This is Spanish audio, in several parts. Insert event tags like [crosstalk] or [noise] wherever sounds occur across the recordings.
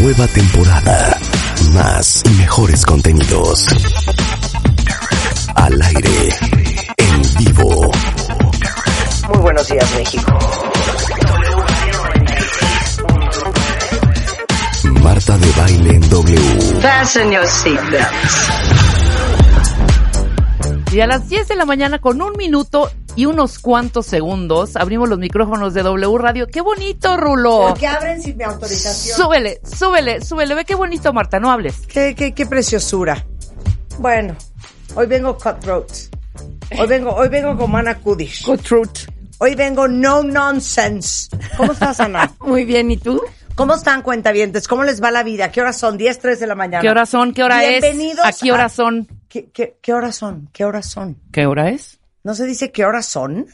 Nueva temporada. Más y mejores contenidos. Al aire. En vivo. Muy buenos días, México. Marta de baile en W. Fasten your seatbelts. Y a las 10 de la mañana con un minuto y unos cuantos segundos abrimos los micrófonos de W Radio. ¡Qué bonito, Rulo! Porque abren sin mi autorización. Súbele, súbele, súbele. Ve qué bonito, Marta, no hables. Qué, qué, qué preciosura. Bueno, hoy vengo cutthroat. Hoy vengo, hoy vengo con Mana Kudish. Truth. Hoy vengo no nonsense. ¿Cómo estás, Ana? [laughs] Muy bien, ¿y tú? ¿Cómo están, cuentavientes? ¿Cómo les va la vida? ¿Qué horas son? 10, 3 de la mañana. ¿Qué horas son? ¿Qué hora es? Bienvenidos ¿A qué horas son? ¿Qué, qué, qué horas son? ¿Qué horas son? ¿Qué hora es? ¿No se dice qué horas son?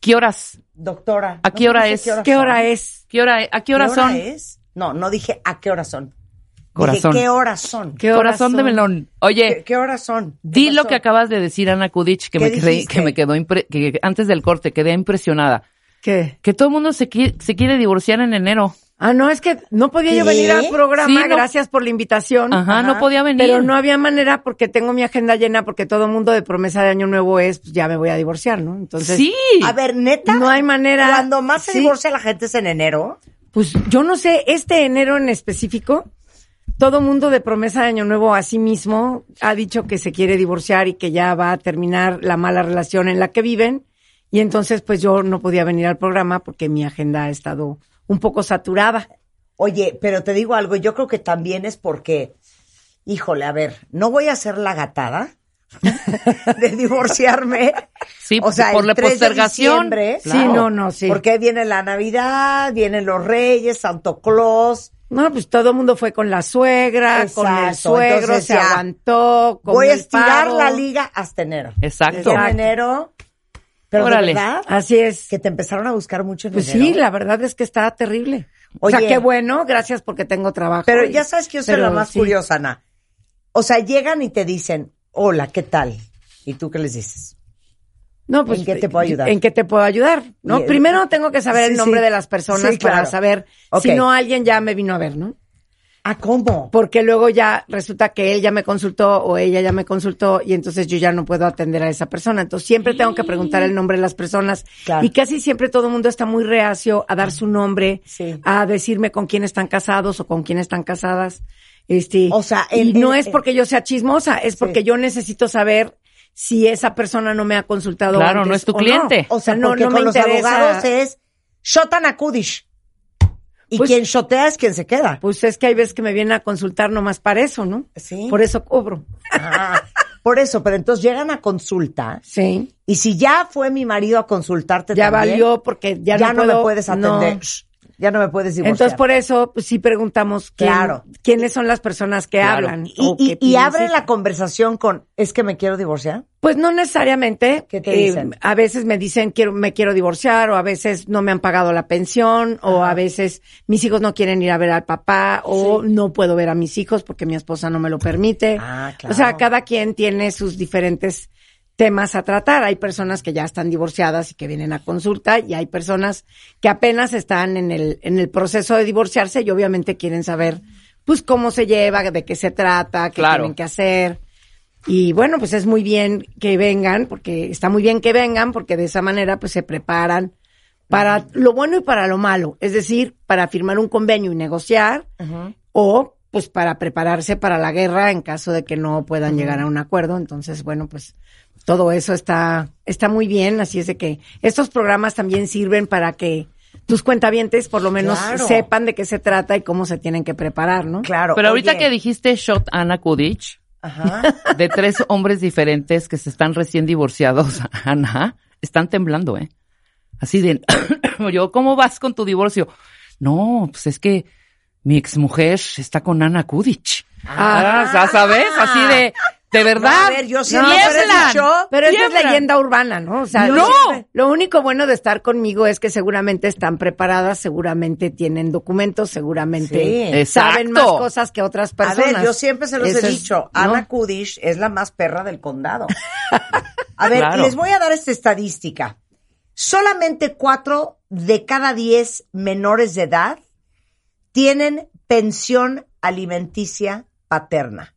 ¿Qué horas? Doctora. ¿A ¿no qué hora es? horas ¿Qué son? hora es? ¿Qué hora, ¿A qué hora son? es? No, no dije a qué horas son. Corazón. Dije qué horas son. ¿Qué Corazón de melón. Oye, ¿Qué, qué horas son? ¿Qué di lo que acabas de decir, Ana Kudich, que ¿Qué me, quedé, que me quedó impre- que antes del corte quedé impresionada. ¿Qué? Que todo el mundo se, qui- se quiere divorciar en enero. Ah, no, es que no podía yo venir al programa, Sí, no- gracias por la invitación. Ajá, no podía venir. Pero no había manera porque tengo mi agenda llena porque todo el mundo de promesa de año nuevo es, pues ya me voy a divorciar, ¿no? Entonces, sí. A ver, neta. No hay manera. Cuando más se Sí. divorcia la gente es en enero. pues yo no sé, este enero en específico, todo mundo de promesa de año nuevo a sí mismo ha dicho que se quiere divorciar y que ya va a terminar la mala relación en la que viven. Y entonces, pues yo no podía venir al programa porque mi agenda ha estado un poco saturada. Oye, pero te digo algo, yo creo que también es porque, híjole, a ver, no voy a hacer la gatada de divorciarme. Sí, o sea, por el la 3 de postergación. diciembre. Sí, no, no, sí. Porque viene la Navidad, vienen los Reyes, Santo Claus. No, pues todo el mundo fue con la suegra, con el Exacto, suegro, entonces se ya. aguantó. Voy a estirar la liga hasta enero. Exacto. Y en enero. Pero Órale. de verdad, Así es. que te empezaron a buscar mucho en Pues sí, la verdad es que está terrible. o sea, qué bueno, gracias porque tengo trabajo. Pero y- ya sabes que yo soy la más sí. curiosa, Ana. O sea, llegan y te dicen, hola, ¿qué tal? ¿Y tú qué les dices? No, pues, ¿En qué te puedo ayudar? ¿En qué te puedo ayudar? No, el- primero tengo que saber Sí, el nombre sí. de las personas Sí, para saber si no alguien ya me vino a ver, ¿no? Ah, ¿cómo? Porque luego ya resulta que él ya me consultó o ella ya me consultó y entonces yo ya no puedo atender a esa persona. Entonces siempre tengo que preguntar el nombre de las personas Claro. y casi siempre todo el mundo está muy reacio a dar su nombre, Sí. a decirme con quién están casados o con quién están casadas. Este, O sea, y el- no el- es porque yo sea chismosa, es porque yo necesito saber si esa persona no me ha consultado Claro, antes no es tu o cliente. O sea, no, porque no con me los interesa. abogados es shotan a Kudish. Y Pues- quien shotea es quien se queda. Pues es que hay veces que me vienen a consultar nomás para eso, ¿no? Sí. Por eso cobro. Ah, [laughs] por eso, pero entonces llegan a consulta Sí. y si ya fue mi marido a consultarte Ya también, valió porque ya, ya, no, puedo- me puedes atender. no. Ya no me puedes divorciar. Entonces, por eso, pues sí preguntamos quién- Claro. quiénes son las personas que Claro. hablan. y, o y, que y piden abre la conversación con, es que me quiero divorciar. Pues no necesariamente. ¿Qué te eh, dicen? a veces me dicen quiero, me quiero divorciar, o a veces no me han pagado la pensión, o a veces mis hijos no quieren ir a ver al papá, o no puedo ver a mis hijos porque mi esposa no me lo permite. Ah, claro. O sea, cada quien tiene sus diferentes temas a tratar. Hay personas que ya están divorciadas y que vienen a consulta y hay personas que apenas están en el, en el proceso de divorciarse y obviamente quieren saber pues cómo se lleva, de qué se trata, qué Claro. tienen que hacer. Y bueno, pues es muy bien que vengan, porque está muy bien que vengan, porque de esa manera pues se preparan para lo bueno y para lo malo. Es decir, para firmar un convenio y negociar, o pues para prepararse para la guerra en caso de que no puedan llegar a un acuerdo. Entonces, bueno, pues todo eso está, está muy bien. Así es de que estos programas también sirven para que tus cuentavientes por lo menos Claro. sepan de qué se trata y cómo se tienen que preparar, ¿no? Claro. Pero ahorita oye, que dijiste shot Ana Kudich, Ajá. [laughs] de tres hombres diferentes que se están recién divorciados, [laughs] Ana, están temblando, ¿eh? Así de, [coughs] yo, ¿cómo vas con tu divorcio? No, pues es que mi exmujer está con Ana Kudich. Ah. Ah, ya sabes, así de, de verdad. No, a ver, yo siempre No, he pero es- dicho... Pero eso es leyenda urbana, ¿no? O sea, No. siempre- lo único bueno de estar conmigo es que seguramente están preparadas, seguramente tienen documentos, seguramente Sí. saben más cosas que otras A personas. ver, yo siempre se los Eso he es- dicho, ¿no? Ana Kudish es la más perra del condado. [laughs] A ver, Claro. les voy a dar esta estadística. Solamente cuatro de cada diez menores de edad tienen pensión alimenticia paterna.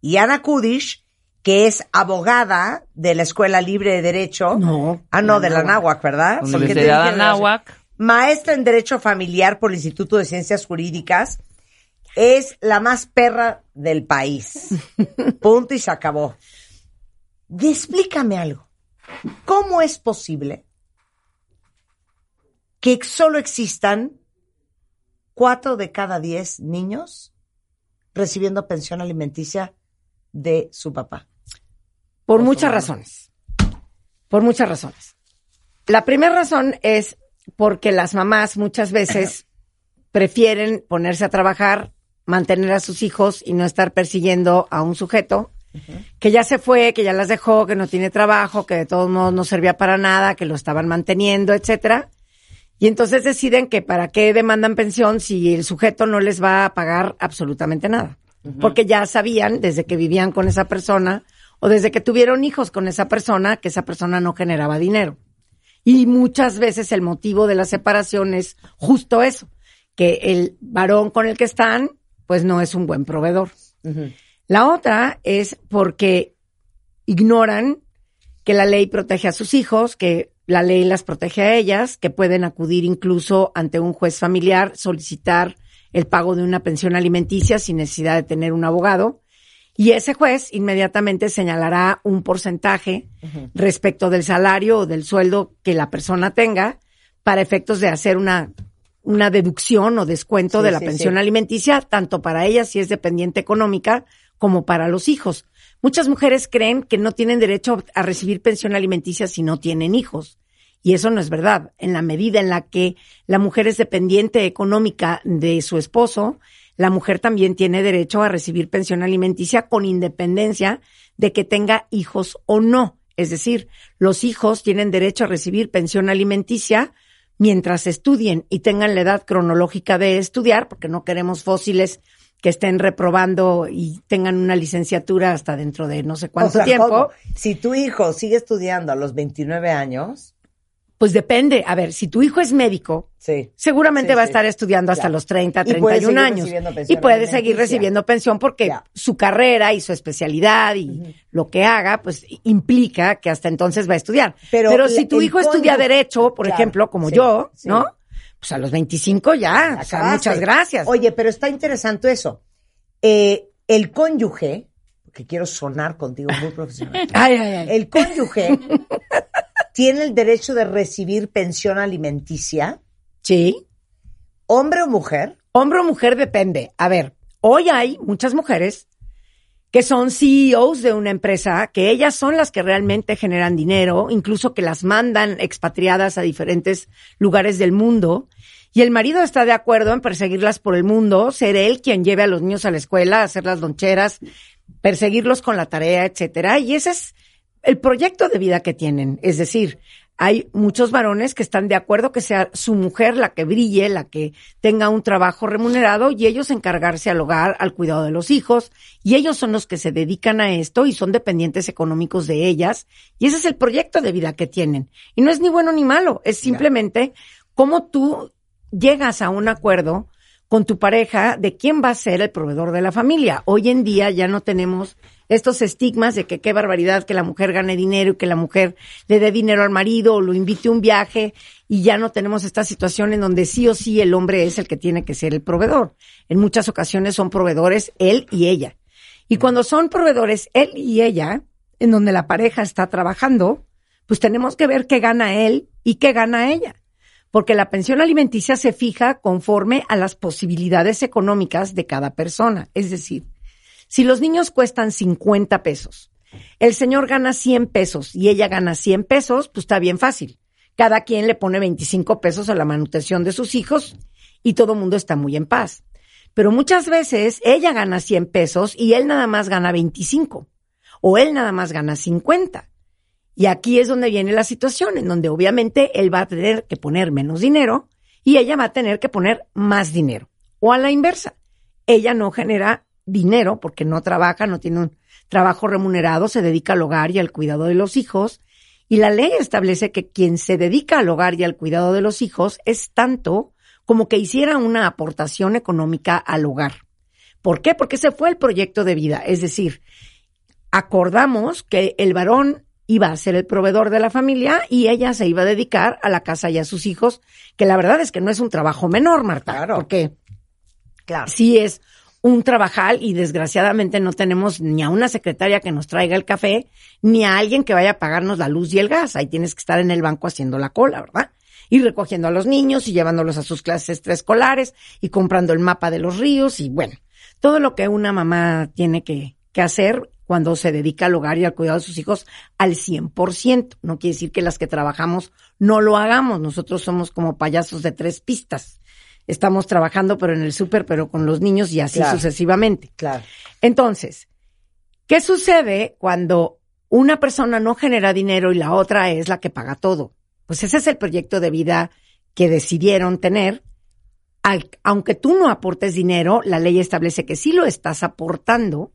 Y Ana Kudish, que es abogada de la Escuela Libre de Derecho. No, Ah, no, la de la Náhuac. Náhuac, ¿verdad? Universidad de la- Anáhuac. Maestra en Derecho Familiar por el Instituto de Ciencias Jurídicas. Es la más perra del país. [laughs] Punto y se acabó. Y explícame algo. ¿Cómo es posible que solo existan cuatro de cada diez niños recibiendo pensión alimenticia de su papá? Por muchas razones. Por muchas razones. La primera razón es porque las mamás muchas veces [clears throat] prefieren ponerse a trabajar, mantener a sus hijos y no estar persiguiendo a un sujeto que ya se fue, que ya las dejó, que no tiene trabajo, que de todos modos no servía para nada, que lo estaban manteniendo, etcétera. Y entonces deciden que para qué demandan pensión si el sujeto no les va a pagar absolutamente nada. Porque ya sabían desde que vivían con esa persona o desde que tuvieron hijos con esa persona que esa persona no generaba dinero. Y muchas veces el motivo de la separación es justo eso, que el varón con el que están pues no es un buen proveedor. La otra es porque ignoran que la ley protege a sus hijos, que la ley las protege a ellas, que pueden acudir incluso ante un juez familiar, solicitar el pago de una pensión alimenticia sin necesidad de tener un abogado. Y ese juez inmediatamente señalará un porcentaje respecto del salario o del sueldo que la persona tenga para efectos de hacer una, una deducción o descuento Sí, de la sí, pensión sí. alimenticia, tanto para ella si es dependiente económica como para los hijos. Muchas mujeres creen que no tienen derecho a recibir pensión alimenticia si no tienen hijos. Y eso no es verdad. En la medida en la que la mujer es dependiente económica de su esposo, la mujer también tiene derecho a recibir pensión alimenticia con independencia de que tenga hijos o no. Es decir, los hijos tienen derecho a recibir pensión alimenticia mientras estudien y tengan la edad cronológica de estudiar, porque no queremos fósiles que estén reprobando y tengan una licenciatura hasta dentro de no sé cuánto O sea, tiempo. ¿cómo? Si tu hijo sigue estudiando a los 29 años, Pues depende. A ver, si tu hijo es médico, sí. seguramente Sí, va a sí. estar estudiando hasta Ya. los 30, Y puede 31 seguir años. Y puede seguir recibiendo pensión porque Ya. su carrera y su especialidad y lo que haga, pues implica que hasta entonces va a estudiar. Pero Pero, si tu hijo estudia derecho, por Claro, ejemplo, como yo. ¿no? Pues a los 25 ya. O sea, muchas gracias. Oye, pero está interesante eso. Eh, el cónyuge, porque quiero sonar contigo muy profesional. [laughs] Ay, ay, ay. El cónyuge [laughs] tiene el derecho de recibir pensión alimenticia, Sí. hombre o mujer. Hombre o mujer depende. A ver, hoy hay muchas mujeres que son CEOs de una empresa, que ellas son las que realmente generan dinero, incluso que las mandan expatriadas a diferentes lugares del mundo. Y el marido está de acuerdo en perseguirlas por el mundo, ser él quien lleve a los niños a la escuela, hacer las loncheras, perseguirlos con la tarea, etcétera. Y ese es el proyecto de vida que tienen. Es decir, hay muchos varones que están de acuerdo que sea su mujer la que brille, la que tenga un trabajo remunerado y ellos encargarse al hogar, al cuidado de los hijos y ellos son los que se dedican a esto y son dependientes económicos de ellas y ese es el proyecto de vida que tienen. Y no es ni bueno ni malo, es simplemente cómo tú llegas a un acuerdo con tu pareja de quién va a ser el proveedor de la familia. Hoy en día ya no tenemos estos estigmas de que qué barbaridad que la mujer gane dinero y que la mujer le dé dinero al marido o lo invite a un viaje y ya no tenemos esta situación en donde sí o sí el hombre es el que tiene que ser el proveedor. En muchas ocasiones son proveedores él y ella. Y cuando son proveedores él y ella, en donde la pareja está trabajando, pues tenemos que ver qué gana él y qué gana ella porque la pensión alimenticia se fija conforme a las posibilidades económicas de cada persona. Es decir, si los niños cuestan 50 pesos, el señor gana 100 pesos y ella gana 100 pesos, pues está bien fácil. Cada quien le pone 25 pesos a la manutención de sus hijos y todo el mundo está muy en paz. Pero muchas veces ella gana 100 pesos y él nada más gana 25 o él nada más gana 50. Y aquí es donde viene la situación, en donde obviamente él va a tener que poner menos dinero y ella va a tener que poner más dinero. O a la inversa, ella no genera dinero porque no trabaja, no tiene un trabajo remunerado, se dedica al hogar y al cuidado de los hijos. Y la ley establece que quien se dedica al hogar y al cuidado de los hijos es tanto como que hiciera una aportación económica al hogar. ¿Por qué? Porque ese fue el proyecto de vida. Es decir, acordamos que el varón iba a ser el proveedor de la familia y ella se iba a dedicar a la casa y a sus hijos, que la verdad es que no es un trabajo menor, Marta. Claro. Porque Claro. sí es un trabajal y desgraciadamente no tenemos ni a una secretaria que nos traiga el café, ni a alguien que vaya a pagarnos la luz y el gas. Ahí tienes que estar en el banco haciendo la cola, ¿verdad? Y recogiendo a los niños y llevándolos a sus clases extraescolares y comprando el mapa de los ríos y bueno, todo lo que una mamá tiene que, que hacer cuando se dedica al hogar y al cuidado de sus hijos al 100%. No quiere decir que las que trabajamos no lo hagamos. Nosotros somos como payasos de tres pistas. Estamos trabajando pero en el súper, pero con los niños y así Claro. sucesivamente. Claro. Entonces, ¿qué sucede cuando una persona no genera dinero y la otra es la que paga todo? Pues ese es el proyecto de vida que decidieron tener. Al- aunque tú no aportes dinero, la ley establece que sí lo estás aportando.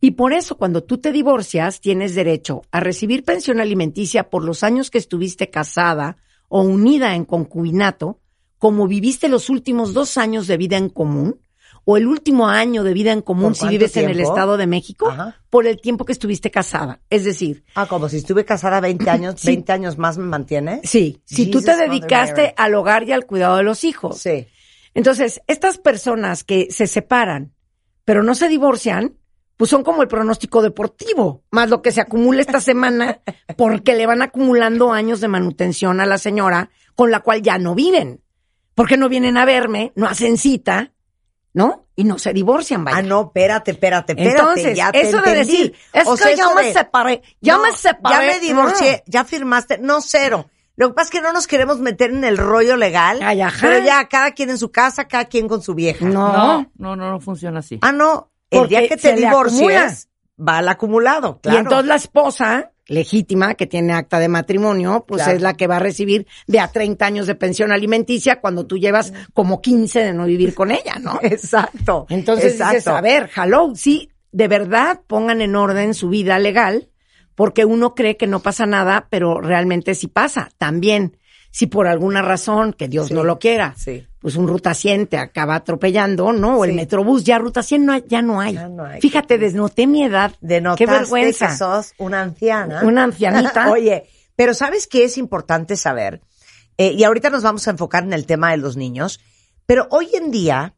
Y por eso cuando tú te divorcias, tienes derecho a recibir pensión alimenticia por los años que estuviste casada o unida en concubinato, como viviste los últimos dos años de vida en común, o el último año de vida en común ¿Por si vives en el? Estado de México, Ajá. por el tiempo que estuviste casada. Es decir, Ah, como si estuve casada 20 [clears throat] años, Sí. 20 años más me mantiene. sí, si tú te dedicaste al hogar y al cuidado de los hijos, Sí. Entonces, estas personas que se separan, pero no se divorcian, pues son como el pronóstico deportivo, más lo que se acumula esta semana, [laughs] porque le van acumulando años de manutención a la señora con la cual ya no viven. Porque no vienen a verme, no hacen cita, ¿no? Y no se divorcian, vaya. Ah, no, espérate, espérate, espérate. Entonces, ya te eso de decir, es O que sea, ya me de- separé, ya No, me separé. Ya me divorcié, no. ya firmaste. No, cero. Lo que pasa es que no nos queremos meter en el rollo legal. Ay, ajá. Pero ya, cada quien en su casa, cada quien con su vieja. No. No, no, no, no funciona así. Ah, no. El Porque día que te divorcies, va al acumulado, claro. Y entonces la esposa legítima que tiene acta de matrimonio, pues Claro. es la que va a recibir de a 30 años de pensión alimenticia cuando tú llevas como 15 de no vivir con ella, ¿no? [laughs] Exacto. Entonces exacto. dices, a ver, hello, sí, de verdad pongan en orden su vida legal, porque uno cree que no pasa nada, pero realmente sí pasa. También, si por alguna razón, que Dios Sí. no lo quiera, Sí. Pues un ruta 100 te acaba atropellando, ¿no? O el metrobús, ya ruta 100 no hay- ya no hay. Ya no hay. Fíjate, desnoté mi edad. Denotaste Qué vergüenza. que sos una anciana. Una ancianita. [laughs] Oye, pero ¿sabes qué es importante saber? Eh, y ahorita nos vamos a enfocar en el tema de los niños, pero hoy en día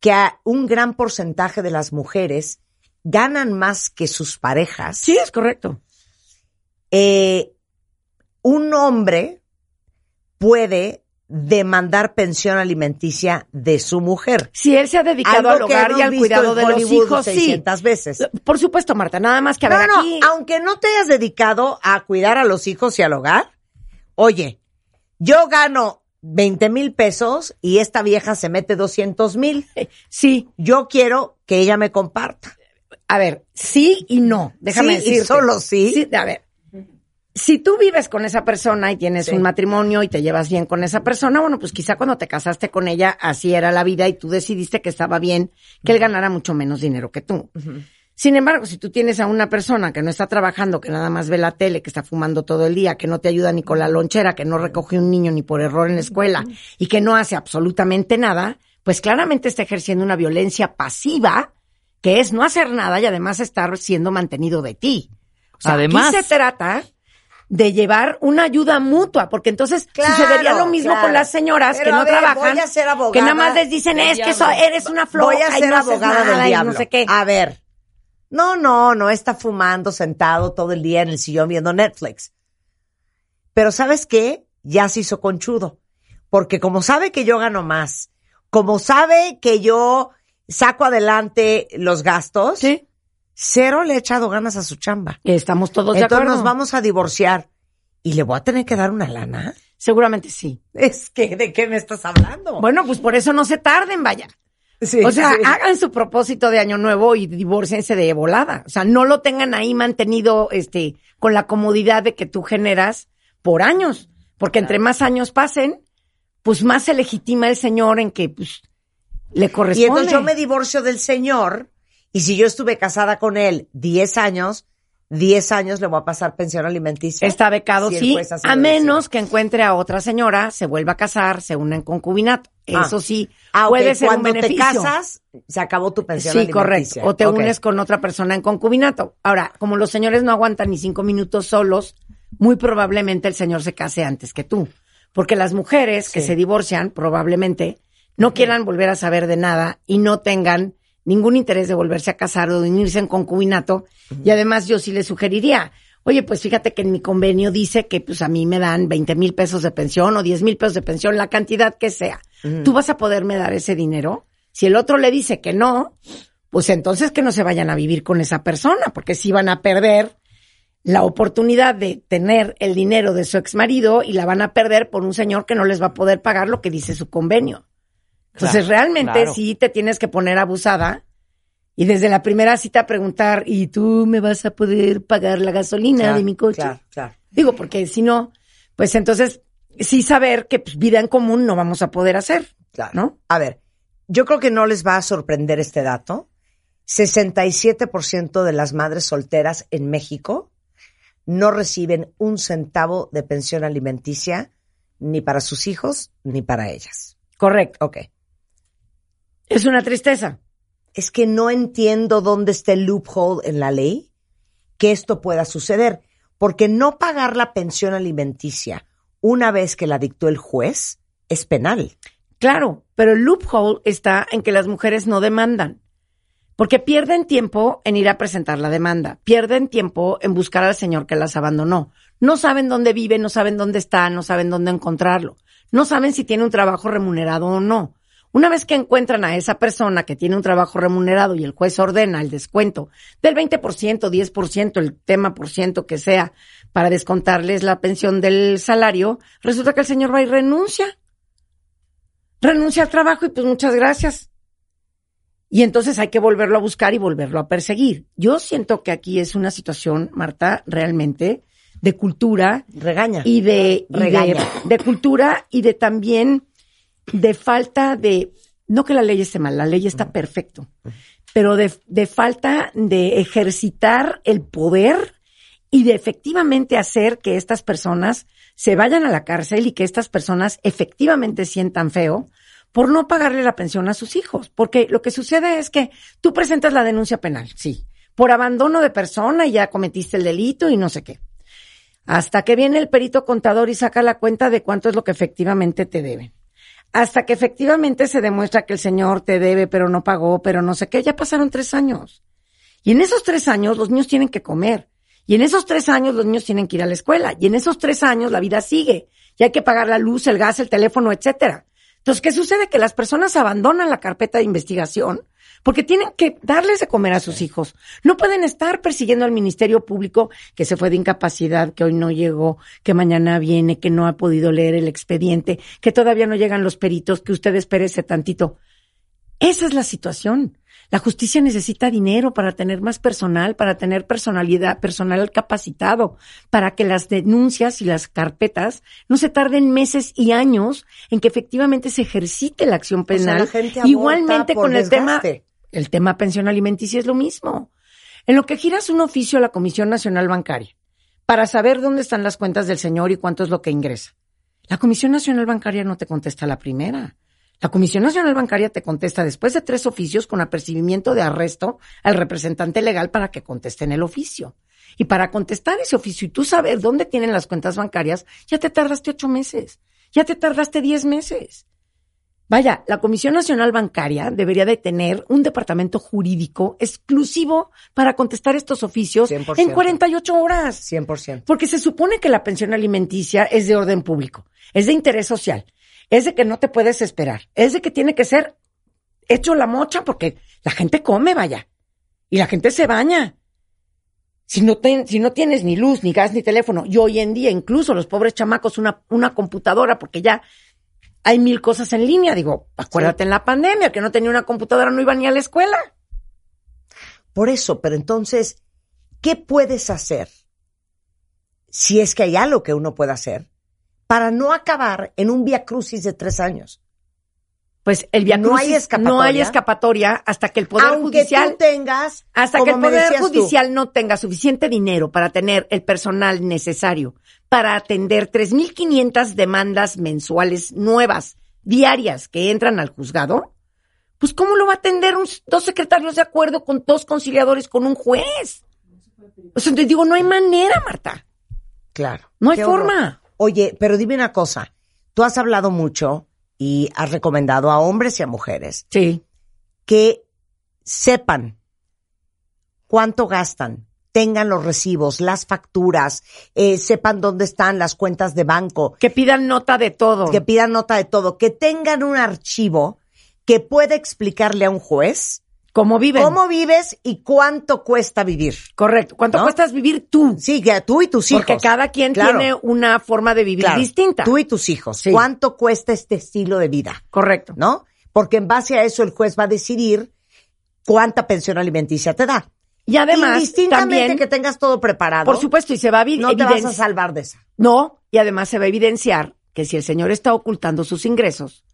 que a un gran porcentaje de las mujeres ganan más que sus parejas, Sí, es correcto. eh, un hombre puede demandar pensión alimenticia de su mujer. Si él se ha dedicado al hogar y al cuidado de los hijos, sí. 600 veces. Por supuesto, Marta, nada más que a No, ver no, aquí. aunque no te hayas dedicado a cuidar a los hijos y al hogar, oye, yo gano 20 mil pesos y esta vieja se mete 200 mil. Sí, Yo quiero que ella me comparta. a ver, sí y no. Déjame Sí y decirte. solo sí. A ver, si tú vives con esa persona y tienes Sí. un matrimonio y te llevas bien con esa persona, bueno, pues quizá cuando te casaste con ella así era la vida y tú decidiste que estaba bien que él ganara mucho menos dinero que tú. Sin embargo, si tú tienes a una persona que no está trabajando, que nada más ve la tele, que está fumando todo el día, que no te ayuda ni con la lonchera, que no recoge un niño ni por error en la escuela y que no hace absolutamente nada, pues claramente está ejerciendo una violencia pasiva que es no hacer nada y además estar siendo mantenido de ti. O sea, Además- aquí se trata de llevar una ayuda mutua, porque entonces Claro, sucedería lo mismo claro. con las señoras Pero que no ver, trabajan, voy a ser abogada que nada más les dicen es que diablo. so- eres una floja Voy a y ser no abogada nada del diablo. no sé qué. A ver. No, no, no está fumando sentado todo el día en el sillón viendo Netflix. Pero ¿sabes qué? Ya se hizo conchudo. Porque como sabe que yo gano más, como sabe que yo saco adelante los gastos, Sí. Cero le he echado ganas a su chamba. Estamos todos de Entonces acuerdo. nos vamos a divorciar. ¿Y le voy a tener que dar una lana? Seguramente sí. Es que, ¿de qué me estás hablando? Bueno, pues por eso no se tarden, vaya. Sí, o sea, sí. hagan su propósito de año nuevo y divórciense de volada. O sea, no lo tengan ahí mantenido, este, con la comodidad de que tú generas por años. Porque entre más años pasen, pues más se legitima el señor en que, pues, le Y corresponde. entonces yo me divorcio del señor y si yo estuve casada con él 10 años, 10 años le voy a pasar pensión alimenticia. Está becado, Si sí, a menos que encuentre a otra señora, se vuelva a casar, se una en concubinato. Ah. Eso sí, Ah, puede ser un cuando te beneficio. casas, se acabó tu pensión Sí, alimenticia. correcto. O te unes con otra persona en concubinato. Ahora, como los señores no aguantan ni cinco minutos solos, muy probablemente el señor se case antes que tú. Porque las mujeres que se divorcian, probablemente, no quieran volver a saber de nada y no tengan ningún interés de volverse a casar o de unirse en concubinato. Y además yo sí les sugeriría, oye, pues fíjate que en mi convenio dice que pues a mí me dan 20 mil pesos de pensión o 10 mil pesos de pensión, la cantidad que sea. ¿Tú vas a poderme dar ese dinero? Si el otro le dice que no, pues entonces que no se vayan a vivir con esa persona, porque si van a perder la oportunidad de tener el dinero de su exmarido y la van a perder por un señor que no les va a poder pagar lo que dice su convenio. Entonces Claro, realmente claro. sí te tienes que poner abusada y desde la primera cita preguntar, ¿y tú me vas a poder pagar la gasolina Claro, de mi coche? Claro, claro. Digo, porque si no, pues entonces sí saber que pues, vida en común no vamos a poder hacer, Claro. ¿no? A ver, yo creo que no les va a sorprender este dato. 67% de las madres solteras en México no reciben un centavo de pensión alimenticia ni para sus hijos ni para ellas. Correcto. Ok. Es una tristeza. Es que no entiendo dónde está el loophole en la ley que esto pueda suceder. Porque no pagar la pensión alimenticia una vez que la dictó el juez es penal. Claro, pero el loophole está en que las mujeres no demandan. Porque pierden tiempo en ir a presentar la demanda, pierden tiempo en buscar al señor que las abandonó. No saben dónde vive, no saben dónde está, no saben dónde encontrarlo. No saben si tiene un trabajo remunerado o no. Una vez que encuentran a esa persona que tiene un trabajo remunerado y el juez ordena el descuento del 20%, 10%, el tema por ciento que sea, para descontarles la pensión del salario, resulta que el señor va y renuncia renuncia al trabajo y pues muchas gracias. Y entonces hay que volverlo a buscar y volverlo a perseguir. Yo siento que aquí es una situación, Marta, realmente de cultura Regaña. y de, y de, Regaña. de cultura y de también de falta de, no que la ley esté mal, la ley está perfecto, pero de, de falta de ejercitar el poder y de efectivamente hacer que estas personas se vayan a la cárcel y que estas personas efectivamente sientan feo por no pagarle la pensión a sus hijos. Porque lo que sucede es que tú presentas la denuncia penal, sí, por abandono de persona y ya cometiste el delito y no sé qué. Hasta que viene el perito contador y saca la cuenta de cuánto es lo que efectivamente te deben. Hasta que efectivamente se demuestra que el señor te debe, pero no pagó, pero no sé qué, ya pasaron tres años. Y en esos tres años los niños tienen que comer. Y en esos tres años los niños tienen que ir a la escuela. Y en esos tres años la vida sigue. Y hay que pagar la luz, el gas, el teléfono, etcétera. Entonces, ¿qué sucede? Que las personas abandonan la carpeta de investigación porque tienen que darles de comer a sus hijos. No pueden estar persiguiendo al Ministerio Público que se fue de incapacidad, que hoy no llegó, que mañana viene, que no ha podido leer el expediente, que todavía no llegan los peritos, que usted espérese tantito. Esa es la situación. La justicia necesita dinero para tener más personal, para tener personalidad, personal capacitado, para que las denuncias y las carpetas no se tarden meses y años en que efectivamente se ejercite la acción O sea, penal. la gente Igualmente con el tema. El tema pensión alimenticia es lo mismo. En lo que giras un oficio a la Comisión Nacional Bancaria para saber dónde están las cuentas del señor y cuánto es lo que ingresa. La Comisión Nacional Bancaria no te contesta la primera. La Comisión Nacional Bancaria te contesta después de tres oficios con apercibimiento de arresto al representante legal para que conteste en el oficio. Y para contestar ese oficio y tú saber dónde tienen las cuentas bancarias, ya te tardaste ocho meses, ya te tardaste diez meses. Vaya, la Comisión Nacional Bancaria debería de tener un departamento jurídico exclusivo para contestar estos oficios 100%. en 48 horas. 100%. Porque se supone que la pensión alimenticia es de orden público, es de interés social, es de que no te puedes esperar, es de que tiene que ser hecho la mocha porque la gente come, vaya, y la gente se baña. Si no, ten- si no tienes ni luz, ni gas, ni teléfono, y hoy en día incluso los pobres chamacos una, una computadora porque ya hay mil cosas en línea. Digo, acuérdate en la pandemia que no tenía una computadora, no iba ni a la escuela. Por eso, pero entonces, ¿qué puedes hacer? Si es que hay algo que uno pueda hacer para no acabar en un via crucis de tres años. Pues el Via No hay escapatoria. no hay escapatoria hasta que el Poder Aunque Judicial tú tengas, Hasta que el Poder tú, Judicial no tenga suficiente dinero para tener el personal necesario para atender 3.500 demandas mensuales nuevas, diarias, que entran al juzgado, pues ¿cómo lo va a atender un- dos secretarios de acuerdo con dos conciliadores con un juez? O sea, te digo, no hay manera, Marta. Claro. No hay horror. forma. Oye, pero dime una cosa. Tú has hablado mucho y has recomendado a hombres y a mujeres Sí. que sepan cuánto gastan, tengan los recibos, las facturas, eh, sepan dónde están las cuentas de banco, Que pidan nota de todo. que pidan nota de todo, que tengan un archivo que pueda explicarle a un juez ¿Cómo viven? cómo vives y cuánto cuesta vivir. Correcto. ¿Cuánto ¿No? cuesta vivir tú? Sí, que tú y tus hijos. Porque cada quien Claro, tiene una forma de vivir claro. distinta. Tú y tus hijos. Sí. ¿Cuánto cuesta este estilo de vida? Correcto. ¿No? Porque en base a eso el juez va a decidir cuánta pensión alimenticia te da. Y además, Indistintamente también, que tengas todo preparado. por supuesto, y se va a no te vas a salvar de esa. No, y además se va a evidenciar que si el señor está ocultando sus ingresos,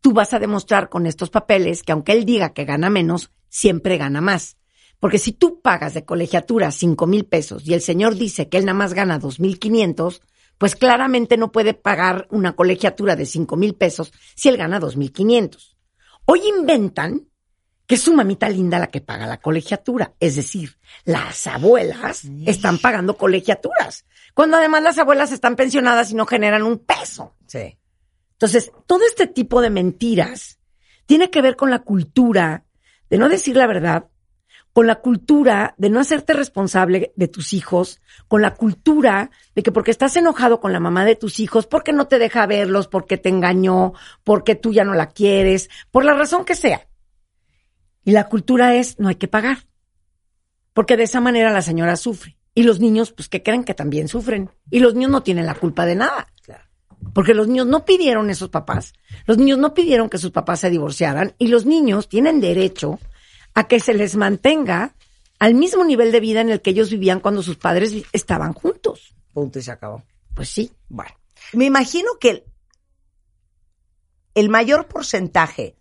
tú vas a demostrar con estos papeles que aunque él diga que gana menos, siempre gana más. Porque si tú pagas de colegiatura cinco mil pesos y el señor dice que él nada más gana dos mil quinientos, pues claramente no puede pagar una colegiatura de cinco mil pesos si él gana dos mil quinientos. Hoy inventan que es su mamita linda la que paga la colegiatura. Es decir, las abuelas están pagando colegiaturas. Cuando además las abuelas están pensionadas y no generan un peso. Sí. Entonces, todo este tipo de mentiras tiene que ver con la cultura de no decir la verdad, con la cultura de no hacerte responsable de tus hijos, con la cultura de que porque estás enojado con la mamá de tus hijos, porque no te deja verlos, porque te engañó, porque tú ya no la quieres, por la razón que sea. Y la cultura es no hay que pagar. Porque de esa manera la señora sufre. Y los niños, pues que creen que también sufren. Y los niños no tienen la culpa de nada. Porque los niños no pidieron esos papás. Los niños no pidieron que sus papás se divorciaran. Y los niños tienen derecho a que se les mantenga al mismo nivel de vida en el que ellos vivían cuando sus padres estaban juntos. Punto y se acabó. Pues sí. Bueno. Me imagino que el, el mayor porcentaje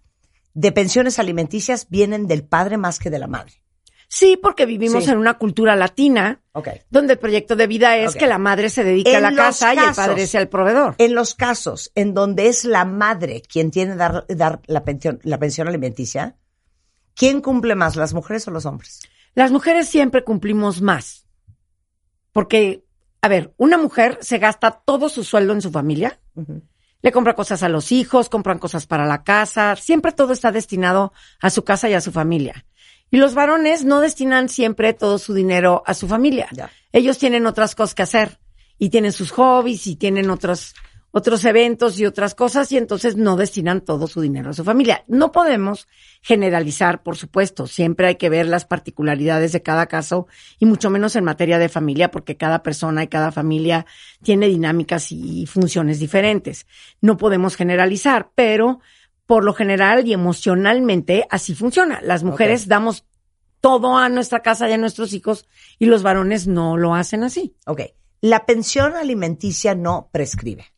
de pensiones alimenticias vienen del padre más que de la madre. Sí, porque vivimos Sí. en una cultura latina donde el proyecto de vida es que la madre se dedique a la casa y el padre sea el proveedor. En los casos en donde es la madre quien tiene que dar, dar la, pensión, la pensión alimenticia, ¿quién cumple más, las mujeres o los hombres? Las mujeres siempre cumplimos más. Porque, a ver, una mujer se gasta todo su sueldo en su familia, le compra cosas a los hijos, compran cosas para la casa, siempre todo está destinado a su casa y a su familia. Y los varones no destinan siempre todo su dinero a su familia. Ya. Ellos tienen otras cosas que hacer y tienen sus hobbies y tienen otros otros eventos y otras cosas y entonces no destinan todo su dinero a su familia. No podemos generalizar, por supuesto, siempre hay que ver las particularidades de cada caso y mucho menos en materia de familia porque cada persona y cada familia tiene dinámicas y funciones diferentes. No podemos generalizar, pero por lo general y emocionalmente así funciona. Las mujeres damos todo a nuestra casa y a nuestros hijos y los varones no lo hacen así. Ok. La pensión alimenticia no prescribe.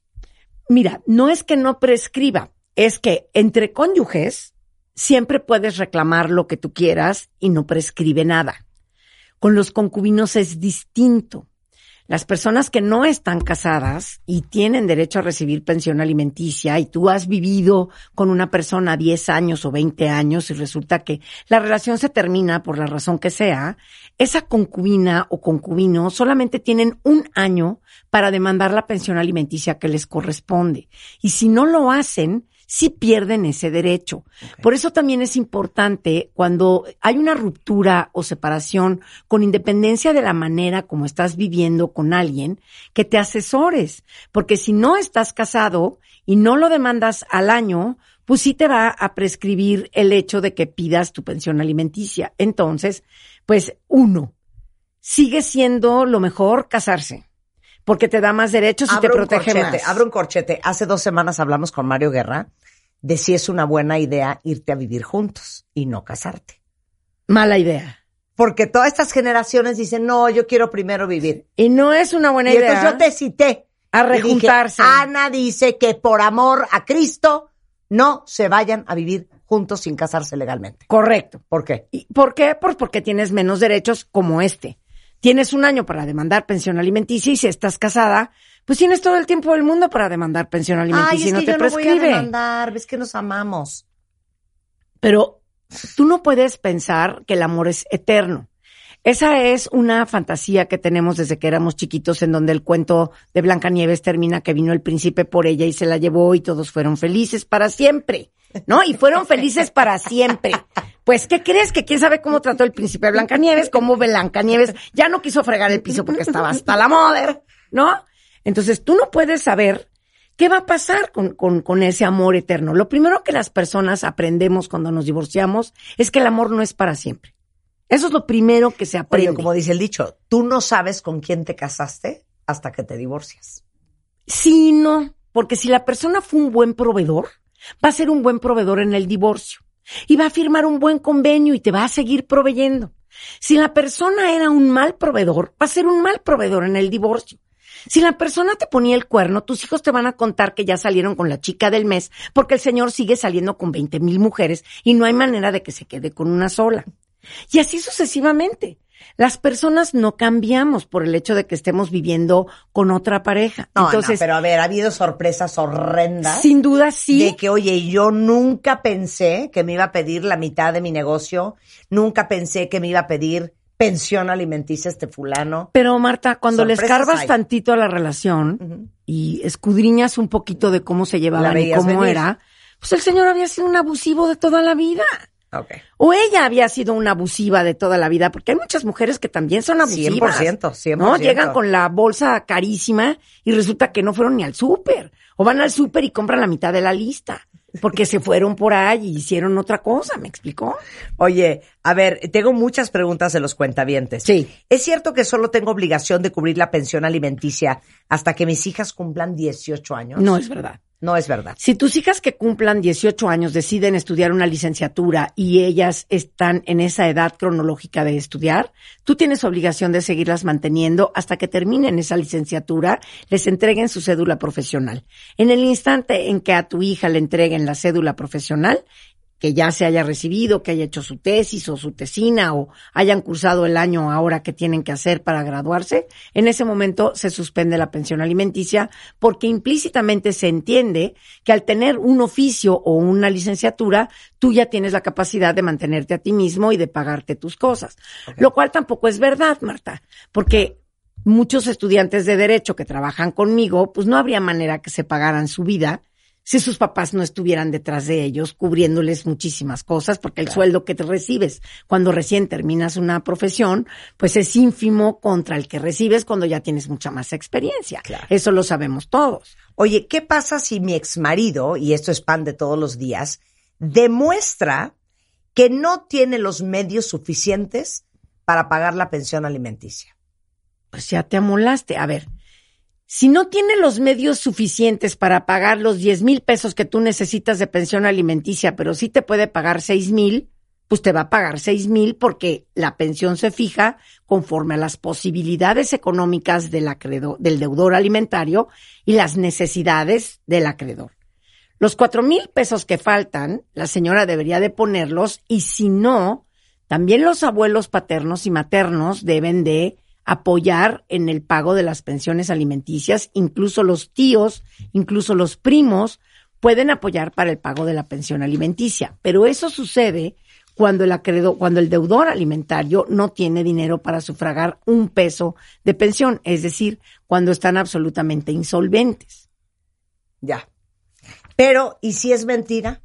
Mira, no es que no prescriba, es que entre cónyuges siempre puedes reclamar lo que tú quieras y no prescribe nada. Con los concubinos es distinto. Las personas que no están casadas y tienen derecho a recibir pensión alimenticia y tú has vivido con una persona 10 años o 20 años y resulta que la relación se termina por la razón que sea, esa concubina o concubino solamente tienen un año para demandar la pensión alimenticia que les corresponde. Y si no lo hacen, sí pierden ese derecho. Por eso también es importante cuando hay una ruptura o separación, con independencia de la manera como estás viviendo con alguien, que te asesores. Porque si no estás casado y no lo demandas al año, pues sí te va a prescribir el hecho de que pidas tu pensión alimenticia. Entonces, pues uno, sigue siendo lo mejor casarse porque te da más derechos y te protege corchete, más. abro un corchete. Hace dos semanas hablamos con Mario Guerra de si es una buena idea irte a vivir juntos y no casarte. Mala idea. Porque todas estas generaciones dicen, no, yo quiero primero vivir. Y no es una buena Y idea. entonces yo te cité. A dije, rejuntarse. Ana dice que por amor a Cristo no se vayan a vivir juntos sin casarse legalmente. Correcto. ¿Por qué? ¿Y ¿Por qué? Pues porque tienes menos derechos como este. Tienes un año para demandar pensión alimenticia y si estás casada, pues tienes todo el tiempo del mundo para demandar pensión alimenticia Ay, y es no que te yo no voy a prescribe. demandar, ves que nos amamos. Pero tú no puedes pensar que el amor es eterno. Esa es una fantasía que tenemos desde que éramos chiquitos, en donde el cuento de Blancanieves termina que vino el príncipe por ella y se la llevó y todos fueron felices para siempre, ¿no? Y fueron felices para siempre. Pues, ¿qué crees? Que quién sabe cómo trató el príncipe a Blancanieves, cómo Blancanieves ya no quiso fregar el piso porque estaba hasta la moda, ¿no? Entonces, tú no puedes saber qué va a pasar con, con, con ese amor eterno. Lo primero que las personas aprendemos cuando nos divorciamos es que el amor no es para siempre. Eso es lo primero que se aprende. Oye, como dice el dicho, tú no sabes con quién te casaste hasta que te divorcias. Sí, no, porque si la persona fue un buen proveedor, va a ser un buen proveedor en el divorcio y va a firmar un buen convenio y te va a seguir proveyendo. Si la persona era un mal proveedor, va a ser un mal proveedor en el divorcio. Si la persona te ponía el cuerno, tus hijos te van a contar que ya salieron con la chica del mes porque el señor sigue saliendo con 20 mil mujeres y no hay manera de que se quede con una sola. Y así sucesivamente. Las personas no cambiamos por el hecho de que estemos viviendo con otra pareja. No, Entonces, no, pero a ver, ha habido sorpresas horrendas. sin duda sí. De que, oye, yo nunca pensé que me iba a pedir la mitad de mi negocio, nunca pensé que me iba a pedir pensión alimenticia este fulano. Pero Marta, cuando le escarbas hay. tantito a la relación y escudriñas un poquito de cómo se llevaban y cómo venir. era, pues el señor había sido un abusivo de toda la vida. Ok. O ella había sido una abusiva de toda la vida, porque hay muchas mujeres que también son abusivas. 100%, 100%. ¿No? Llegan con la bolsa carísima y resulta que no fueron ni al súper. O van al súper y compran la mitad de la lista. Porque se fueron por ahí y hicieron otra cosa, ¿me explicó? Oye, a ver, tengo muchas preguntas de los cuentavientes. Sí. ¿Es cierto que solo tengo obligación de cubrir la pensión alimenticia hasta que mis hijas cumplan 18 años? No es verdad. No es verdad. Si tus hijas que cumplan 18 años deciden estudiar una licenciatura y ellas están en esa edad cronológica de estudiar, tú tienes obligación de seguirlas manteniendo hasta que terminen esa licenciatura, les entreguen su cédula profesional. En el instante en que a tu hija le entreguen la cédula profesional, que ya se haya recibido, que haya hecho su tesis o su tesina o hayan cursado el año ahora que tienen que hacer para graduarse, en ese momento se suspende la pensión alimenticia porque implícitamente se entiende que al tener un oficio o una licenciatura, tú ya tienes la capacidad de mantenerte a ti mismo y de pagarte tus cosas. Lo cual tampoco es verdad, Marta, porque muchos estudiantes de derecho que trabajan conmigo, pues no habría manera que se pagaran su vida si sus papás no estuvieran detrás de ellos, cubriéndoles muchísimas cosas, porque el sueldo que te recibes cuando recién terminas una profesión, pues es ínfimo contra el que recibes cuando ya tienes mucha más experiencia. Claro. Eso lo sabemos todos. Oye, ¿qué pasa si mi exmarido, y esto es pan de todos los días, demuestra que no tiene los medios suficientes para pagar la pensión alimenticia? Pues ya te amolaste. A ver, si no tiene los medios suficientes para pagar los 10 mil pesos que tú necesitas de pensión alimenticia, pero sí te puede pagar 6 mil, pues te va a pagar 6 mil porque la pensión se fija conforme a las posibilidades económicas del, acreedor, del deudor alimentario y las necesidades del acreedor. Los cuatro mil pesos que faltan, la señora debería de ponerlos y si no, también los abuelos paternos y maternos deben de apoyar en el pago de las pensiones alimenticias, incluso los tíos, incluso los primos pueden apoyar para el pago de la pensión alimenticia, pero eso sucede cuando el acreedor, cuando el deudor alimentario no tiene dinero para sufragar un peso de pensión, es decir, cuando están absolutamente insolventes. Ya. Pero, ¿y si es mentira?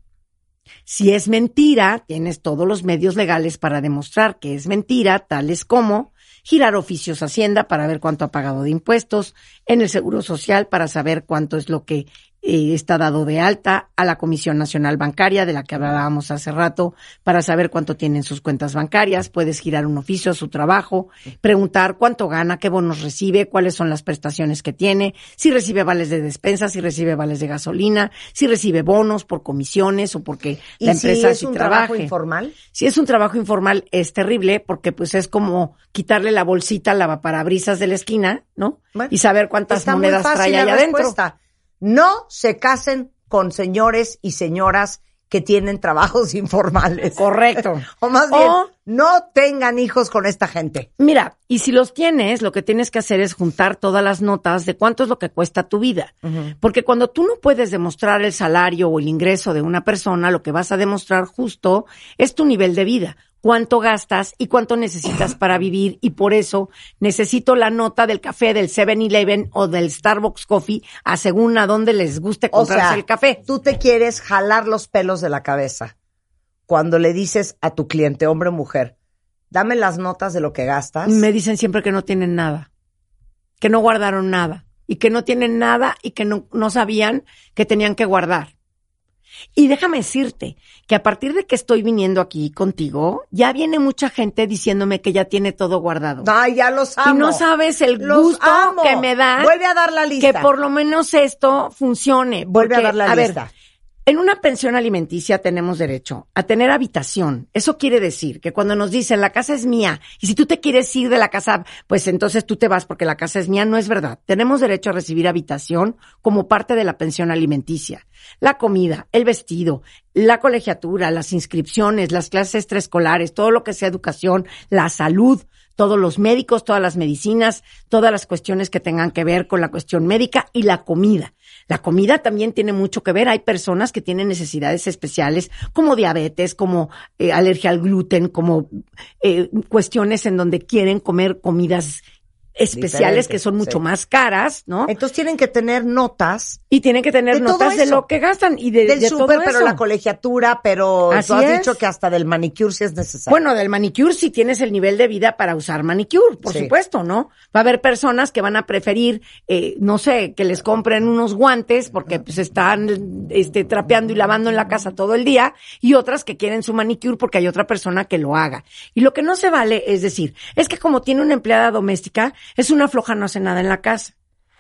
Si es mentira, tienes todos los medios legales para demostrar que es mentira, tales como girar oficios a Hacienda para ver cuánto ha pagado de impuestos, en el Seguro Social para saber cuánto es lo que eh, está dado de alta a la Comisión Nacional Bancaria, de la que hablábamos hace rato, para saber cuánto tienen sus cuentas bancarias. Puedes girar un oficio a su trabajo, preguntar cuánto gana, qué bonos recibe, cuáles son las prestaciones que tiene, si recibe vales de despensa, si recibe vales de gasolina, si recibe bonos por comisiones o porque ¿Y la si empresa es sí un trabajo informal? Si es un trabajo informal, es terrible porque pues es como quitarle la bolsita al lavaparabrisa de la esquina, ¿no? Bueno, y saber cuántas monedas trae allá adentro. No se casen con señores y señoras que tienen trabajos [laughs] informales. Correcto. O más bien, O- no tengan hijos con esta gente. Mira, y si los tienes, lo que tienes que hacer es juntar todas las notas de cuánto es lo que cuesta tu vida. Porque cuando tú no puedes demostrar el salario o el ingreso de una persona, lo que vas a demostrar justo es tu nivel de vida. Cuánto gastas y cuánto necesitas [laughs] para vivir. Y por eso necesito la nota del café del 7-Eleven o del Starbucks Coffee, a según a dónde les guste O comprarse sea, el café. tú te quieres jalar los pelos de la cabeza cuando le dices a tu cliente, hombre o mujer, dame las notas de lo que gastas. Me dicen siempre que no tienen nada, que no guardaron nada y que no tienen nada y que no, no sabían que tenían que guardar. Y déjame decirte que a partir de que estoy viniendo aquí contigo, ya viene mucha gente diciéndome que ya tiene todo guardado. Ay, ya los amo. y no sabes el Los gusto amo. que me da Vuelve a dar la lista. que por lo menos esto funcione. Vuelve a dar la a ver, lista. En una pensión alimenticia tenemos derecho a tener habitación. Eso quiere decir que cuando nos dicen la casa es mía y si tú te quieres ir de la casa, pues entonces tú te vas porque la casa es mía, no es verdad. Tenemos derecho a recibir habitación como parte de la pensión alimenticia. La comida, el vestido, la colegiatura, las inscripciones, las clases extraescolares, todo lo que sea educación, la salud, todos los médicos, todas las medicinas, todas las cuestiones que tengan que ver con la cuestión médica y la comida. La comida también tiene mucho que ver. Hay personas que tienen necesidades especiales como diabetes, como eh, alergia al gluten, como eh, cuestiones en donde quieren comer comidas especiales que son mucho sí. más caras, ¿no? Entonces tienen que tener notas Y tienen que tener de notas de lo que gastan y de, del de súper, pero la colegiatura, pero Así tú has es. dicho que hasta del manicure si es necesario. Bueno, del manicure si tienes el nivel de vida para usar manicure, por Sí. supuesto, ¿no? Va a haber personas que van a preferir, eh, no sé, que les compren unos guantes porque pues están este, trapeando y lavando en la casa todo el día y otras que quieren su manicure porque hay otra persona que lo haga. Y lo que no se vale es decir, es que como tiene una empleada doméstica, es una floja, no hace nada en la casa.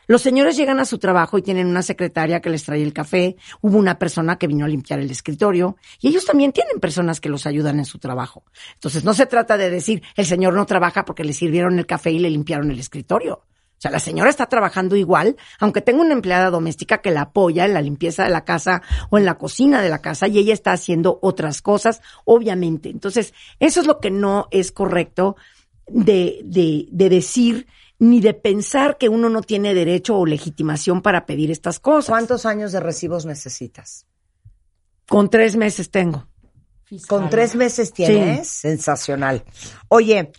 Los señores llegan a su trabajo y tienen una secretaria que les trae el café, hubo una persona que vino a limpiar el escritorio y ellos también tienen personas que los ayudan en su trabajo. Entonces no se trata de decir el señor no trabaja porque le sirvieron el café y le limpiaron el escritorio. O sea, la señora está trabajando igual, aunque tenga una empleada doméstica que la apoya en la limpieza de la casa o en la cocina de la casa y ella está haciendo otras cosas, obviamente. Entonces, eso es lo que no es correcto de, de, de decir ni de pensar que uno no tiene derecho o legitimación para pedir estas cosas. ¿Cuántos años de recibos necesitas? Con tres meses tengo. Con tres meses tienes. Sensacional. Oye,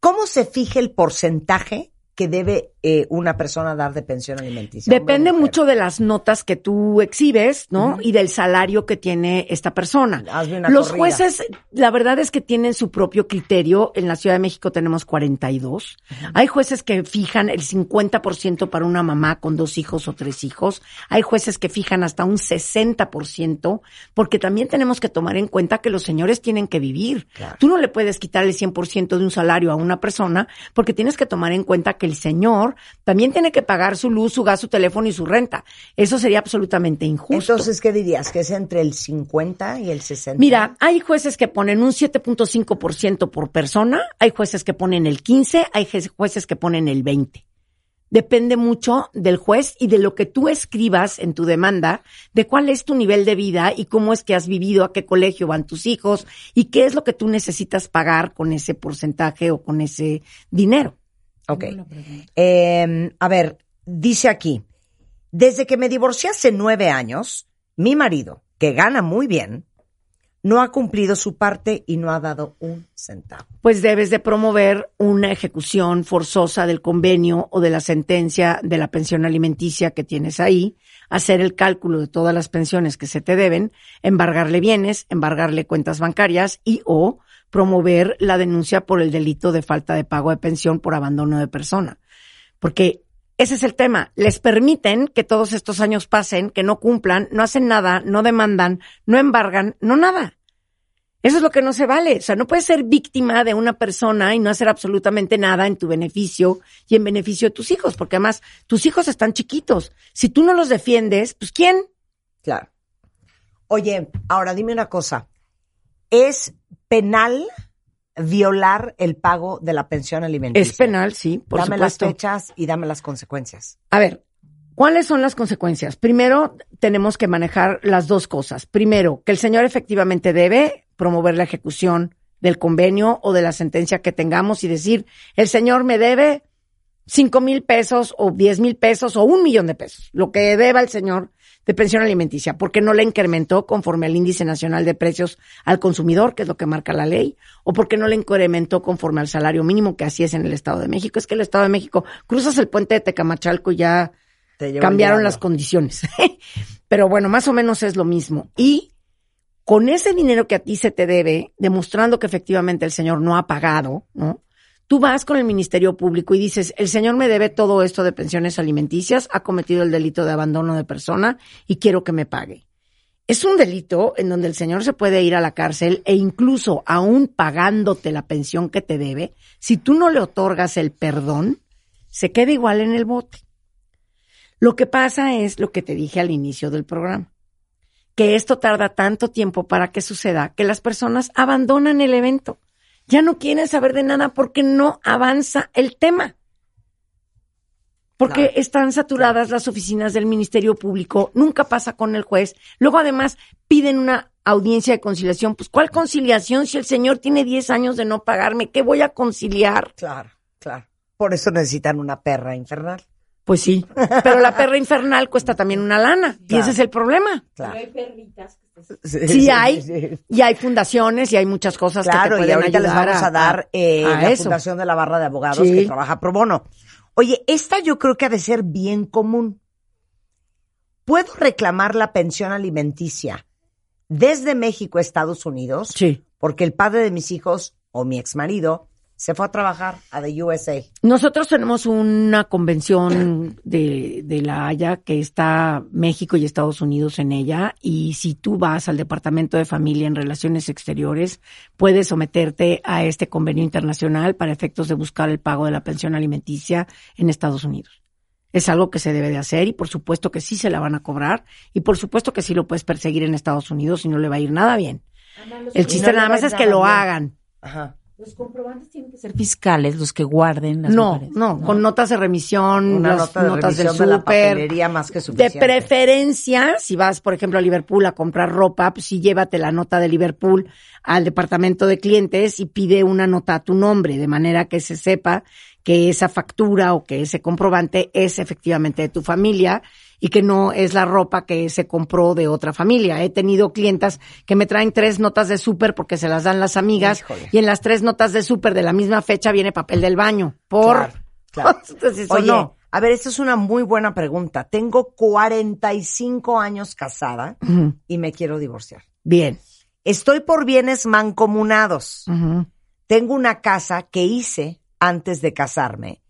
¿cómo se fija el porcentaje que debe eh, una persona dar de pensión alimenticia? Depende mucho de las notas que tú exhibes, ¿no? Y del salario que tiene esta persona. Hazme una Los corrida. jueces, la verdad es que tienen su propio criterio. En la Ciudad de México tenemos 42. Hay jueces que fijan el 50% para una mamá con dos hijos o tres hijos. Hay jueces que fijan hasta un 60%, porque también tenemos que tomar en cuenta que los señores tienen que vivir. Tú no le puedes quitar el 100% de un salario a una persona, porque tienes que tomar en cuenta que el señor también tiene que pagar su luz, su gas, su teléfono y su renta. Eso sería absolutamente injusto. Entonces, ¿qué dirías? ¿Que es entre el 50 y el 60? Mira, hay jueces que ponen un 7.5% por persona, hay jueces que ponen el 15, hay jueces que ponen el 20. Depende mucho del juez y de lo que tú escribas en tu demanda, de cuál es tu nivel de vida y cómo es que has vivido, a qué colegio van tus hijos y qué es lo que tú necesitas pagar con ese porcentaje o con ese dinero. Ok. Eh, a ver, dice aquí, desde que me divorcié hace nueve años, mi marido, que gana muy bien, no ha cumplido su parte y no ha dado un centavo. pues debes de promover una ejecución forzosa del convenio o de la sentencia de la pensión alimenticia que tienes ahí, hacer el cálculo de todas las pensiones que se te deben, embargarle bienes, embargarle cuentas bancarias y o promover la denuncia por el delito de falta de pago de pensión por abandono de persona. Porque Ese es el tema. Les permiten que todos estos años pasen, que no cumplan, no hacen nada, no demandan, no embargan, no nada. Eso es lo que no se vale. O sea, no puedes ser víctima de una persona y no hacer absolutamente nada en tu beneficio y en beneficio de tus hijos, porque además tus hijos están chiquitos. Si tú no los defiendes, pues ¿quién? Claro. Oye, ahora dime una cosa. ¿Es penal violar el pago de la pensión alimenticia? Es penal, sí, por dame supuesto. las fechas y dame las consecuencias. A ver, ¿cuáles son las consecuencias? Primero, tenemos que manejar las dos cosas. Primero, que el señor efectivamente debe promover la ejecución del convenio o de la sentencia que tengamos y decir, el señor me debe cinco mil pesos o diez mil pesos o un millón de pesos, lo que deba el señor de pensión alimenticia, porque no la incrementó conforme al índice nacional de precios al consumidor, que es lo que marca la ley, o porque no la incrementó conforme al salario mínimo, que así es en el Estado de México. Es que el Estado de México cruzas el puente de Tecamachalco y ya cambiaron las condiciones. [laughs] Pero bueno, más o menos es lo mismo. Y con ese dinero que a ti se te debe, demostrando que efectivamente el señor no ha pagado, ¿no? Tú vas con el Ministerio Público y dices, el señor me debe todo esto de pensiones alimenticias, ha cometido el delito de abandono de persona y quiero que me pague. Es un delito en donde el señor se puede ir a la cárcel e incluso aún pagándote la pensión que te debe, si tú no le otorgas el perdón, se queda igual en el bote. Lo que pasa es lo que te dije al inicio del programa, que esto tarda tanto tiempo para que suceda que las personas abandonan el evento. Ya no quieren saber de nada porque no avanza el tema. Porque están saturadas las oficinas del Ministerio Público, nunca pasa con el juez. Luego además piden una audiencia de conciliación. Pues ¿cuál conciliación si el señor tiene 10 años de no pagarme? ¿Qué voy a conciliar? Claro, claro. Por eso necesitan una perra infernal. Pues sí, pero la perra infernal cuesta también una lana y Claro. ese es el problema. Claro. Sí hay, y hay fundaciones y hay muchas cosas que te Claro, y pueden ahorita les vamos a, dar eh, a la eso. Fundación de la Barra de Abogados Sí. que trabaja pro bono. Oye, esta yo creo que ha de ser bien común. ¿Puedo reclamar la pensión alimenticia desde México a Estados Unidos? Sí. Porque el padre de mis hijos o mi exmarido se fue a trabajar a the USA. Nosotros tenemos una convención de, de la Haya que está México y Estados Unidos en ella y si tú vas al Departamento de Familia en Relaciones Exteriores, puedes someterte a este convenio internacional para efectos de buscar el pago de la pensión alimenticia en Estados Unidos. Es algo que se debe de hacer y por supuesto que sí se la van a cobrar y por supuesto que sí lo puedes perseguir en Estados Unidos y no le va a ir nada bien. El chiste no nada más es que lo bien. hagan. Ajá. Los comprobantes tienen que ser fiscales, los que guarden las No, mujeres. no, con notas de remisión, Una las nota de notas del de la papelería más que De suficiente. preferencia, si vas, por ejemplo, a Liverpool a comprar ropa, pues sí llévate la nota de Liverpool al departamento de clientes y pide una nota a tu nombre, de manera que se sepa que esa factura o que ese comprobante es efectivamente de tu familia y que no es la ropa que se compró de otra familia. He tenido clientas que me traen tres notas de súper porque se las dan las amigas Híjole. y en las tres notas de súper de la misma fecha viene papel del baño. Por... Claro, claro. [laughs] Entonces, eso Oye, no. a ver, esta es una muy buena pregunta. Tengo 45 años casada y me quiero divorciar. Bien. Estoy por bienes mancomunados. Tengo una casa que hice antes de casarme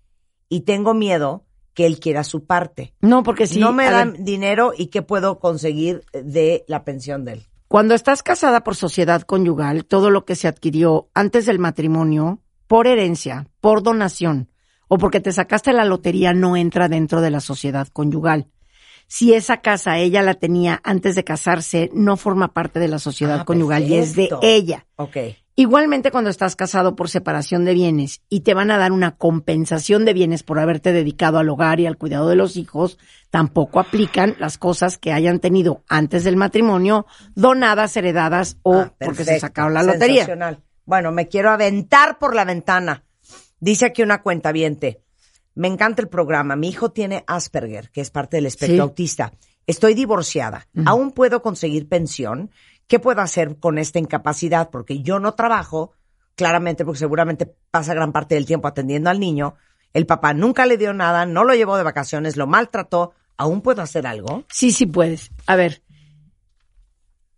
y tengo miedo que él quiera su parte. No, porque si no me dan ver, dinero y qué puedo conseguir de la pensión de él. cuando estás casada por sociedad conyugal, todo lo que se adquirió antes del matrimonio, por herencia, por donación o porque te sacaste la lotería, no entra dentro de la sociedad conyugal. Si esa casa ella la tenía antes de casarse, no forma parte de la sociedad Ah, conyugal y es de ella. Ok. Igualmente cuando estás casado por separación de bienes y te van a dar una compensación de bienes por haberte dedicado al hogar y al cuidado de los hijos, tampoco aplican las cosas que hayan tenido antes del matrimonio, donadas, heredadas o Ah, porque se sacaron la lotería. Bueno, me quiero aventar por la ventana. Dice aquí una cuenta Me encanta el programa. Mi hijo tiene Asperger, que es parte del espectro Sí. autista. Estoy divorciada. ¿Aún puedo conseguir pensión? ¿Qué puedo hacer con esta incapacidad? Porque yo no trabajo, claramente, porque seguramente pasa gran parte del tiempo atendiendo al niño. El papá nunca le dio nada, no lo llevó de vacaciones, lo maltrató. ¿Aún puedo hacer algo? Sí, sí puedes. A ver,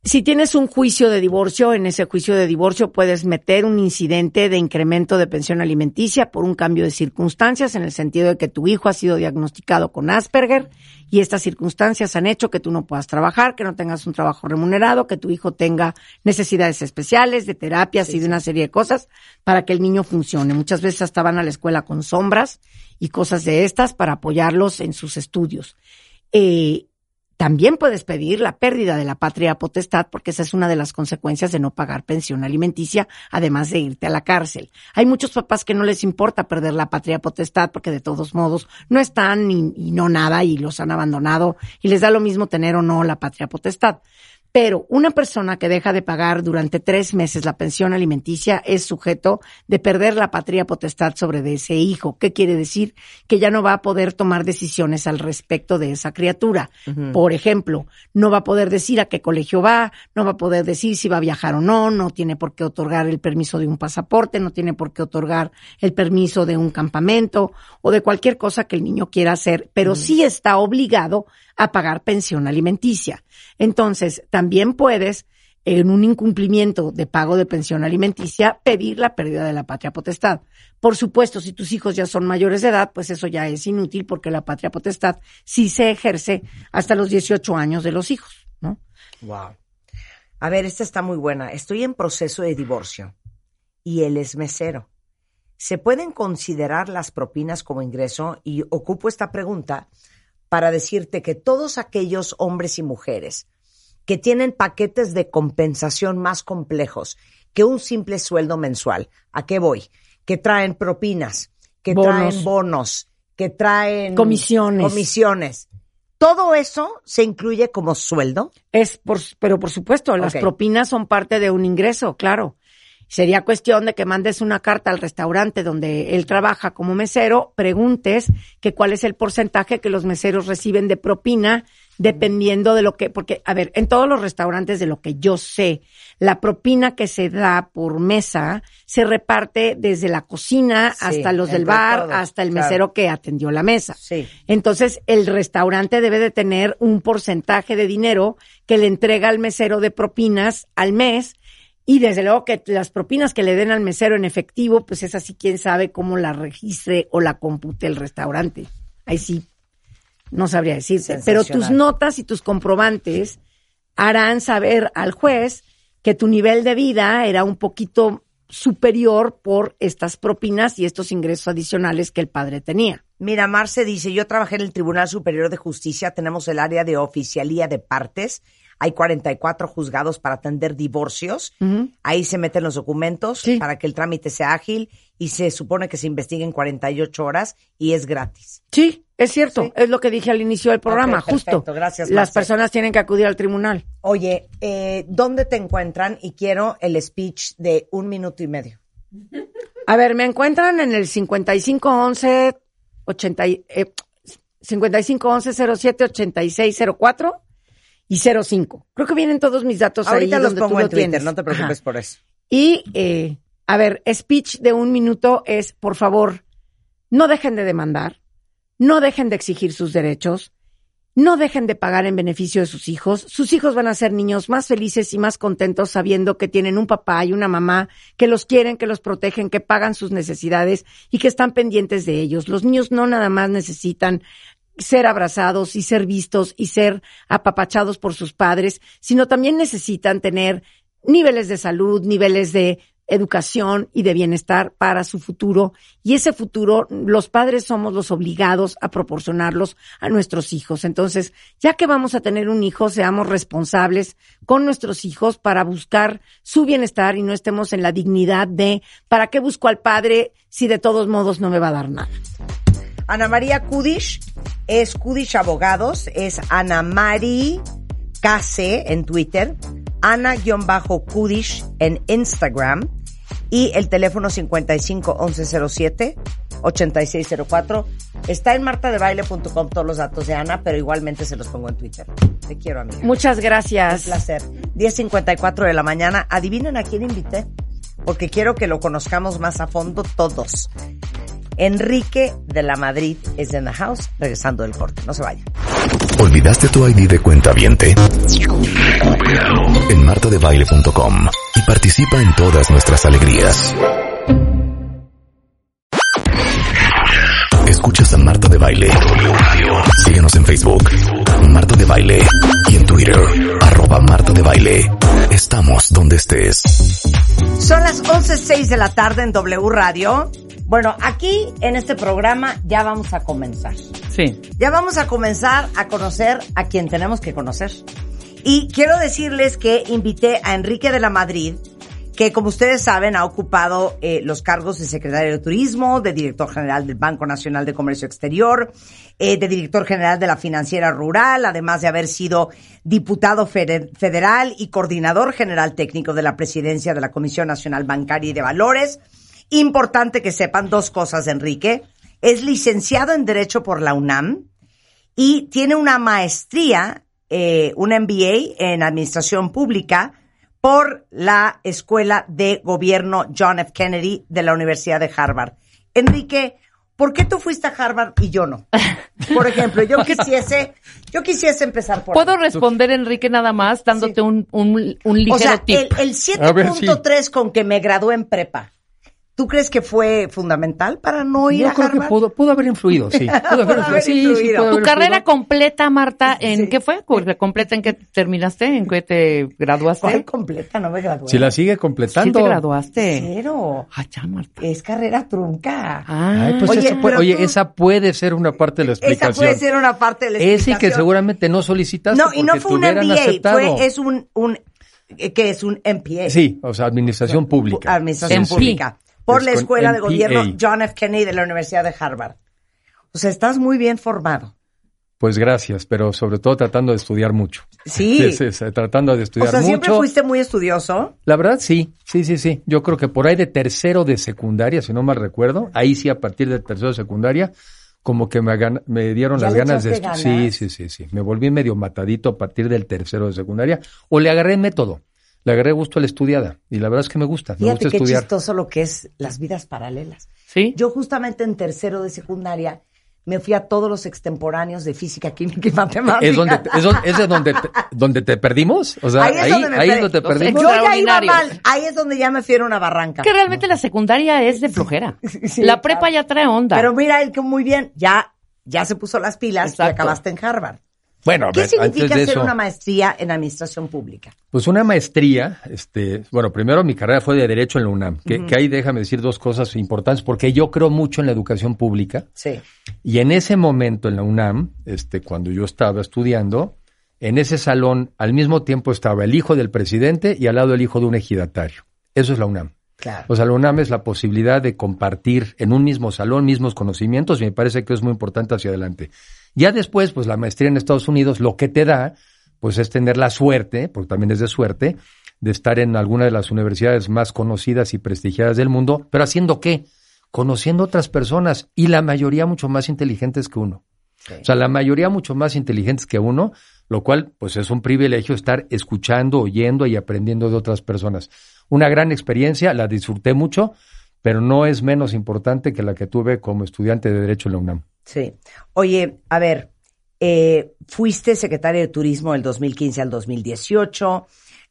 si tienes un juicio de divorcio, en ese juicio de divorcio puedes meter un incidente de incremento de pensión alimenticia por un cambio de circunstancias, en el sentido de que tu hijo ha sido diagnosticado con Asperger y estas circunstancias han hecho que tú no puedas trabajar, que no tengas un trabajo remunerado, que tu hijo tenga necesidades especiales de terapias y de una serie de cosas para que el niño funcione. Muchas veces hasta van a la escuela con sombras y cosas de estas para apoyarlos en sus estudios. Eh, también puedes pedir la pérdida de la patria potestad porque esa es una de las consecuencias de no pagar pensión alimenticia, además de irte a la cárcel. Hay muchos papás que no les importa perder la patria potestad porque de todos modos no están y, y no nada y los han abandonado y les da lo mismo tener o no la patria potestad. Pero una persona que deja de pagar durante tres meses la pensión alimenticia es sujeto de perder la patria potestad sobre de ese hijo. ¿Qué quiere decir? Que ya no va a poder tomar decisiones al respecto de esa criatura. Por ejemplo, no va a poder decir a qué colegio va, no va a poder decir si va a viajar o no, no tiene por qué otorgar el permiso de un pasaporte, no tiene por qué otorgar el permiso de un campamento o de cualquier cosa que el niño quiera hacer, pero sí está obligado a pagar pensión alimenticia. Entonces, también puedes, en un incumplimiento de pago de pensión alimenticia, pedir la pérdida de la patria potestad. Por supuesto, si tus hijos ya son mayores de edad, pues eso ya es inútil porque la patria potestad sí se ejerce hasta los 18 años de los hijos, ¿no? Wow. A ver, esta está muy buena. Estoy en proceso de divorcio y él es mesero. ¿Se pueden considerar las propinas como ingreso? Y ocupo esta pregunta para decirte que todos aquellos hombres y mujeres que tienen paquetes de compensación más complejos que un simple sueldo mensual, ¿a qué voy? Que traen propinas, que Bonos. traen bonos, que traen Comisiones. comisiones. Todo eso se incluye como sueldo. Es por, pero por supuesto, las propinas son parte de un ingreso, claro. Sería cuestión de que mandes una carta al restaurante donde él trabaja como mesero, preguntes que cuál es el porcentaje que los meseros reciben de propina, dependiendo de lo que, porque, a ver, en todos los restaurantes de lo que yo sé, la propina que se da por mesa se reparte desde la cocina Sí, hasta los del bar, todos, hasta el claro. mesero que atendió la mesa. Sí. Entonces, el restaurante debe de tener un porcentaje de dinero que le entrega al mesero de propinas al mes. Y desde luego que las propinas que le den al mesero en efectivo, pues es así quién sabe cómo la registre o la compute el restaurante. Ahí sí, no sabría decirte. Pero tus notas y tus comprobantes harán saber al juez que tu nivel de vida era un poquito superior por estas propinas y estos ingresos adicionales que el padre tenía. Mira, Marce dice, yo trabajé en el Tribunal Superior de Justicia, tenemos el área de oficialía de partes, hay 44 juzgados para atender divorcios, ahí se meten los documentos Sí. para que el trámite sea ágil y se supone que se investigue en 48 horas y es gratis. Sí, es cierto, Sí. es lo que dije al inicio del programa, Ok, perfecto, justo. gracias, Las Marce. personas tienen que acudir al tribunal. Oye, eh, ¿dónde te encuentran? Y quiero el speech de un minuto y medio. A ver, me encuentran en el 5511 80 y- eh, 5511 07 8604 y 05. Creo que vienen todos mis datos Ahorita ahí los donde pongo tú en lo Twitter, tienes. no te preocupes Ajá. por eso. Y, eh, a ver, speech de un minuto es, por favor, no dejen de demandar, no dejen de exigir sus derechos, no dejen de pagar en beneficio de sus hijos. Sus hijos van a ser niños más felices y más contentos sabiendo que tienen un papá y una mamá que los quieren, que los protegen, que pagan sus necesidades y que están pendientes de ellos. Los niños no nada más necesitan ser abrazados y ser vistos y ser apapachados por sus padres, sino también necesitan tener niveles de salud, niveles de educación y de bienestar para su futuro. Y ese futuro, los padres somos los obligados a proporcionarlos a nuestros hijos. Entonces, ya que vamos a tener un hijo, seamos responsables con nuestros hijos para buscar su bienestar y no estemos en la dignidad de, ¿para qué busco al padre si de todos modos no me va a dar nada? Ana María Kudish es Kudish Abogados, es Ana Mari KC en Twitter, Ana-Kudish en Instagram y el teléfono 55 1107 8604. Está en martadebaile.com todos los datos de Ana, pero igualmente se los pongo en Twitter. Te quiero, amiga. Muchas Un gracias. placer. 10.54 de la mañana. Adivinen a quién invité, porque quiero que lo conozcamos más a fondo todos. Enrique de la Madrid es en the house, regresando del corte. No se vayan. ¿Olvidaste tu ID de cuenta viente? En martadebaile.com y participa en todas nuestras alegrías. Escuchas a Marta de Baile. Síguenos en Facebook, Marta de Baile. Y en Twitter, arroba Marta de Baile. Estamos donde estés. Son las 11.06 de la tarde en W Radio. Bueno, aquí en este programa ya vamos a comenzar. Sí. Ya vamos a comenzar a conocer a quien tenemos que conocer. Y quiero decirles que invité a Enrique de la Madrid, que como ustedes saben ha ocupado eh, los cargos de secretario de Turismo, de director general del Banco Nacional de Comercio Exterior, eh, de director general de la Financiera Rural, además de haber sido diputado fede- federal y coordinador general técnico de la presidencia de la Comisión Nacional Bancaria y de Valores. Importante que sepan dos cosas, Enrique. Es licenciado en Derecho por la UNAM y tiene una maestría, eh, un MBA en Administración Pública por la Escuela de Gobierno John F. Kennedy de la Universidad de Harvard. Enrique, ¿por qué tú fuiste a Harvard y yo no? Por ejemplo, yo [laughs] quisiese, yo quisiese empezar por ¿Puedo ahí. responder, Enrique, nada más, dándote un, un, un ligero O sea, tip? el, el A ver, sí. 7.3 con que me gradué en prepa, ¿tú crees que fue fundamental para no ir Yo a creo que Harvard? pudo, pudo haber influido, sí. [laughs] Pudo haber, sí, sí, influido. pudo ¿Tu haber carrera influido. completa, Marta, en Sí. qué fue? ¿Completa en qué terminaste? ¿En qué te graduaste? ¿Cuál completa? No me gradué. Si la sigue ¿Sí completando. te graduaste? Cero. Ah, ya, Marta. Es carrera trunca. Ah, Ay, pues Oye, eso puede- oye, tú- esa puede ser una parte de la Esa explicación. puede ser una parte de la Ese explicación. que seguramente no solicitaste No, y no fue un MBA, aceptado. fue, es un, un, eh, que es un MPA. Sí, o sea, administración pública. Administración Sí, sí. Pública. Por Es la Escuela de. Gobierno John F. Kennedy de la Universidad de Harvard. O sea, estás muy bien formado. Pues gracias, pero sobre todo tratando de estudiar mucho. Sí. [laughs] sí, sí, tratando de O estudiar sea, siempre mucho. fuiste muy estudioso. La verdad, sí, sí, sí, sí. Yo creo que por ahí de tercero de secundaria, si no mal recuerdo, ahí sí a partir de tercero de secundaria, como que me, me dieron ¿Ya las ganas de estudiar. Sí, sí, sí, sí. Me volví medio matadito a partir del tercero de secundaria, o le agarré método, le agarré gusto a la estudiada, y la verdad es que me gusta, me Fíjate gusta qué estudiar. chistoso lo que es las vidas paralelas. ¿Sí? Yo justamente en tercero de secundaria me fui a todos los extemporáneos de física, química y matemáticas. ¿Es donde, es, don- es de donde te, donde te perdimos? O sea, ahí es donde me ahí es perdí. donde te perdimos. Yo ya iba mal. Ahí es donde ya me fui a una barranca. Que realmente la secundaria es de flojera. Sí, la prepa claro. ya trae onda. Pero mira, el que muy bien, ya, ya se puso las pilas y acabaste en Harvard. Bueno, a ¿Qué ver, significa antes de hacer eso, una maestría en administración pública? Pues una maestría, este, bueno, primero mi carrera fue de Derecho en la UNAM, que, que ahí déjame decir dos cosas importantes, porque yo creo mucho en la educación pública, Sí. y en ese momento en la UNAM, este, cuando yo estaba estudiando, en ese salón al mismo tiempo estaba el hijo del presidente y al lado el hijo de un ejidatario. Eso es la UNAM. Claro. O sea, la UNAM es la posibilidad de compartir en un mismo salón mismos conocimientos y me parece que es muy importante hacia adelante. Ya después, pues la maestría en Estados Unidos lo que te da, pues es tener la suerte, porque también es de suerte, de estar en alguna de las universidades más conocidas y prestigiadas del mundo, pero haciendo qué? Conociendo otras personas y la mayoría mucho más inteligentes que uno. O sea, la mayoría mucho más inteligentes que uno, lo cual pues es un privilegio estar escuchando, oyendo y aprendiendo de otras personas. Una gran experiencia, la disfruté mucho, pero no es menos importante que la que tuve como estudiante de Derecho en la UNAM. Sí. Oye, a ver, eh, fuiste secretario de Turismo del 2015 al 2018,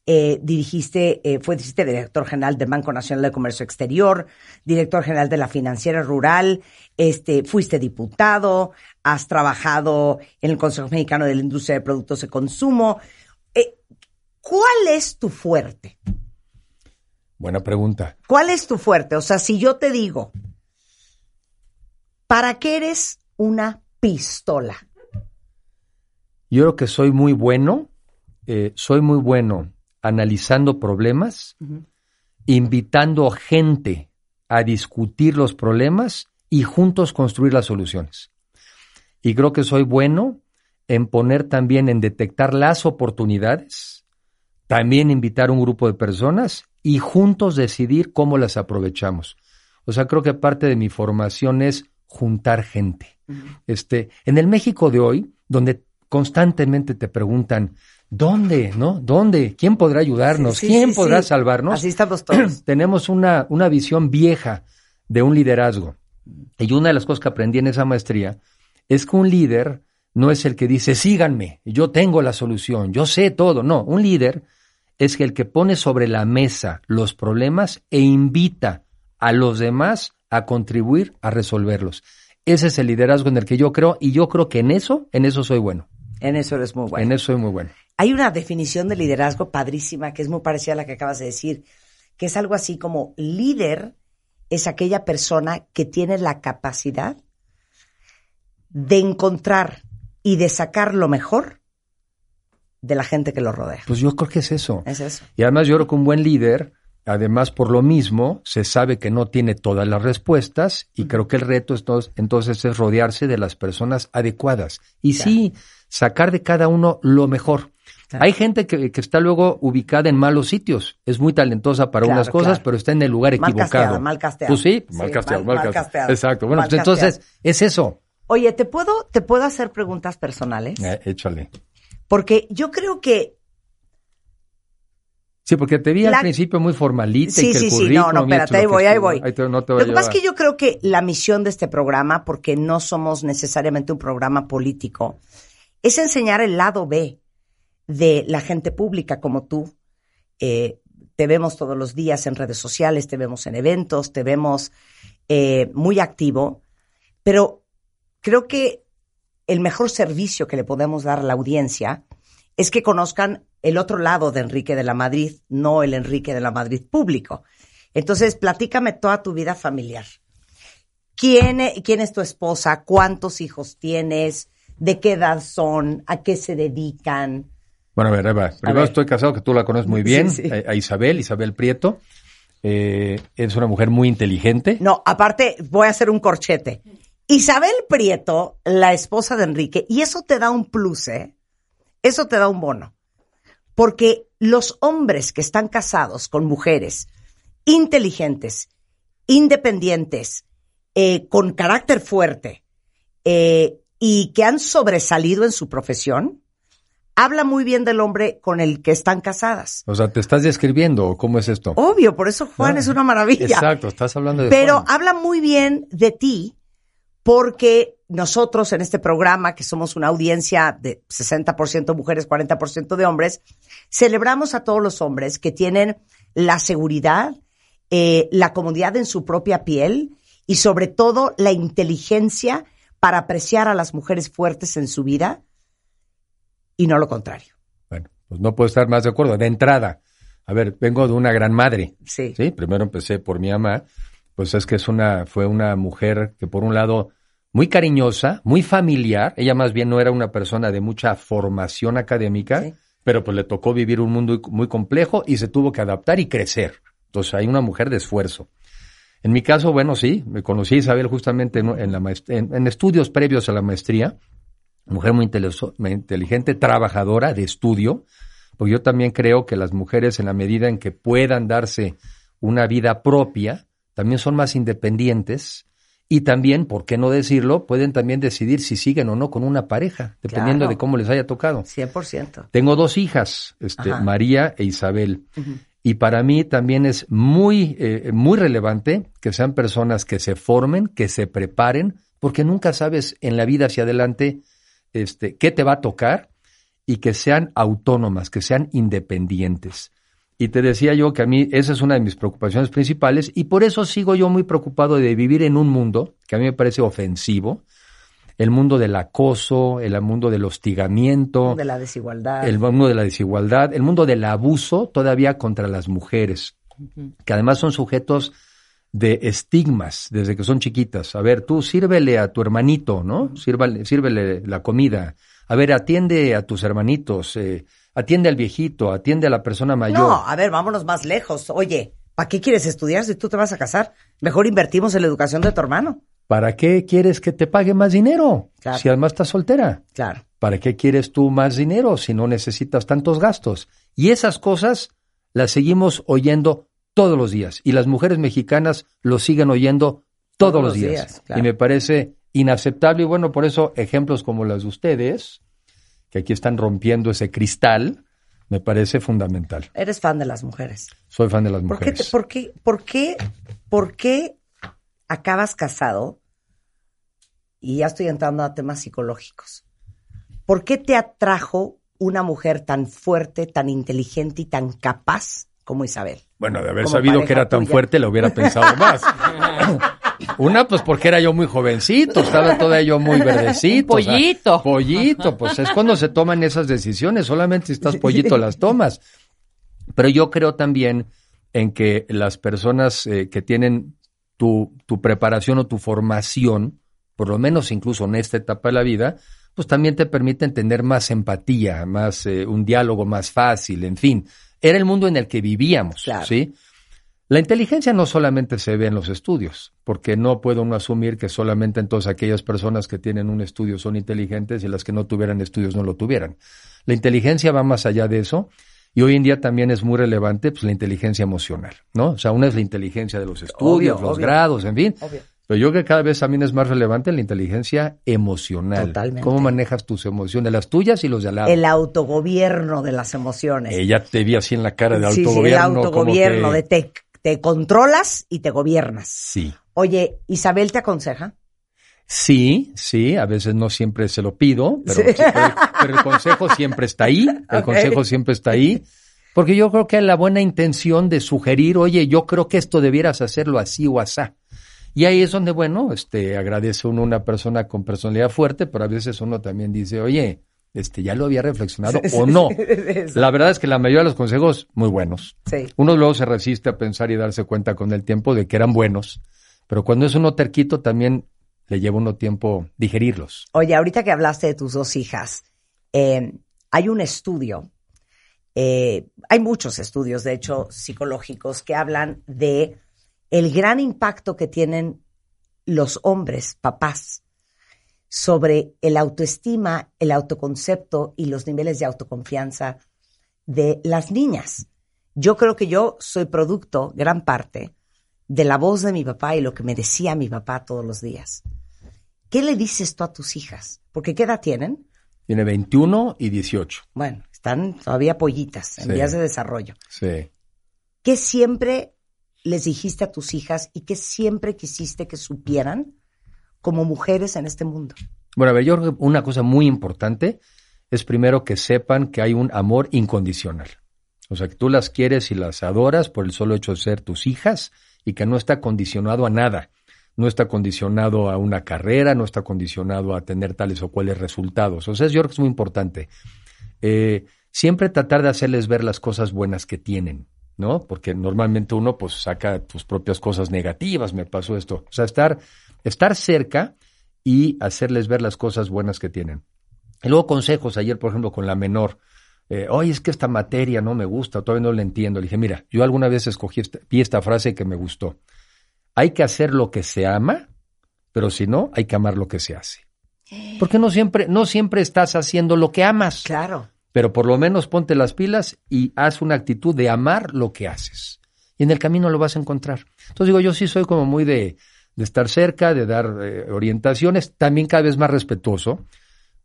eh, dirigiste, eh, fuiste director general del Banco Nacional de Comercio Exterior, director general de la Financiera Rural, este, fuiste diputado, has trabajado en el Consejo Mexicano de la Industria de Productos de Consumo. Eh, ¿Cuál es tu fuerte? Buena pregunta. ¿Cuál es tu fuerte? O sea, si yo te digo, ¿para qué eres una pistola? Yo creo que soy muy bueno, eh, soy muy bueno analizando problemas, invitando gente a discutir los problemas y juntos construir las soluciones. Y creo que soy bueno en poner también, en detectar las oportunidades, también invitar un grupo de personas y juntos decidir cómo las aprovechamos. O sea, creo que parte de mi formación es juntar gente. Este, en el México de hoy, donde constantemente te preguntan, ¿dónde? ¿No? ¿Dónde? ¿Quién podrá ayudarnos? Sí, ¿Quién sí, podrá salvarnos? Así estamos [clears throat] todos. Tenemos una, una visión vieja de un liderazgo. Y una de las cosas que aprendí en esa maestría es que un líder no es el que dice, síganme, yo tengo la solución, yo sé todo. No, un líder es el que pone sobre la mesa los problemas e invita a los demás a contribuir a resolverlos. Ese es el liderazgo en el que yo creo y yo creo que en eso, en eso soy bueno. En eso eres muy bueno. En eso soy muy bueno. Hay una definición de liderazgo padrísima que es muy parecida a la que acabas de decir, que es algo así como líder es aquella persona que tiene la capacidad de encontrar y de sacar lo mejor de la gente que lo rodea. Pues yo creo que es eso. Es eso. Y además yo creo que un buen líder, además por lo mismo, se sabe que no tiene todas las respuestas y creo que el reto es entonces, es rodearse de las personas adecuadas. Y sí, sacar de cada uno lo mejor. Hay gente que, que está luego ubicada en malos sitios. Es muy talentosa para Claro, unas cosas, pero está en el lugar Mal equivocado. mal casteada. Pues sí, Sí, mal casteado, mal- mal, casteado. casteado. Exacto. Bueno, pues entonces casteado. es eso. Oye, ¿te puedo, ¿te puedo hacer preguntas personales? Eh, échale. Porque yo creo que Sí, porque te vi La- al principio muy formalita Sí, y que sí, el sí, no, no, espérate, es ahí voy, ahí voy. Ahí te- no te voy Lo que pasa es que yo creo que la misión de este programa, porque no somos necesariamente un programa político, es enseñar el lado B de la gente pública como tú. Eh, te vemos todos los días en redes sociales, te vemos en eventos, te vemos eh, muy activo, pero creo que el mejor servicio que le podemos dar a la audiencia es que conozcan el otro lado de Enrique de la Madrid, no el Enrique de la Madrid público. Entonces, platícame toda tu vida familiar. ¿Quién, e- quién es tu esposa? ¿Cuántos hijos tienes? ¿De qué edad son? ¿A qué se dedican? Bueno, a ver, Eva, primero ver. estoy casado, que tú la conoces muy Sí, bien, sí. A, a Isabel, Isabel Prieto. Eh, es una mujer muy inteligente. No, aparte, voy a hacer un corchete. Isabel Prieto, la esposa de Enrique, y eso te da un plus, ¿eh? Eso te da un bono. Porque los hombres que están casados con mujeres inteligentes, independientes, eh, con carácter fuerte eh, y que han sobresalido en su profesión, habla muy bien del hombre con el que están casadas. O sea, ¿te estás describiendo o cómo es esto? Obvio, por eso Juan Ah, es una maravilla. Exacto, estás hablando de Pero Juan. habla muy bien de ti porque nosotros en este programa, que somos una audiencia de 60% mujeres, 40% de hombres, celebramos a todos los hombres que tienen la seguridad, eh, la comodidad en su propia piel y sobre todo la inteligencia para apreciar a las mujeres fuertes en su vida y no lo contrario. Bueno, pues no puedo estar más de acuerdo. De entrada, a ver, vengo de una gran madre. Sí. Sí, primero empecé por mi mamá, pues es que es una, fue una mujer que por un lado muy cariñosa, muy familiar, ella más bien no era una persona de mucha formación académica, Sí. pero pues le tocó vivir un mundo muy complejo y se tuvo que adaptar y crecer. Entonces hay una mujer de esfuerzo. En mi caso, bueno, sí, me conocí a Isabel justamente en, en la en- en estudios previos a la maestría, mujer muy inteligente, trabajadora de estudio, porque yo también creo que las mujeres en la medida en que puedan darse una vida propia, también son más independientes y también, ¿por qué no decirlo? Pueden también decidir si siguen o no con una pareja, dependiendo Claro. de cómo les haya tocado. 100%. Tengo dos hijas, este, Ajá. María e Isabel. Y para mí también es muy, eh, muy relevante que sean personas que se formen, que se preparen, porque nunca sabes en la vida hacia adelante este, qué te va a tocar y que sean autónomas, que sean independientes. Y te decía yo que a mí esa es una de mis preocupaciones principales y por eso sigo yo muy preocupado de vivir en un mundo que a mí me parece ofensivo, el mundo del acoso, el mundo del hostigamiento, De la desigualdad. el mundo de la desigualdad, el mundo del abuso todavía contra las mujeres, que además son sujetos de estigmas desde que son chiquitas. A ver, tú sírvele a tu hermanito, ¿no? Sírvale, sírvele la comida. A ver, atiende a tus hermanitos, eh, atiende al viejito, atiende a la persona mayor. No, a ver, vámonos más lejos. Oye, ¿para qué quieres estudiar si tú te vas a casar? Mejor invertimos en la educación de tu hermano. ¿Para qué quieres que te pague más dinero? Claro. Si además estás soltera. Claro. ¿Para qué quieres tú más dinero si no necesitas tantos gastos? Y esas cosas las seguimos oyendo todos los días. Y las mujeres mexicanas lo siguen oyendo todos, Todos los días. días, claro. Y me parece inaceptable. Y bueno, por eso ejemplos como los de ustedes, que aquí están rompiendo ese cristal, me parece fundamental. Eres fan de las mujeres. Soy fan de las ¿Por qué, te- mujeres. por qué, por qué, por qué acabas casado y ya estoy entrando a temas psicológicos. ¿Por qué te atrajo una mujer tan fuerte, tan inteligente y tan capaz como Isabel? Bueno, de haber Como sabido que era tan tuya. fuerte, lo hubiera pensado [laughs] más. [laughs] Una, pues porque era yo muy jovencito, estaba todavía yo muy verdecito. Un o sea, pollito. pollito, pues es cuando se toman esas decisiones, solamente si estás pollito las tomas. Pero yo creo también en que las personas eh, que tienen tu, tu preparación o tu formación, por lo menos incluso en esta etapa de la vida, pues también te permiten tener más empatía, más eh, un diálogo más fácil, en fin. Era el mundo en el que vivíamos, Claro. ¿sí? La inteligencia no solamente se ve en los estudios, porque no puedo uno asumir que solamente entonces aquellas personas que tienen un estudio son inteligentes y las que no tuvieran estudios no lo tuvieran. La inteligencia va más allá de eso y hoy en día también es muy relevante pues, la inteligencia emocional, ¿no? O sea, una es la inteligencia de los estudios, Obvio, los obvio. grados, en fin. Obvio. Pero yo creo que cada vez también es más relevante la inteligencia emocional. Totalmente. ¿Cómo manejas tus emociones, las tuyas y los de al lado? El autogobierno de las emociones. Ella te vi así en la cara de Sí, sí, el autogobierno. como autogobierno, que- de te, te controlas y te gobiernas. Sí. Oye, Isabel te aconseja. Sí, sí, a veces no siempre se lo pido, pero, Sí. sí, pero- pero el consejo siempre está ahí, [laughs] el consejo siempre está ahí, porque yo creo que hay la buena intención de sugerir, oye, yo creo que esto debieras hacerlo así o asá. Y ahí es donde, bueno, este, agradece uno a una persona con personalidad fuerte, pero a veces uno también dice, oye, este, ya lo había reflexionado o no. La verdad es que la mayoría de los consejos, muy buenos. Uno luego se resiste a pensar y darse cuenta con el tiempo de que eran buenos, pero cuando es uno terquito también le lleva uno tiempo digerirlos. Oye, ahorita que hablaste de tus dos hijas, eh, hay un estudio, eh, hay muchos estudios, de hecho, psicológicos, que hablan de el gran impacto que tienen los hombres, papás, sobre el autoestima, el autoconcepto y los niveles de autoconfianza de las niñas. Yo creo que yo soy producto, gran parte, de la voz de mi papá y lo que me decía mi papá todos los días. ¿Qué le dices tú a tus hijas? Porque ¿qué edad tienen? Tiene 21 y 18. Bueno, están todavía pollitas, en Sí. vías de desarrollo. Sí. ¿Qué siempre les dijiste a tus hijas y qué siempre quisiste que supieran como mujeres en este mundo? Bueno, a ver, yo una cosa muy importante es primero que sepan que hay un amor incondicional. O sea, que tú las quieres y las adoras por el solo hecho de ser tus hijas y que no está condicionado a nada. No está condicionado a una carrera, no está condicionado a tener tales o cuales resultados. O sea, yo creo es muy importante. Eh, siempre tratar de hacerles ver las cosas buenas que tienen, ¿no? Porque normalmente uno pues saca tus propias cosas negativas, me pasó esto. O sea, estar, estar cerca y hacerles ver las cosas buenas que tienen. Y luego consejos, ayer por ejemplo con la menor, eh, oye, es que esta materia no me gusta, todavía no la entiendo. Le dije, mira, yo alguna vez escogí esta, vi esta frase que me gustó. Hay que hacer lo que se ama, pero si no, hay que amar lo que se hace. Porque no siempre, no siempre estás haciendo lo que amas Claro. pero por lo menos ponte las pilas y haz una actitud de amar lo que haces. Y en el camino lo vas a encontrar. Entonces digo, yo sí soy como muy de, de estar cerca, de dar eh, orientaciones, también cada vez más respetuoso,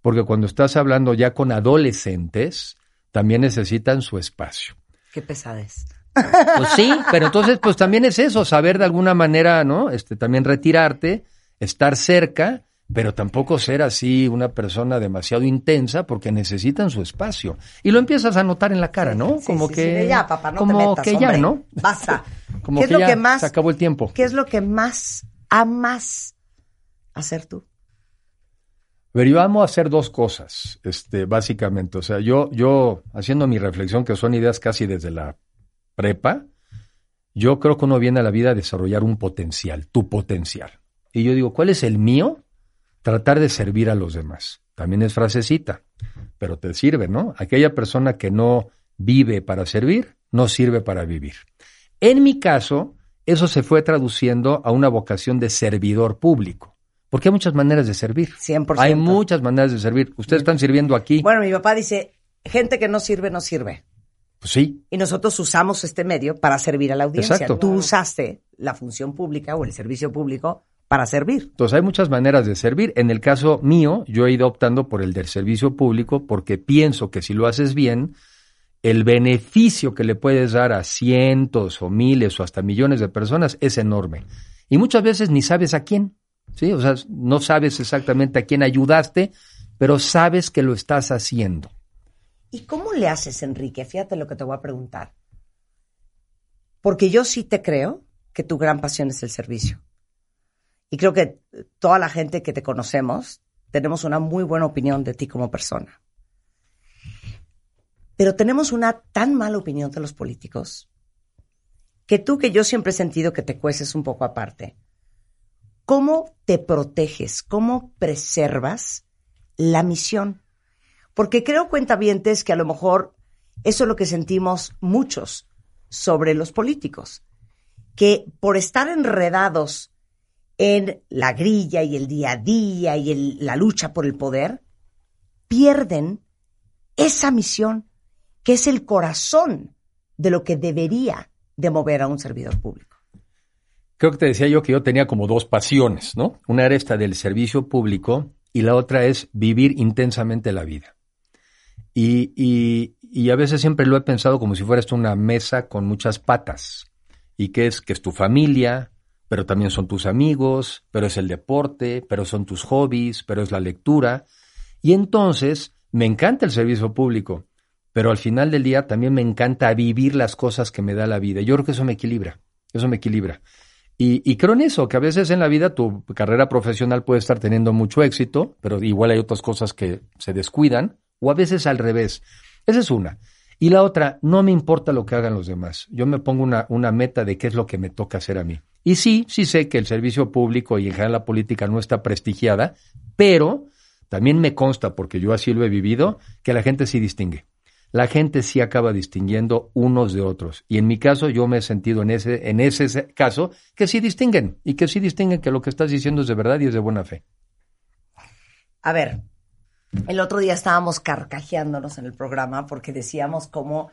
porque cuando estás hablando ya con adolescentes, también necesitan su espacio. Qué pesadez. Pues sí, pero entonces pues también es eso, saber de alguna manera, ¿no? Este, también retirarte, estar cerca, pero tampoco ser así una persona demasiado intensa porque necesitan su espacio. Y lo empiezas a notar en la cara, ¿no? Sí, como sí, que sí, ya, papá, no como te metas, que ya. ¿no? Basta. [laughs] Como ¿Qué es que lo ya que más se acabó el tiempo. ¿Qué es lo que más amas hacer tú? Pero yo amo hacer dos cosas, este, básicamente. O sea, yo, yo, haciendo mi reflexión, que son ideas casi desde la prepa, yo creo que uno viene a la vida a desarrollar un potencial, tu potencial. Y yo digo, ¿cuál es el mío? Tratar de servir a los demás. También es frasecita, pero te sirve, ¿no? Aquella persona que no vive para servir, no sirve para vivir. En mi caso, eso se fue traduciendo a una vocación de servidor público. Porque hay muchas maneras de servir. 100%. Hay muchas maneras de servir. Ustedes están sirviendo aquí. Bueno, mi papá dice, gente que no sirve, no sirve. Pues sí, Y nosotros usamos este medio para servir a la audiencia. Exacto. Tú usaste la función pública o el servicio público para servir. Entonces hay muchas maneras de servir. En el caso mío, yo he ido optando por el del servicio público porque pienso que si lo haces bien, el beneficio que le puedes dar a cientos o miles o hasta millones de personas es enorme. Y muchas veces ni sabes a quién, ¿sí? O sea, no sabes exactamente a quién ayudaste, pero sabes que lo estás haciendo. ¿Y cómo le haces, Enrique? Fíjate lo que te voy a preguntar. Porque yo sí te creo que tu gran pasión es el servicio. Y creo que toda la gente que te conocemos tenemos una muy buena opinión de ti como persona. Pero tenemos una tan mala opinión de los políticos que tú, que yo siempre he sentido que te cueces un poco aparte, ¿cómo te proteges? ¿Cómo preservas la misión? Porque creo, cuentavientes, que a lo mejor eso es lo que sentimos muchos sobre los políticos, que por estar enredados en la grilla y el día a día y la lucha por el poder, pierden esa misión que es el corazón de lo que debería de mover a un servidor público. Creo que te decía yo que yo tenía como dos pasiones, ¿no? Una era esta del servicio público y la otra es vivir intensamente la vida. Y, y- y a veces siempre lo he pensado como si fuera esto una mesa con muchas patas. Y que es que es tu familia, pero también son tus amigos, pero es el deporte, pero son tus hobbies, pero es la lectura. Y entonces me encanta el servicio público, pero al final del día también me encanta vivir las cosas que me da la vida. Yo creo que eso me equilibra, eso me equilibra. Y, creo en eso, que a veces en la vida tu carrera profesional puede estar teniendo mucho éxito, pero igual hay otras cosas que se descuidan, o a veces al revés. Esa es una. Y la otra, no me importa lo que hagan los demás. Yo me pongo una, una meta de qué es lo que me toca hacer a mí. Y sí, sí sé que el servicio público y en general la política no está prestigiada, pero también me consta, porque yo así lo he vivido, que la gente sí distingue. La gente sí acaba distinguiendo unos de otros. Y en mi caso, yo me he sentido en ese, en ese caso que sí distinguen y que sí distinguen que lo que estás diciendo es de verdad y es de buena fe. A ver, el otro día estábamos carcajeándonos en el programa porque decíamos cómo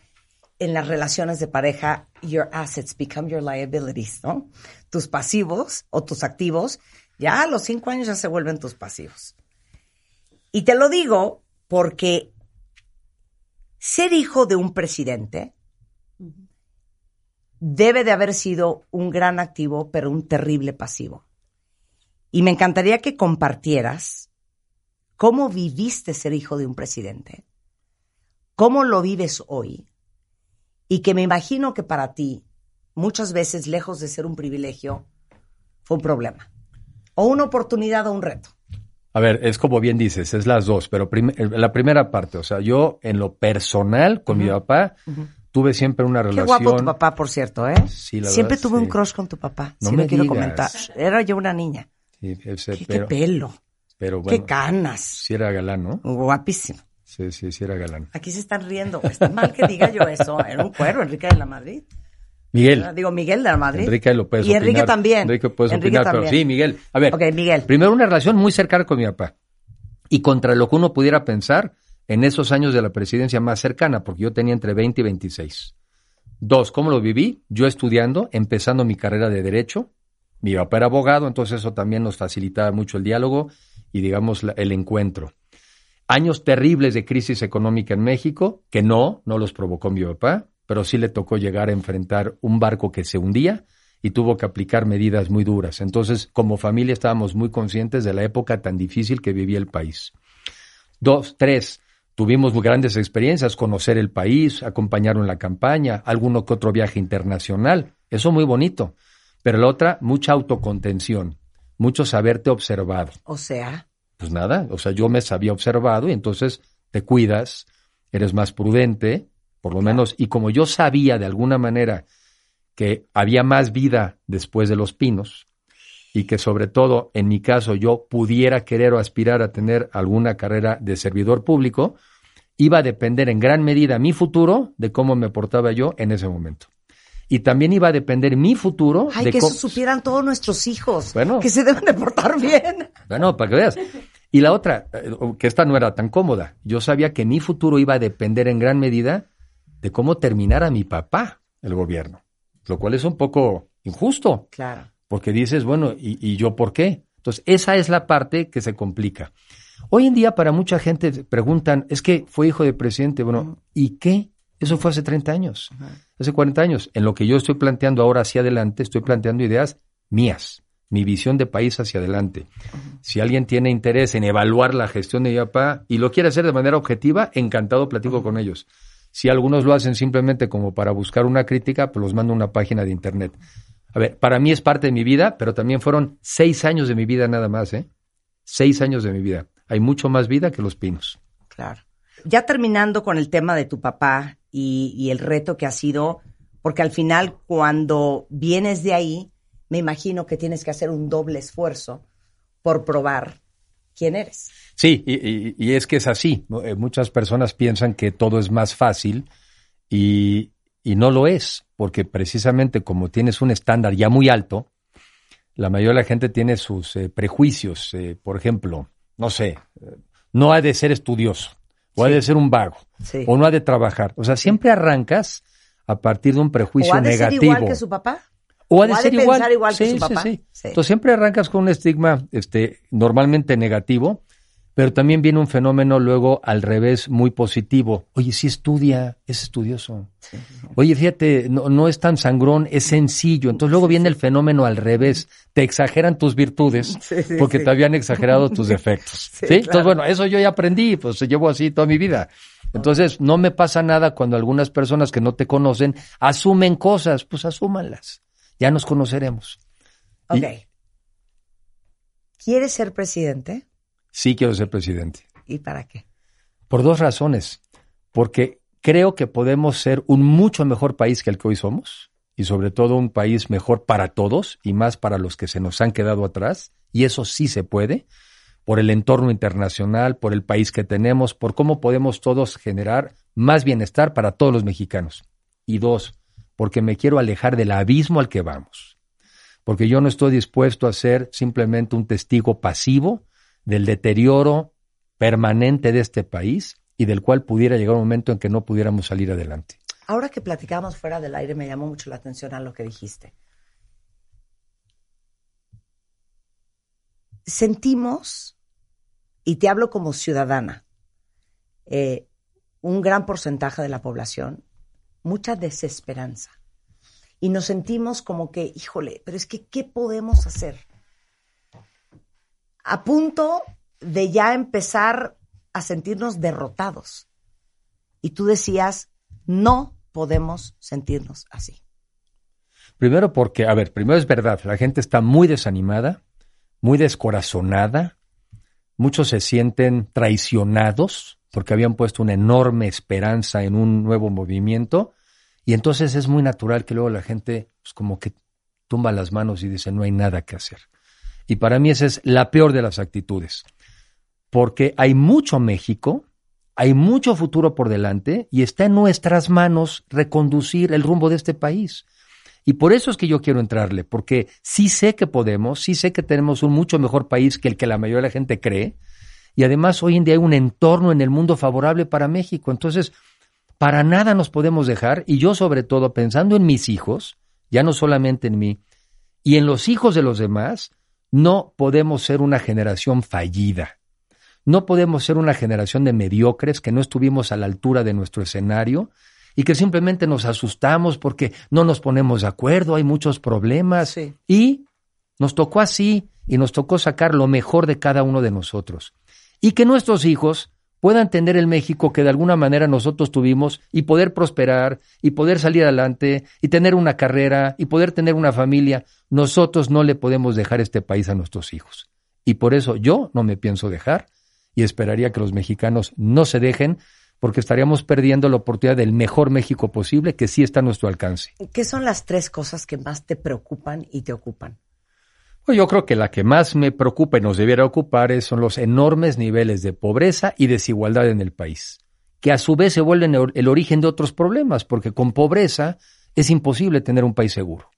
en las relaciones de pareja, your assets become your liabilities, ¿no? Tus pasivos o tus activos, ya a los cinco años ya se vuelven tus pasivos. Y te lo digo porque ser hijo de un presidente debe de haber sido un gran activo, pero un terrible pasivo. Y me encantaría que compartieras cómo viviste ser hijo de un presidente, cómo lo vives hoy, y que me imagino que para ti, muchas veces, lejos de ser un privilegio, fue un problema, o una oportunidad o un reto. A ver, es como bien dices, es las dos, pero prim- eh, la primera parte, o sea, yo en lo personal con mi papá tuve siempre una Qué relación. guapo tu papá, por cierto, ¿eh? Sí, la Siempre verdad, tuve un sí. crush con tu papá, No sí me lo quiero comentar. Era yo una niña. Sí, ese, Qué, qué pero, pelo, pero bueno, qué canas, sí era galán, ¿no? guapísimo. Sí, sí, sí era galán. Aquí se están riendo. Está mal que diga yo eso. Era un cuero, Enrique de la Madrid. Miguel, Digo, Miguel de la Madrid. Enrique puedes Y Enrique opinar. también. Enrique puedes Enrique opinar, pero sí, Miguel. A ver, Ok, Miguel. primero una relación muy cercana con mi papá. Y contra lo que uno pudiera pensar en esos años de la presidencia más cercana, porque yo tenía entre 20 y 26. Dos, ¿cómo lo viví? Yo estudiando, empezando mi carrera de Derecho. Mi papá era abogado, entonces eso también nos facilitaba mucho el diálogo y, digamos, el encuentro. Años terribles de crisis económica en México, que no, no los provocó mi papá, pero sí le tocó llegar a enfrentar un barco que se hundía y tuvo que aplicar medidas muy duras. Entonces, como familia estábamos muy conscientes de la época tan difícil que vivía el país. Dos, tres, tuvimos muy grandes experiencias, conocer el país, acompañaron la campaña, alguno que otro viaje internacional, eso muy bonito. Pero la otra, mucha autocontención, mucho saberte observado. O sea, Pues nada, o sea, yo me sabía observado y entonces te cuidas, eres más prudente, por lo menos, y como yo sabía de alguna manera que había más vida después de los pinos y que sobre todo en mi caso yo pudiera querer o aspirar a tener alguna carrera de servidor público, iba a depender en gran medida mi futuro de cómo me portaba yo en ese momento. Y también iba a depender mi futuro ay, de que eso supieran todos nuestros hijos. Bueno. Que se deben de portar bien. Bueno, para que veas. Y la otra, eh, que esta no era tan cómoda. Yo sabía que mi futuro iba a depender en gran medida de cómo terminara mi papá el gobierno. Lo cual es un poco injusto, Claro. porque dices, bueno, ¿y, y yo por qué? Entonces, esa es la parte que se complica. Hoy en día, para mucha gente preguntan, es que fue hijo de presidente. Bueno, ¿y qué? Eso fue hace 30 años, hace 40 años. En lo que yo estoy planteando ahora hacia adelante, estoy planteando ideas mías, mi visión de país hacia adelante. Si alguien tiene interés en evaluar la gestión de mi papá y lo quiere hacer de manera objetiva, encantado platico con ellos. Si algunos lo hacen simplemente como para buscar una crítica, pues los mando a una página de internet. A ver, para mí es parte de mi vida, pero también fueron seis años de mi vida nada más, ¿eh? Seis años de mi vida. Hay mucho más vida que los pinos. Claro. Ya terminando con el tema de tu papá y, y el reto que ha sido, porque al final cuando vienes de ahí, me imagino que tienes que hacer un doble esfuerzo por probar quién eres. Sí, y, y- y es que es así. Eh, Muchas personas piensan que todo es más fácil y, y no lo es, porque precisamente como tienes un estándar ya muy alto, la mayoría de la gente tiene sus eh, prejuicios. eh, por ejemplo, no sé, no ha de ser estudioso, o ha de ser un vago, Sí. o no ha de trabajar. O sea, siempre arrancas a partir de un prejuicio ¿O ha de negativo. ser igual que su papá? O ha de ser igual. pensar igual que Sí, su sí, papá. sí. Sí. Entonces siempre arrancas con un estigma este, normalmente negativo, pero también viene un fenómeno luego al revés muy positivo. Oye, sí estudia, es estudioso. Oye, fíjate, no, no es tan sangrón, es sencillo. Entonces luego viene el fenómeno al revés. Te exageran tus virtudes porque te habían exagerado tus [laughs] defectos. Sí. Entonces, bueno, eso yo ya aprendí, pues llevo así toda mi vida. Entonces, no me pasa nada cuando algunas personas que no te conocen asumen cosas, pues asúmanlas. Ya nos conoceremos. Y- Ok. ¿Quieres ser presidente? Sí quiero ser presidente. ¿Y para qué? Por dos razones. Porque creo que podemos ser un mucho mejor país que el que hoy somos y sobre todo un país mejor para todos y más para los que se nos han quedado atrás. Y eso sí se puede por el entorno internacional, por el país que tenemos, por cómo podemos todos generar más bienestar para todos los mexicanos. Y dos, porque me quiero alejar del abismo al que vamos. Porque yo no estoy dispuesto a ser simplemente un testigo pasivo del deterioro permanente de este país y del cual pudiera llegar un momento en que no pudiéramos salir adelante. Ahora que platicamos fuera del aire, me llamó mucho la atención a lo que dijiste. Sentimos, y te hablo como ciudadana, eh, un gran porcentaje de la población, mucha desesperanza. Y nos sentimos como que, híjole, pero es que, ¿qué podemos hacer? A punto de ya empezar a sentirnos derrotados. Y tú decías, no podemos sentirnos así. Primero porque, a ver, primero es verdad, la gente está muy desanimada, muy descorazonada, muchos se sienten traicionados porque habían puesto una enorme esperanza en un nuevo movimiento y entonces es muy natural que luego la gente pues, como que tumba las manos y dice no hay nada que hacer. Y para mí esa es la peor de las actitudes, porque hay mucho México, hay mucho futuro por delante y está en nuestras manos reconducir el rumbo de este país. Y por eso es que yo quiero entrarle, porque sí sé que podemos, sí sé que tenemos un mucho mejor país que el que la mayoría de la gente cree, y además hoy en día hay un entorno en el mundo favorable para México. Entonces, para nada nos podemos dejar, y yo sobre todo pensando en mis hijos, ya no solamente en mí, y en los hijos de los demás, no podemos ser una generación fallida. No podemos ser una generación de mediocres que no estuvimos a la altura de nuestro escenario y que simplemente nos asustamos porque no nos ponemos de acuerdo, hay muchos problemas. Sí. Y nos tocó así y nos tocó sacar lo mejor de cada uno de nosotros. Y que nuestros hijos puedan tener el México que de alguna manera nosotros tuvimos y poder prosperar y poder salir adelante y tener una carrera y poder tener una familia. Nosotros no le podemos dejar este país a nuestros hijos. Y por eso yo no me pienso dejar y esperaría que los mexicanos no se dejen porque estaríamos perdiendo la oportunidad del mejor México posible que sí está a nuestro alcance. ¿Qué son las tres cosas que más te preocupan y te ocupan? Pues yo creo que la que más me preocupa y nos debiera ocupar es- son los enormes niveles de pobreza y desigualdad en el país, que a su vez se vuelven el origen de otros problemas, porque con pobreza es imposible tener un país seguro,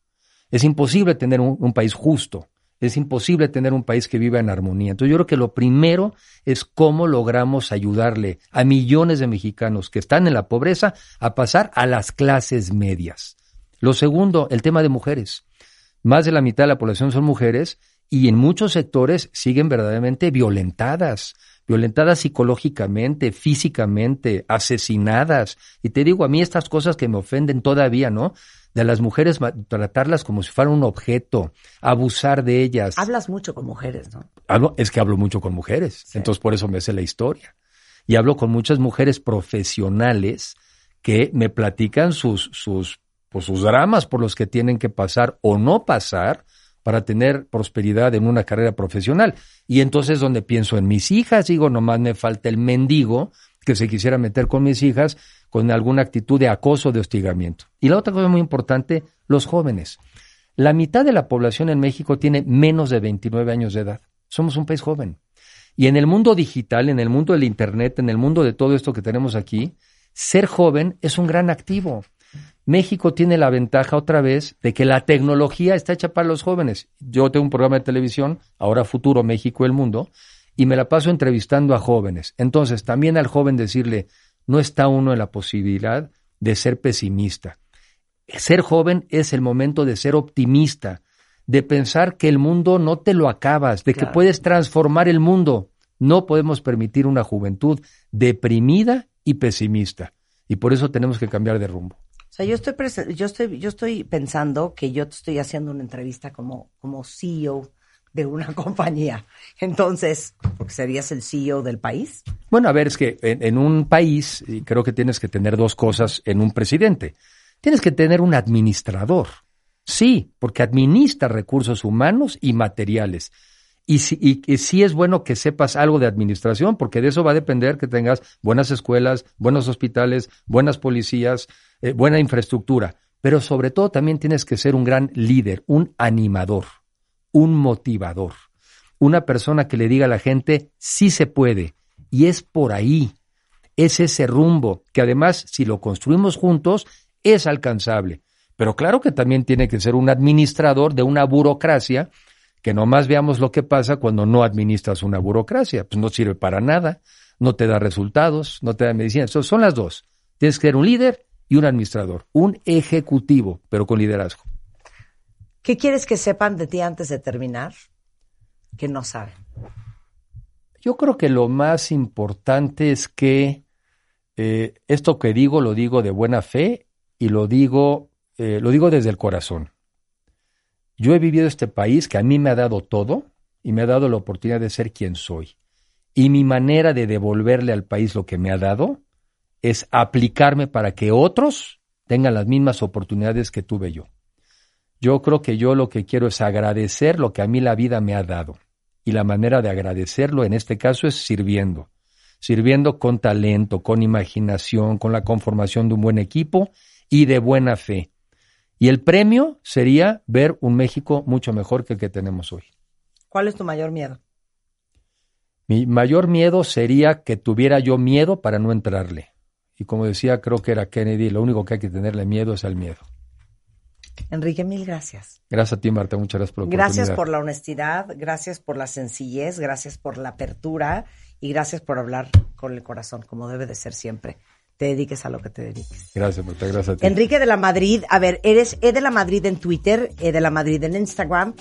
es imposible tener un, un país justo, es imposible tener un país que viva en armonía. Entonces yo creo que lo primero es cómo logramos ayudarle a millones de mexicanos que están en la pobreza a pasar a las clases medias. Lo segundo, el tema de mujeres más de la mitad de la población son mujeres y en muchos sectores siguen verdaderamente violentadas, violentadas psicológicamente, físicamente, asesinadas. Y te digo, a mí estas cosas que me ofenden todavía, ¿no? De las mujeres tratarlas como si fueran un objeto, abusar de ellas. Hablas mucho con mujeres, ¿no? Hablo, es que hablo mucho con mujeres, entonces por eso me sé la historia. Y hablo con muchas mujeres profesionales que me platican sus, sus, pues, sus dramas por los que tienen que pasar o no pasar para tener prosperidad en una carrera profesional. Y entonces donde pienso en mis hijas, digo, nomás me falta el mendigo que se quisiera meter con mis hijas con alguna actitud de acoso, de hostigamiento. Y la otra cosa muy importante, los jóvenes. La mitad de la población en México tiene menos de 29 años de edad. Somos un país joven. Y en el mundo digital, en el mundo del Internet, en el mundo de todo esto que tenemos aquí, ser joven es un gran activo. México tiene la ventaja otra vez de que la tecnología está hecha para los jóvenes. Yo tengo un programa de televisión, ahora Futuro México el Mundo, y me la paso entrevistando a jóvenes. Entonces, también al joven decirle, no está uno en la posibilidad de ser pesimista. Ser joven es el momento de ser optimista, de pensar que el mundo no te lo acabas, de que puedes transformar el mundo. No podemos permitir una juventud deprimida y pesimista. Y por eso tenemos que cambiar de rumbo. Yo estoy, yo estoy, yo estoy pensando que yo te estoy haciendo una entrevista como, como CEO de una [laughs] compañía. Entonces, porque serías el CEO del país. Bueno, a ver, es que en, un país creo que tienes que tener dos cosas en un presidente. Tienes que tener un administrador. Sí, porque administra recursos humanos y materiales. Y sí, y, y sí es bueno que sepas algo de administración, porque de eso va a depender que tengas buenas escuelas, buenos hospitales, buenas policías, eh, buena infraestructura. Pero sobre todo también tienes que ser un gran líder, un animador, un motivador, una persona que le diga a la gente, sí se puede, y es por ahí, es ese rumbo, que además, si lo construimos juntos, es alcanzable. Pero claro que también tiene que ser un administrador de una burocracia, que nomás veamos lo que pasa cuando no administras una burocracia. Pues no sirve para nada, no te da resultados, no te da medicina. Son las dos. Tienes que ser un líder y un administrador, un ejecutivo, pero con liderazgo. ¿Qué quieres que sepan de ti antes de terminar? Que no saben. Yo creo que lo más importante es que eh, esto que digo lo digo de buena fe y lo digo, eh, lo digo desde el corazón. Yo he vivido este país que a mí me ha dado todo y me ha dado la oportunidad de ser quien soy. Y mi manera de devolverle al país lo que me ha dado es aplicarme para que otros tengan las mismas oportunidades que tuve yo. Yo creo que yo lo que quiero es agradecer lo que a mí la vida me ha dado. Y la manera de agradecerlo en este caso es sirviendo. Sirviendo con talento, con imaginación, con la conformación de un buen equipo y de buena fe. Y el premio sería ver un México mucho mejor que el que tenemos hoy. ¿Cuál es tu mayor miedo? Mi mayor miedo sería que tuviera yo miedo para no entrarle. Y como decía, creo que era Kennedy, lo único que hay que tenerle miedo es al miedo. Enrique, mil gracias. Gracias a ti, Marta. Muchas gracias por la Gracias por la honestidad, gracias por la sencillez, gracias por la apertura y gracias por hablar con el corazón, como debe de ser siempre. Te dediques a lo que te dediques. Gracias, Marta. Gracias a ti. Enrique de la Madrid, a ver, eres E de la Madrid en Twitter, E de la Madrid en Instagram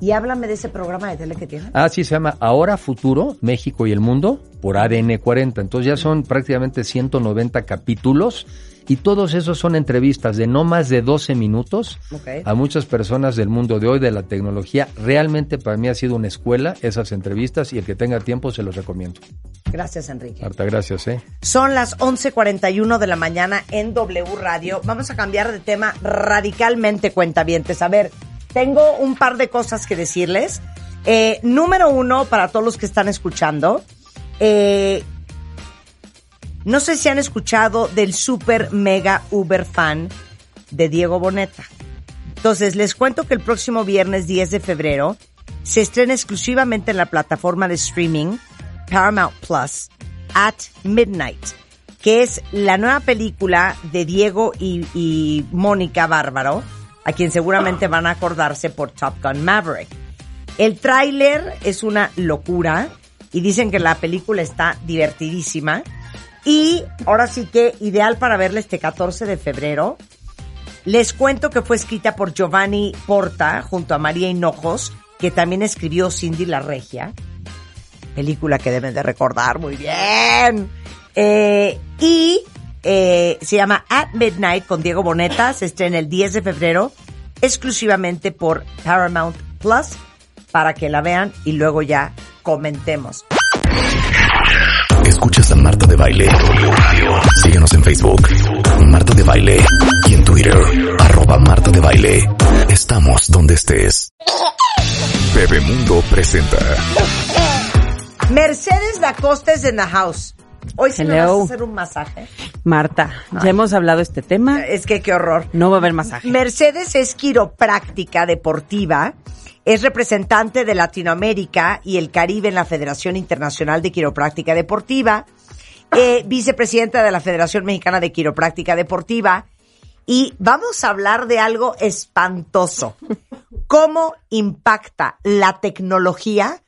y háblame de ese programa de tele que tienes. Ah, sí, se llama Ahora Futuro, México y el Mundo, por ADN 40. Entonces ya son prácticamente 190 capítulos y todos esos son entrevistas de no más de 12 minutos a muchas personas del mundo de hoy, de la tecnología. Realmente para mí ha sido una escuela esas entrevistas y el que tenga tiempo se los recomiendo. Gracias, Enrique. Marta, gracias, ¿eh? Son las 11:41 de la mañana en W Radio. Vamos a cambiar de tema radicalmente, cuentavientes. A ver, tengo un par de cosas que decirles. Eh, número uno, para todos los que están escuchando, eh, no sé si han escuchado del super mega uber fan de Diego Boneta. Entonces, les cuento que el próximo viernes 10 de febrero se estrena exclusivamente en la plataforma de streaming Paramount Plus at Midnight, que es la nueva película de Diego y, y Mónica Bárbaro, a quien seguramente van a acordarse por Top Gun Maverick. El tráiler es una locura y dicen que la película está divertidísima. Y ahora sí que ideal para verla este 14 de febrero. Les cuento que fue escrita por Giovanni Porta junto a María Hinojos que también escribió Cindy La Regia, película que deben de recordar muy bien. Eh, y eh, se llama At Midnight con Diego Boneta, se estrena el 10 de febrero, exclusivamente por Paramount Plus, para que la vean y luego ya comentemos. Escuchas a Marta de Baile. Síguenos en Facebook. Marta de Baile. Y en Twitter. Arroba Marta de Baile. Estamos donde estés. Bebemundo presenta. Mercedes Lacoste es en the house. Hoy sí me vas Hello. a hacer un masaje. Marta, ya hemos hablado de este tema. Es que qué horror. No va a haber masaje. Mercedes es quiropráctica deportiva, es representante de Latinoamérica y el Caribe en la Federación Internacional de Quiropráctica Deportiva, eh, vicepresidenta de la Federación Mexicana de Quiropráctica Deportiva, y vamos a hablar de algo espantoso. ¿Cómo impacta la tecnología,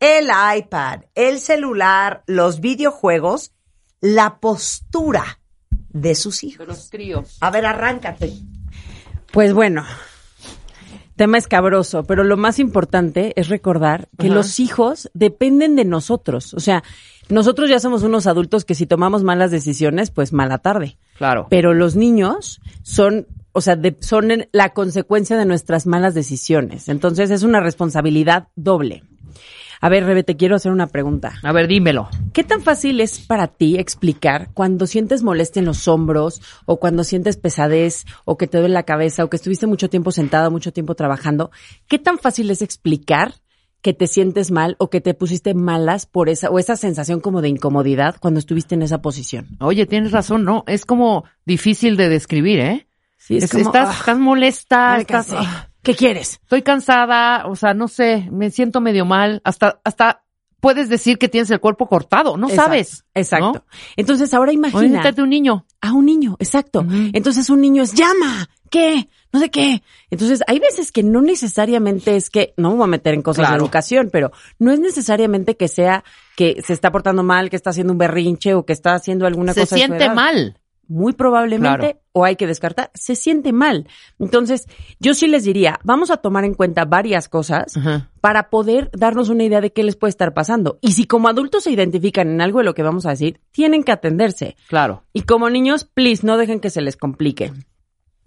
el iPad, el celular, los videojuegos, la postura de sus hijos? Los críos. A ver, arráncate. Pues bueno, tema escabroso, pero lo más importante es recordar que los hijos dependen de nosotros. O sea, nosotros ya somos unos adultos que si tomamos malas decisiones, pues mala tarde. Claro. Pero los niños son, o sea, de- son en- la consecuencia de nuestras malas decisiones. Entonces es una responsabilidad doble. A ver, Rebe, te quiero hacer una pregunta. A ver, dímelo. ¿Qué tan fácil es para ti explicar cuando sientes molestia en los hombros o cuando sientes pesadez o que te duele la cabeza o que estuviste mucho tiempo sentado, mucho tiempo trabajando? ¿Qué tan fácil es explicar que te sientes mal o que te pusiste malas por esa o esa sensación como de incomodidad cuando estuviste en esa posición? Oye, tienes razón, ¿no? Es como difícil de describir, ¿eh? Sí, Es- estás, ah, estás molesta, estás. ¿Qué quieres? estoy cansada, o sea, no sé, me siento medio mal, hasta, hasta puedes decir que tienes el cuerpo cortado, no Exacto, sabes. Exacto. ¿no? Entonces ahora imagina un niño. a un niño, exacto. Entonces un niño es llama, ¿qué? No sé qué. Entonces hay veces que no necesariamente es que, no me voy a meter en cosas de educación, pero no es necesariamente que sea que se está portando mal, que está haciendo un berrinche o que está haciendo alguna Se cosa. su siente mal. Muy probablemente, Claro. o hay que descartar, se siente mal. Entonces, yo sí les diría, vamos a tomar en cuenta varias cosas Ajá. para poder darnos una idea de qué les puede estar pasando. Y si como adultos se identifican en algo de lo que vamos a decir, tienen que atenderse. Claro. Y como niños, please, no dejen que se les complique.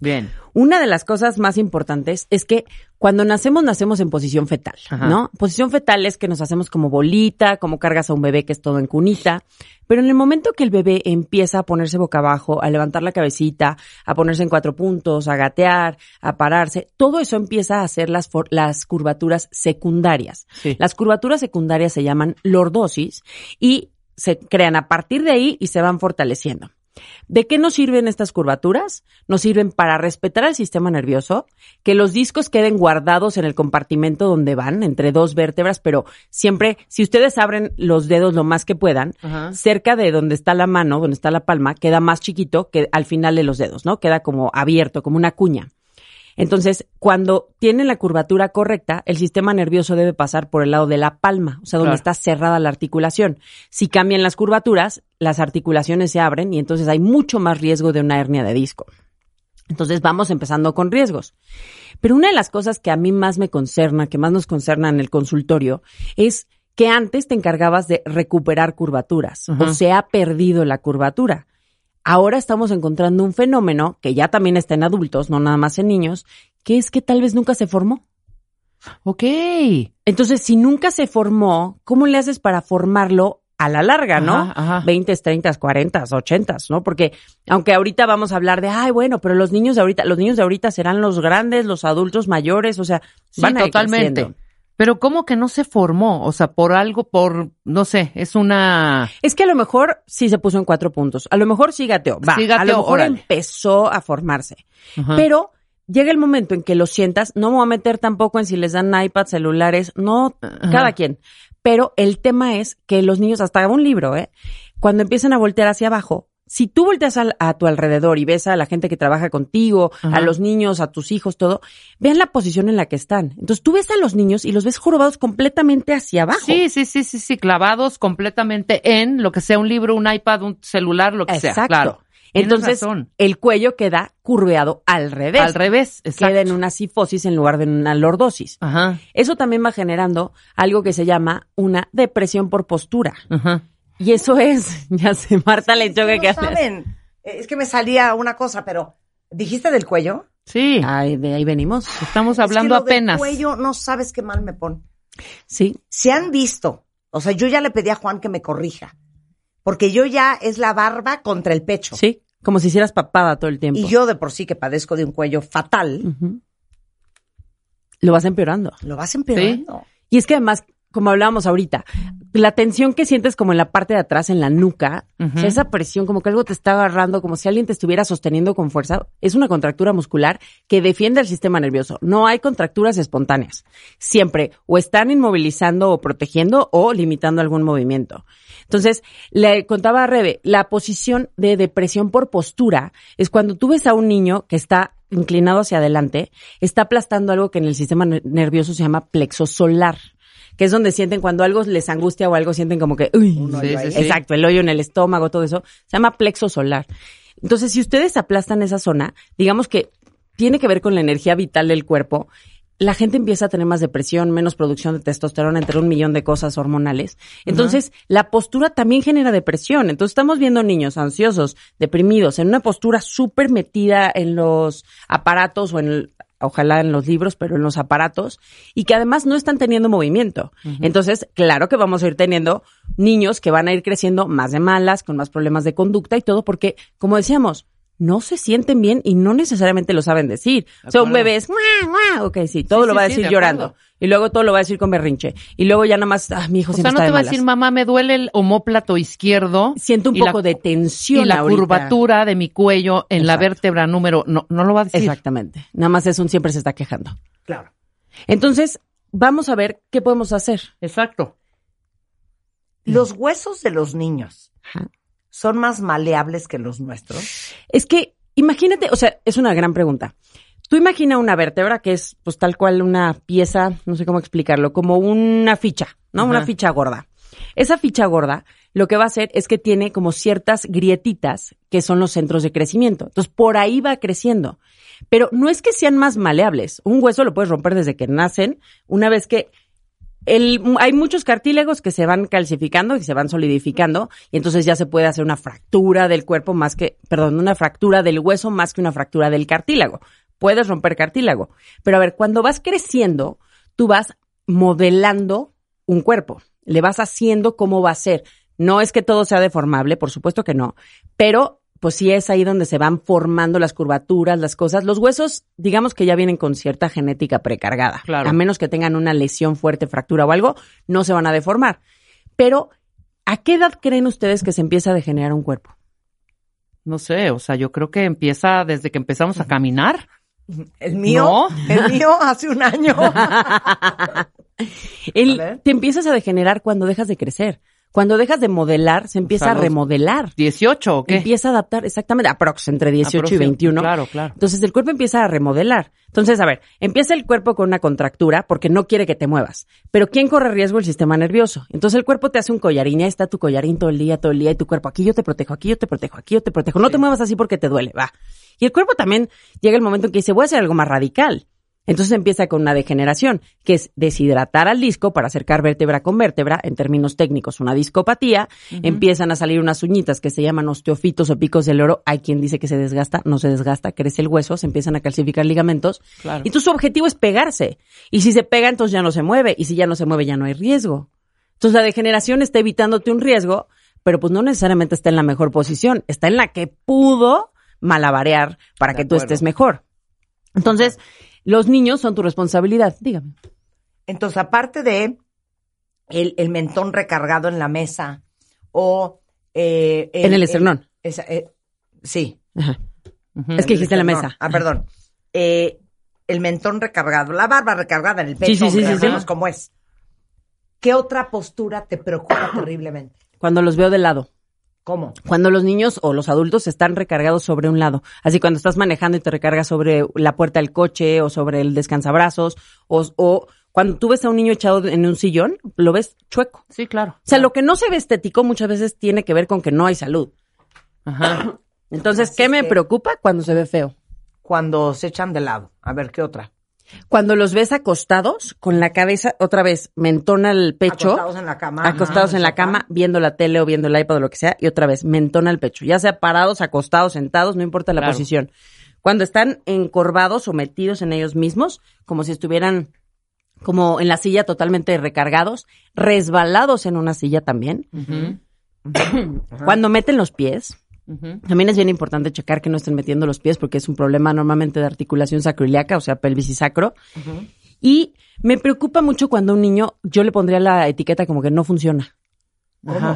Bien. Una de las cosas más importantes es que cuando nacemos, nacemos en posición fetal, Ajá. ¿no? Posición fetal es que nos hacemos como bolita, como cargas a un bebé que es todo en cunita. Pero en el momento que el bebé empieza a ponerse boca abajo, a levantar la cabecita, a ponerse en cuatro puntos, a gatear, a pararse, todo eso empieza a hacer las, for- las curvaturas secundarias. Sí. Las curvaturas secundarias se llaman lordosis y se crean a partir de ahí y se van fortaleciendo. ¿De qué nos sirven estas curvaturas? Nos sirven para respetar al sistema nervioso, que los discos queden guardados en el compartimento donde van, entre dos vértebras, pero siempre, si ustedes abren los dedos lo más que puedan, Ajá. cerca de donde está la mano, donde está la palma, queda más chiquito que al final de los dedos, ¿no? Queda como abierto, como una cuña. Entonces, cuando tienen la curvatura correcta, el sistema nervioso debe pasar por el lado de la palma, o sea, donde Claro. está cerrada la articulación. Si cambian las curvaturas, las articulaciones se abren y entonces hay mucho más riesgo de una hernia de disco. Entonces vamos empezando con riesgos. Pero una de las cosas que a mí más me concerna, que más nos concerna en el consultorio, es que antes te encargabas de recuperar curvaturas o se ha perdido la curvatura. Ahora estamos encontrando un fenómeno que ya también está en adultos, no nada más en niños, que es que tal vez nunca se formó. Ok. Entonces, si nunca se formó, ¿cómo le haces para formarlo a la larga, no? 20, 30, 40, 80, ¿no? Porque aunque ahorita vamos a hablar de, ay, bueno, pero los niños de ahorita, los niños de ahorita serán los grandes, los adultos mayores, o sea, Sí, van a totalmente. creciendo. Pero ¿cómo que no se formó? O sea, por algo, por, no sé, es una... Es que a lo mejor sí se puso en cuatro puntos. A lo mejor sí gateó. Va. Sí a lo mejor órale. empezó a formarse. Ajá. Pero llega el momento en que lo sientas, no me voy a meter tampoco en si les dan iPad, celulares, no, cada quien. Pero el tema es que los niños, hasta un libro, ¿eh? Cuando empiezan a voltear hacia abajo, si tú volteas al- a, tu alrededor y ves a la gente que trabaja contigo, Ajá. a los niños, a tus hijos, todo, vean la posición en la que están. Entonces tú ves a los niños y los ves jorobados completamente hacia abajo. Sí, sí, sí, sí, sí, clavados completamente en lo que sea un libro, un iPad, un celular, lo que sea, claro. Entonces, el cuello queda curveado al revés. Al revés, exacto. Queda en una sifosis en lugar de en una lordosis. Ajá, Eso también va generando algo que se llama una depresión por postura. ajá. Y eso es, [laughs] ya sé, Marta le choca no que saben. Eh, Es que me salía una cosa, pero ¿dijiste del cuello? Sí, Ay, de ahí venimos. estamos Es que hablando lo del apenas. cuello no sabes qué mal me pone. Sí. Se han visto, o sea, yo ya le pedí a Juan que me corrija, porque yo ya es la barba contra el pecho. Sí. Como si hicieras papada todo el tiempo. Y yo de por sí que padezco de un cuello fatal. Lo vas empeorando. lo vas empeorando. Y es que además, como hablábamos ahorita, la tensión que sientes como en la parte de atrás, en la nuca, Ujú. o sea, esa presión, como que algo te está agarrando, como si alguien te estuviera sosteniendo con fuerza, es una contractura muscular que defiende el sistema nervioso. No hay contracturas espontáneas. Siempre o están inmovilizando o protegiendo o limitando algún movimiento. Entonces, le contaba a Rebe, la posición de depresión por postura es cuando tú ves a un niño que está inclinado hacia adelante, está aplastando algo que en el sistema ner- nervioso se llama plexo solar, que es donde sienten cuando algo les angustia o algo sienten como que, uy, Sí, sí, sí. exacto, el hoyo en el estómago, todo eso, se llama plexo solar. Entonces, si ustedes aplastan esa zona, digamos que tiene que ver con la energía vital del cuerpo, la gente empieza a tener más depresión, menos producción de testosterona, entre un millón de cosas hormonales. Entonces, la postura también genera depresión. Entonces, estamos viendo niños ansiosos, deprimidos, en una postura súper metida en los aparatos o en el- ojalá en los libros, pero en los aparatos, y que además no están teniendo movimiento. Entonces, claro que vamos a ir teniendo niños que van a ir creciendo más de malas, con más problemas de conducta y todo, porque, como decíamos, no se sienten bien y no necesariamente lo saben decir. O sea, un bebé es, "Mua, mua", ok, sí, todo Sí, lo sí, va a sí, decir de llorando. acuerdo. Y luego todo lo va a decir con berrinche. Y luego ya nada más, ah, mi hijo O siempre sea, no está te de va a decir, mamá, me duele el homóplato izquierdo. Siento un y la- poco de tensión Y la ahorita. curvatura de mi cuello en la vértebra número, no, no lo va a decir. Exactamente. Nada más es un siempre se está quejando. Claro. Entonces, vamos a ver qué podemos hacer. Exacto. Los huesos de los niños Ajá. Son más maleables que los nuestros. Es que, imagínate, o sea, es una gran pregunta. Tú imagina una vértebra que es, pues, tal cual una pieza, no sé cómo explicarlo, como una ficha, ¿no? Ajá. Una ficha gorda. Esa ficha gorda, lo que va a hacer es que tiene como ciertas grietitas que son los centros de crecimiento. Entonces, por ahí va creciendo. Pero no es que sean más maleables. Un hueso lo puedes romper desde que nacen, una vez que el, hay muchos cartílagos que se van calcificando y se van solidificando y entonces ya se puede hacer una fractura del cuerpo más que, perdón, una fractura del hueso más que una fractura del cartílago. Puedes romper cartílago. Pero a ver, cuando vas creciendo, tú vas modelando un cuerpo. Le vas haciendo cómo va a ser. No es que todo sea deformable, por supuesto que no, pero pues sí es ahí donde se van formando las curvaturas, las cosas. Los huesos, digamos que ya vienen con cierta genética precargada. Claro. A menos que tengan una lesión fuerte, fractura o algo, no se van a deformar. Pero, ¿a qué edad creen ustedes que se empieza a degenerar un cuerpo? No sé, o sea, yo creo que empieza desde que empezamos a caminar. El mío, No. el mío hace un año. [laughs] El- te empiezas a degenerar cuando dejas de crecer. Cuando dejas de modelar, se empieza sea, a remodelar. ¿18 o qué? Empieza a adaptar, exactamente, aprox, entre 18 y Aproxim- 21. Claro, claro. Entonces el cuerpo empieza a remodelar. Entonces, a ver, empieza el cuerpo con una contractura porque no quiere que te muevas. Pero ¿quién corre riesgo? El sistema nervioso. Entonces el cuerpo te hace un collarín, ya está tu collarín todo el día, todo el día, y tu cuerpo, aquí yo te protejo, aquí yo te protejo, aquí yo te protejo. No te muevas así porque te duele, va. Y el cuerpo también llega el momento en que dice, voy a hacer algo más radical. Entonces empieza con una degeneración, que es deshidratar al disco para acercar vértebra con vértebra, en términos técnicos una discopatía, empiezan a salir unas uñitas que se llaman osteofitos o picos del oro, hay quien dice que se desgasta, no se desgasta, crece el hueso, se empiezan a calcificar ligamentos, Claro. y entonces su objetivo es pegarse, y si se pega entonces ya no se mueve, y si ya no se mueve ya no hay riesgo. Entonces la degeneración está evitándote un riesgo, pero pues no necesariamente está en la mejor posición, está en la que pudo malabarear para De que tú estés mejor. Entonces, los niños son tu responsabilidad, dígame. Entonces, aparte de el, el mentón recargado en la mesa o... eh, En el esternón. esa- eh, sí. Ajá. Es que dijiste en la mesa. Ah, perdón. Eh, el mentón recargado, la barba recargada en el pecho, Sí, sí, sí, sí, cómo es. ¿Qué otra postura te preocupa terriblemente? Cuando los veo de lado. ¿Cómo? Cuando los niños o los adultos están recargados sobre un lado. Así cuando estás manejando y te recargas sobre la puerta del coche o sobre el descansabrazos o, o cuando tú ves a un niño echado en un sillón, lo ves chueco. Sí, claro. O sea, lo que no se ve estético muchas veces tiene que ver con que no hay salud. Ajá. Entonces, Así ¿qué me preocupa? Cuando se ve feo. Cuando se echan de lado. A ver, ¿qué otra? Cuando los ves acostados, con la cabeza, otra vez, mentona el pecho. Acostados en la cama. acostados Ajá, en la cama, viendo la tele o viendo el iPad o lo que sea, y otra vez, mentona el pecho. Ya sea parados, acostados, sentados, no importa la Claro. posición. Cuando están encorvados o metidos en ellos mismos, como si estuvieran como en la silla totalmente recargados, resbalados en una silla también. Cuando meten los pies, también es bien importante checar que no estén metiendo los pies porque es un problema normalmente de articulación sacroiliaca, o sea, pelvis y sacro. Y me preocupa mucho cuando a un niño, yo le pondría la etiqueta como que no funciona.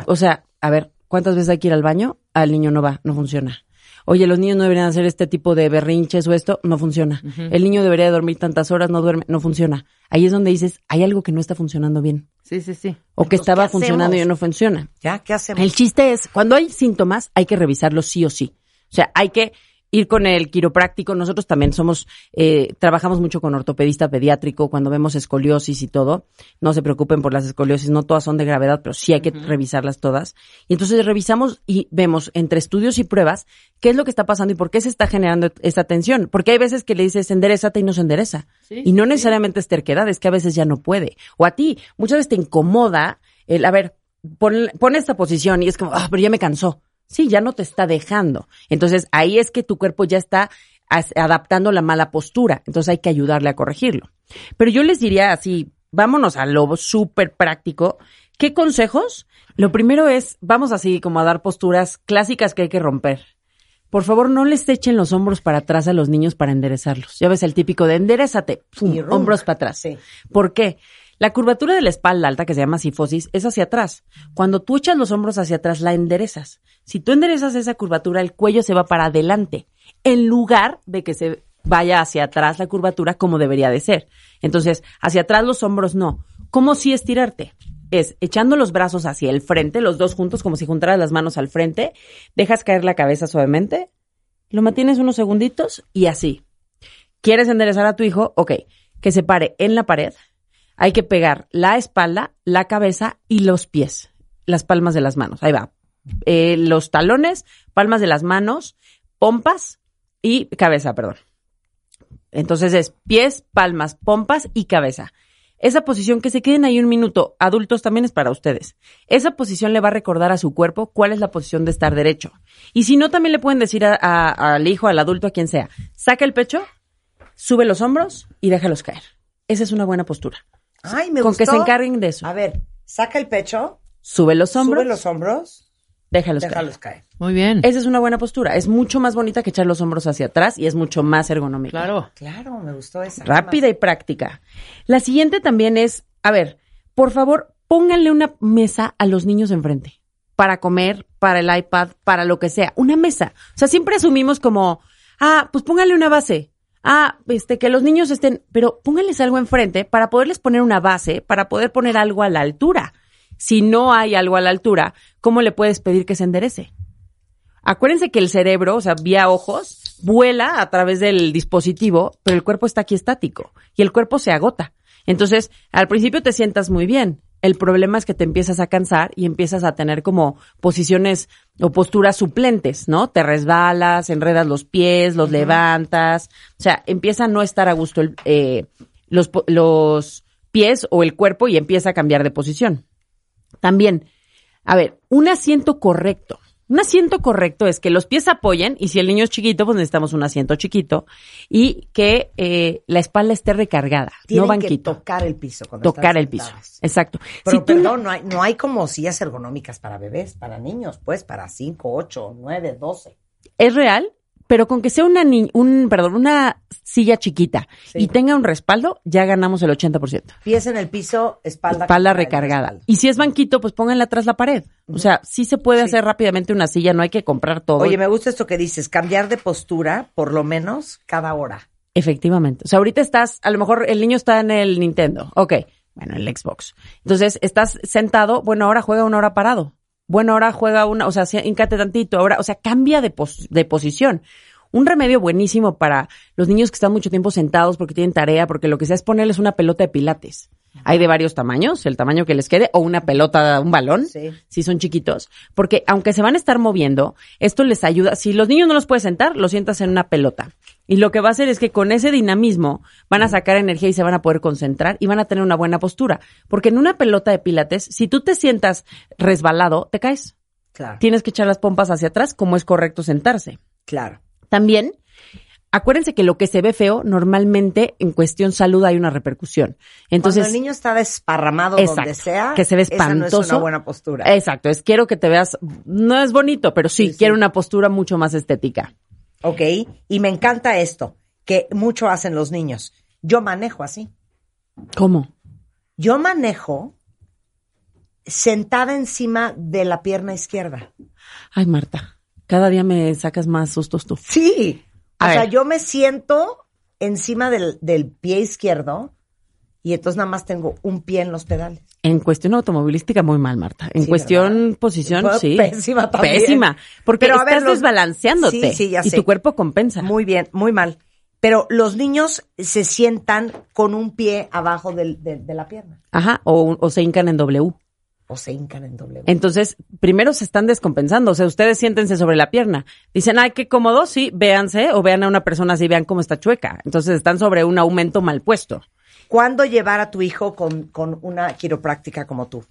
O sea, a ver, ¿cuántas veces hay que ir al baño? Al niño no va, no funciona. Oye, los niños no deberían hacer este tipo de berrinches o esto, no funciona. El niño debería dormir tantas horas, no duerme, no funciona. Ahí es donde dices, hay algo que no está funcionando bien. Sí, sí, sí. O que Entonces, estaba ¿qué funcionando y no funciona. ¿Ya? ¿Qué hacemos? El chiste es, cuando hay síntomas, hay que revisarlos sí o sí. O sea, hay que ir con el quiropráctico. Nosotros también somos, eh, trabajamos mucho con ortopedista pediátrico cuando vemos escoliosis y todo. No se preocupen por las escoliosis, no todas son de gravedad, pero sí hay que revisarlas todas. Y entonces revisamos y vemos entre estudios y pruebas qué es lo que está pasando y por qué se está generando esta tensión. Porque hay veces que le dices enderezate y no se endereza. Sí, y no necesariamente es terquedad, es que a veces ya no puede. O a ti, muchas veces te incomoda el, a ver, pon, pon esta posición y es como, ah, pero ya me cansó. Sí, ya no te está dejando. Entonces ahí es que tu cuerpo ya está adaptando la mala postura. Entonces hay que ayudarle a corregirlo. Pero yo les diría así, vámonos a lo súper práctico. ¿Qué consejos? Lo primero es, vamos así como a dar posturas clásicas que hay que romper. Por favor, no les echen los hombros para atrás a los niños para enderezarlos. Ya ves el típico de enderezate, pum, hombros para atrás. Sí. ¿Por qué? La curvatura de la espalda alta, que se llama sifosis, es hacia atrás. Cuando tú echas los hombros hacia atrás, la enderezas. Si tú enderezas esa curvatura, el cuello se va para adelante, en lugar de que se vaya hacia atrás la curvatura como debería de ser. Entonces, hacia atrás los hombros no. ¿Cómo sí estirarte? Es echando los brazos hacia el frente, los dos juntos, como si juntaras las manos al frente, dejas caer la cabeza suavemente, lo mantienes unos segunditos y así. ¿Quieres enderezar a tu hijo? Ok, que se pare en la pared. Hay que pegar la espalda, la cabeza y los pies, las palmas de las manos. Ahí va. Eh, los talones, palmas de las manos, pompas y cabeza, perdón. Entonces es pies, palmas, pompas y cabeza. Esa posición que se queden ahí un minuto, adultos también es para ustedes. Esa posición le va a recordar a su cuerpo cuál es la posición de estar derecho. Y si no, también le pueden decir a- a- al hijo, al adulto, a quien sea, saca el pecho, sube los hombros y déjalos caer. Esa es una buena postura. Ay, me Con gustó. que se encarguen de eso. A ver, saca el pecho, Sube los hombros, sube los hombros, déjalos, déjalos caer. caer. Muy bien. Esa es una buena postura. Es mucho más bonita que echar los hombros hacia atrás y es mucho más ergonómica. Claro. Claro, me gustó esa. Rápida y práctica. La siguiente también es, a ver, por favor, pónganle una mesa a los niños enfrente. Para comer, para el iPad, para lo que sea. Una mesa. O sea, siempre asumimos como, ah, pues pónganle una base. Ah, este, que los niños estén, pero pónganles algo enfrente para poderles poner una base, para poder poner algo a la altura. Si no hay algo a la altura, ¿cómo le puedes pedir que se enderece? Acuérdense que el cerebro, o sea, vía ojos, vuela a través del dispositivo, pero el cuerpo está aquí estático y el cuerpo se agota. Entonces, al principio te sientas muy bien. El problema es que te empiezas a cansar y empiezas a tener como posiciones o posturas suplentes, ¿no? Te resbalas, enredas los pies, los levantas. O sea, empieza a no estar a gusto el, eh, los, pies o el cuerpo y empieza a cambiar de posición. También, a ver, un asiento correcto. Un asiento correcto es que los pies apoyen y si el niño es chiquito, pues necesitamos un asiento chiquito y que eh, la espalda esté recargada, Tienen no que banquito. tocar el piso. cuando Tocar el piso. Exacto. Pero Si tú no- perdón, no hay, no hay como sillas ergonómicas para bebés, para niños, pues, para 5, 8, 9, 12. es real, pero con que sea una ni- un, perdón, una silla chiquita Sí. y tenga un respaldo, ya ganamos el 80%. Pies en el piso, espalda. Espalda recargada. Y si es banquito, pues pónganle atrás la pared. O sea, sí se puede Sí. hacer rápidamente una silla, no hay que comprar todo. Oye, me gusta esto que dices, cambiar de postura por lo menos cada hora. Efectivamente. O sea, ahorita estás, a lo mejor el niño está en el Nintendo. Ok. Bueno, el Xbox. Entonces, estás sentado, bueno, ahora juega una hora parado. Bueno, ahora juega una, o sea, hincate tantito, ahora, o sea, cambia de, pos- de posición. Un remedio buenísimo para los niños que están mucho tiempo sentados porque tienen tarea, porque lo que sea es ponerles una pelota de pilates. Hay de varios tamaños, el tamaño que les quede, o una pelota, un balón, Sí. si son chiquitos. Porque aunque se van a estar moviendo, esto les ayuda. Si los niños no los puedes sentar, los sientas en una pelota. Y lo que va a hacer es que con ese dinamismo van a sacar energía y se van a poder concentrar y van a tener una buena postura. Porque en una pelota de pilates, si tú te sientas resbalado, te caes. Claro, Tienes que echar las pompas hacia atrás, como es correcto sentarse. claro. También, acuérdense que lo que se ve feo, normalmente en cuestión salud hay una repercusión. Entonces, Cuando el niño está desparramado Exacto, donde sea, que se ve esa no es una espantoso. buena postura. exacto, es quiero que te veas, no es bonito, pero sí, Sí, sí. quiero una postura mucho más estética. ¿Ok? Y me encanta esto, que mucho hacen los niños. Yo manejo así. ¿Cómo? Yo manejo sentada encima de la pierna izquierda. Ay, Marta, cada día me sacas más sustos tú. Sí. O sea, yo me siento encima del, del pie izquierdo y entonces nada más tengo un pie en los pedales. En cuestión automovilística, muy mal, Marta. En Sí, cuestión ¿verdad? posición, sí. pésima también. Pésima. Porque Pero, a ver, estás los- desbalanceándote. Sí, sí, ya y sé. tu cuerpo compensa. Muy bien, muy mal. Pero los niños se sientan con un pie abajo del- de, de la pierna Ajá, o, o se hincan en W. o se hincan en doble. Entonces, primero se están descompensando. O sea, ustedes siéntense sobre la pierna. Dicen, ay, qué cómodo. Sí, véanse o vean a una persona así, vean cómo está chueca. Entonces, están sobre un aumento mal puesto. ¿Cuándo llevar a tu hijo con, con una quiropráctica como tú?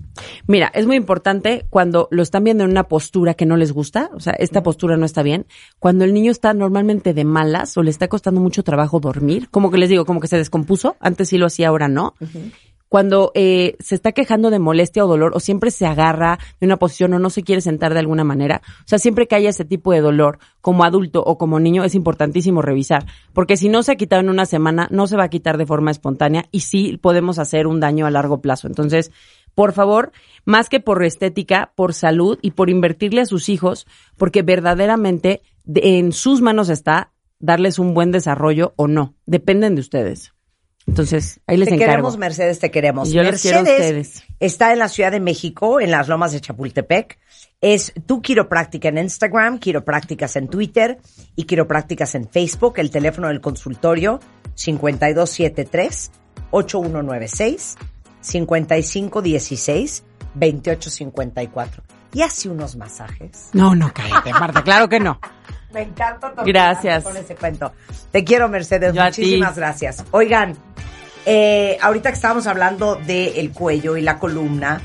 Mira, es muy importante cuando lo están viendo en una postura que no les gusta, o sea, esta postura no está bien, cuando el niño está normalmente de malas o le está costando mucho trabajo dormir, como que les digo, como que se descompuso, antes sí lo hacía, ahora no. Cuando eh, se está quejando de molestia o dolor o siempre se agarra de una posición o no se quiere sentar de alguna manera, o sea, siempre que haya ese tipo de dolor, como adulto o como niño, es importantísimo revisar, porque si no se ha quitado en una semana, no se va a quitar de forma espontánea y sí podemos hacer un daño a largo plazo. Entonces, por favor, más que por estética, por salud y por invertirle a sus hijos, porque verdaderamente de- en sus manos está darles un buen desarrollo o no. Dependen de ustedes. Entonces, ahí les te encargo. queremos, Mercedes, te queremos. Y yo los quiero a Mercedes ustedes. está en la Ciudad de México, en las lomas de Chapultepec. Es tu quiropráctica en Instagram, quiroprácticas en Twitter y quiroprácticas en Facebook. El teléfono del consultorio 5273-8196, 5516-2854. Y hace unos masajes. No, no, cállate, Marta, claro que no. Me encanta todo Gracias. con ese cuento. Te quiero, Mercedes. Yo. Muchísimas gracias. Oigan, eh, ahorita que estábamos hablando del cuello y la columna,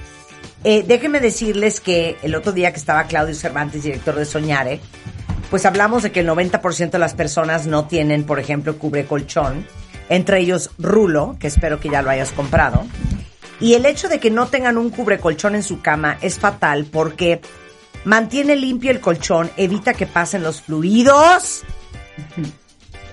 eh, déjenme decirles que el otro día que estaba Claudio Cervantes, director de Soñare, pues hablamos de que el 90% de las personas no tienen, por ejemplo, cubre colchón, entre ellos Rulo, que espero que ya lo hayas comprado. Y el hecho de que no tengan un cubre colchón en su cama es fatal porque mantiene limpio el colchón, evita que pasen los fluidos,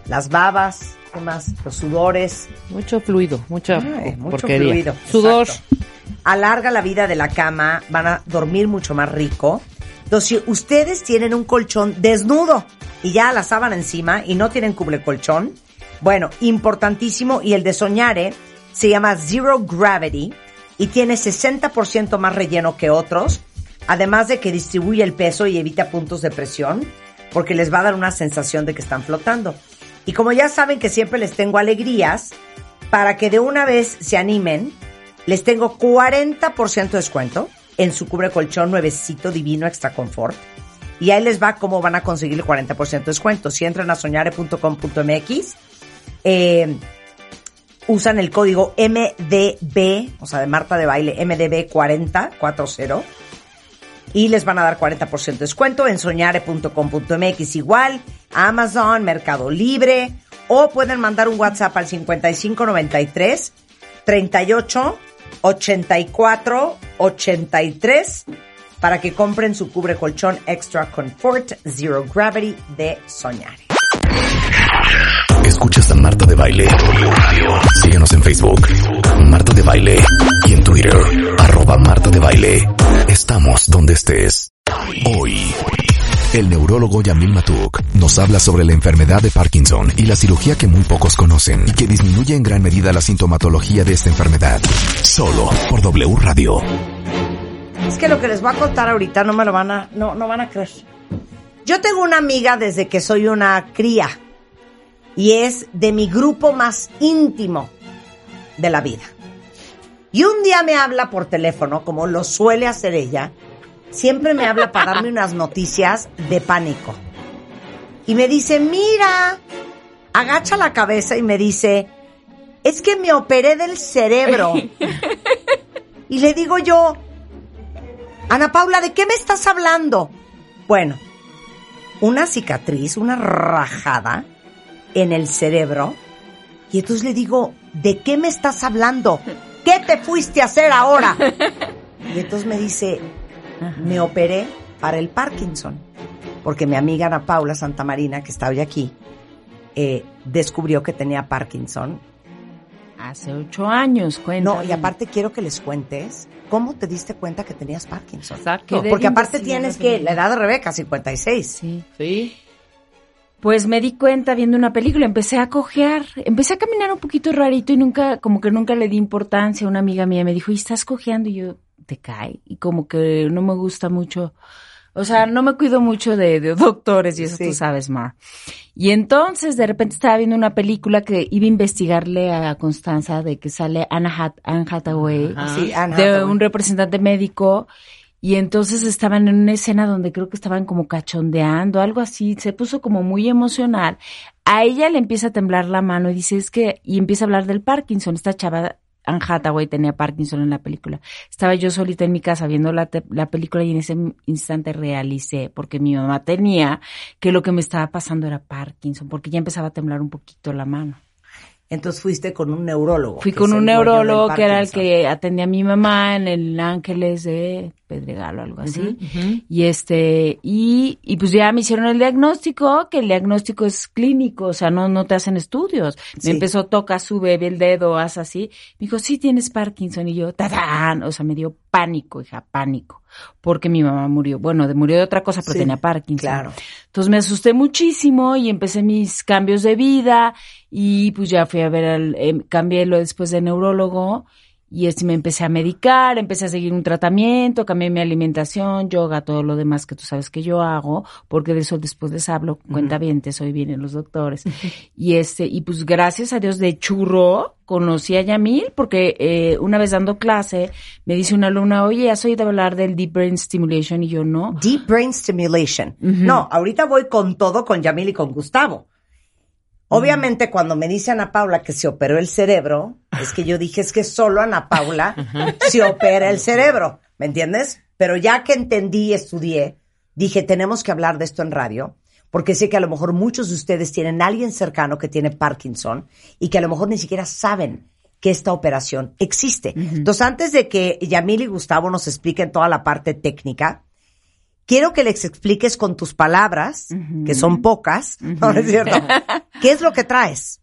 las babas, ¿qué más? Los sudores, Mucho fluido, mucha Ay, mucho porquería. fluido. Sudor. exacto. Alarga la vida de la cama, van a dormir mucho más rico. Entonces, si ustedes tienen un colchón desnudo y ya la sábana encima y no tienen cubre colchón, bueno, importantísimo. Y el de Soñare se llama Zero Gravity y tiene 60% más relleno que otros, además de que distribuye el peso y evita puntos de presión, porque les va a dar una sensación de que están flotando. Y como ya saben que siempre les tengo alegrías, para que de una vez se animen, les tengo 40% de descuento en su cubre colchón nuevecito divino extra confort. Y ahí les va cómo van a conseguir el 40% de descuento. Si entran a soñare.com.mx, eh, usan el código MDB, o sea, de Marta de Baile, MDB40, 40, y les van a dar 40% de descuento en soñare.com.mx igual, Amazon, Mercado Libre, o pueden mandar un WhatsApp al 5593 38 84 83 para que compren su cubre colchón Extra Comfort Zero Gravity de Soñare. Escuchas a Marta de Baile. Síguenos en Facebook, Marta de Baile. Y en Twitter, arroba Marta de Baile. Estamos donde estés. Hoy, el neurólogo Yamil Matuk nos habla sobre la enfermedad de Parkinson y la cirugía que muy pocos conocen y que disminuye en gran medida la sintomatología de esta enfermedad. Solo por W Radio. Es que lo que les voy a contar ahorita no me lo van a, no, no van a creer. Yo tengo una amiga desde que soy una cría y es de mi grupo más íntimo de la vida. Y un día me habla por teléfono, como lo suele hacer ella. Siempre me habla para darme unas [laughs] noticias de pánico. Y me dice, mira, agacha la cabeza y me dice, es que me operé del cerebro. [laughs] y le digo yo, Ana Paula, ¿de qué me estás hablando? Bueno, una cicatriz, una rajada en el cerebro. Y entonces le digo, ¿de qué me estás hablando? ¿Qué te fuiste a hacer ahora? Y entonces me dice, me operé para el Parkinson. Porque mi amiga Ana Paula Santamarina, que está hoy aquí, eh, descubrió que tenía Parkinson. Hace ocho años. No, y aparte quiero que les cuentes cómo te diste cuenta que tenías Parkinson. Exacto. Que Porque aparte tienes que, la edad de Rebeca, 56. Sí. Sí. Pues me di cuenta viendo una película, empecé a cojear, empecé a caminar un poquito rarito y nunca, como que nunca le di importancia. Una amiga mía me dijo, ¿y estás cojeando? Y yo, ¿te cae? Y como que no me gusta mucho, o sea, no me cuido mucho de, de doctores y eso Sí. tú sabes, Mar. Y entonces de repente estaba viendo una película que iba a investigarle a Constanza de que sale Anna, Hat- Anne Hathaway Ajá. Anne de un representante médico y entonces estaban en una escena donde creo que estaban como cachondeando, algo así, se puso como muy emocional. A ella le empieza a temblar la mano y dice, es que, y empieza a hablar del Parkinson, esta chava, Anne Hathaway tenía Parkinson en la película. Estaba yo solita en mi casa viendo la, la película y en ese instante realicé, porque mi mamá tenía, que lo que me estaba pasando era Parkinson, porque ya empezaba a temblar un poquito la mano. Entonces fuiste con un neurólogo. Fui con un neurólogo que era el que atendía a mi mamá en el Ángeles de Pedregal o algo así. Y este, y, y pues ya me hicieron el diagnóstico, que el diagnóstico es clínico, o sea, no, no te hacen estudios. Sí. Me empezó, toca, sube, ve el dedo, haz así. Me dijo, sí tienes Parkinson. Y yo, ¡tadán! O sea, me dio pánico, hija, pánico. Porque mi mamá murió. Bueno, de- murió de otra cosa, pero Sí, tenía Parkinson. claro. Entonces me asusté muchísimo y empecé mis cambios de vida y pues ya fui a ver al, eh, cambié lo después de neurólogo y este, me empecé a medicar, empecé a seguir un tratamiento, cambié mi alimentación, yoga, todo lo demás que tú sabes que yo hago, porque de eso después les hablo, cuenta bien, hoy vienen los doctores. [laughs] Y este, y pues gracias a Dios de churro conocí a Yamil, porque eh, una vez dando clase me dice una alumna, oye, ¿has oído hablar del Deep Brain Stimulation? Y yo no. Deep Brain Stimulation. No, ahorita voy con todo con Yamil y con Gustavo. Obviamente, cuando me dice Ana Paula que se operó el cerebro, es que yo dije, es que solo Ana Paula [laughs] se opera el cerebro, ¿me entiendes? Pero ya que entendí y estudié, dije, tenemos que hablar de esto en radio, porque sé que a lo mejor muchos de ustedes tienen a alguien cercano que tiene Parkinson y que a lo mejor ni siquiera saben que esta operación existe. Entonces, antes de que Yamil y Gustavo nos expliquen toda la parte técnica, quiero que les expliques con tus palabras, que son pocas, [laughs] ¿no es cierto? [laughs] ¿Qué es lo que traes?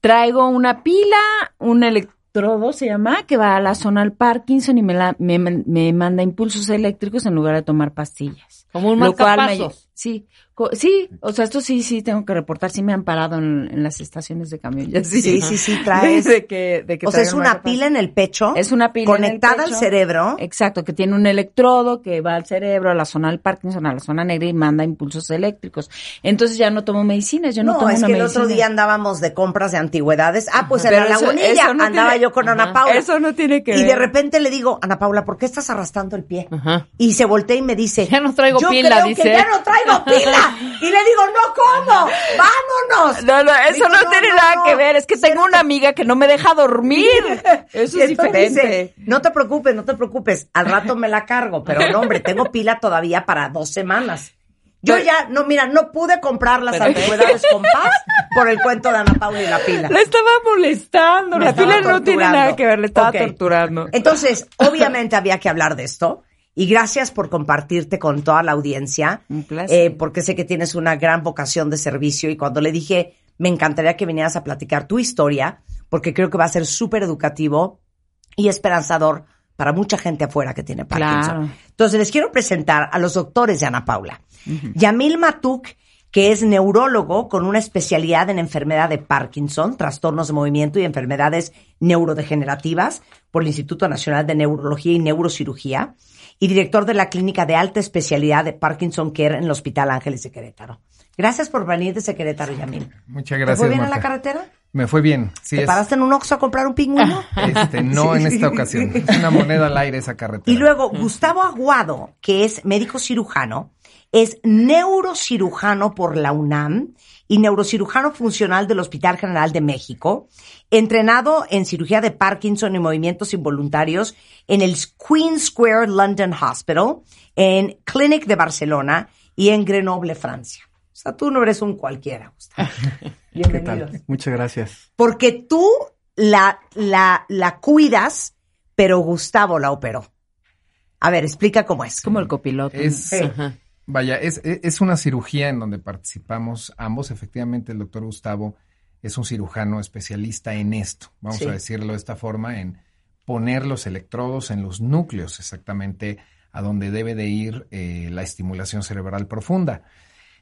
traigo una pila, un electrodo se llama, que va a la zona del Parkinson y me, la, me, me manda impulsos eléctricos en lugar de tomar pastillas. Como un Lo cual me- marcapasos. Sí, co- sí, o sea, esto sí, sí tengo que reportar, sí me han parado en, en las estaciones de camión. ya sí, Sí, sí, sí, [laughs] traes. de que, de que O sea, es una pila en el pecho. Es una pila en el conectada al pecho. cerebro. Exacto, que tiene un electrodo que va al cerebro, a la zona del Parkinson, a la zona negra y manda impulsos eléctricos. Entonces ya no tomo medicinas, yo no, No, tomo es una que el otro día andábamos de compras de antigüedades. Ah, pues en Pero la lagunilla no andaba tiene- yo con Ana Ajá. Paula. Eso no tiene que Y de ver. repente le digo, Ana Paula, ¿por qué estás arrastrando el pie? Ajá. Y se voltea y me dice, Ya no traigo yo pila, creo dice. que ya no traigo pila. Y le digo, no, ¿cómo? Vámonos. No, no, eso Digo, no, no, tiene no, nada no. que ver. Es que tengo una amiga que no me deja dormir. Eso es diferente. dice, no te preocupes, no te preocupes. Al rato me la cargo, pero no, hombre, tengo pila todavía para dos semanas. Yo Pero- ya, no, mira, no pude comprar las antigüedades con paz por el cuento de Ana Paula y la pila. La estaba molestando. Me la estaba pila no tiene nada que ver. Le estaba torturando. Entonces, obviamente había que hablar de esto. Y gracias por compartirte con toda la audiencia. Un placer. eh, porque sé que tienes una gran vocación de servicio. Y cuando le dije, me encantaría que vinieras a platicar tu historia, porque creo que va a ser súper educativo y esperanzador para mucha gente afuera que tiene Parkinson. Claro. Entonces, les quiero presentar a los doctores de Ana Paula. Yamil Matuk, que es neurólogo con una especialidad en enfermedad de Parkinson, trastornos de movimiento y enfermedades neurodegenerativas por el Instituto Nacional de Neurología y Neurocirugía y director de la clínica de alta especialidad de Parkinson Care en el Hospital Ángeles de Querétaro. Gracias por venir desde Querétaro, Yamil. Muchas ¿Te gracias. fue bien en Marta. la carretera? Me fue bien. Sí, ¿Te es, paraste en un Oxxo a comprar un pingüino? [laughs] este, no en esta ocasión. Es una moneda al aire esa carretera. Y luego Gustavo Aguado, que es médico cirujano, es neurocirujano por la UNAM y neurocirujano funcional del Hospital General de México, entrenado en cirugía de Parkinson y movimientos involuntarios en el Queen Square London Hospital, en Clinic de Barcelona y en Grenoble, Francia. O sea, tú no eres un cualquiera, Gustavo. [laughs] ¿Qué Bienvenido. tal? Muchas gracias. Porque tú la, la, la cuidas, pero Gustavo la operó. A ver, explica cómo es. Como el copiloto. Es, Ajá. Vaya, es, es es una cirugía en donde participamos ambos. Efectivamente, el doctor Gustavo es un cirujano especialista en esto, vamos Sí. a decirlo de esta forma, en poner los electrodos en los núcleos, exactamente a donde debe de ir eh, la estimulación cerebral profunda.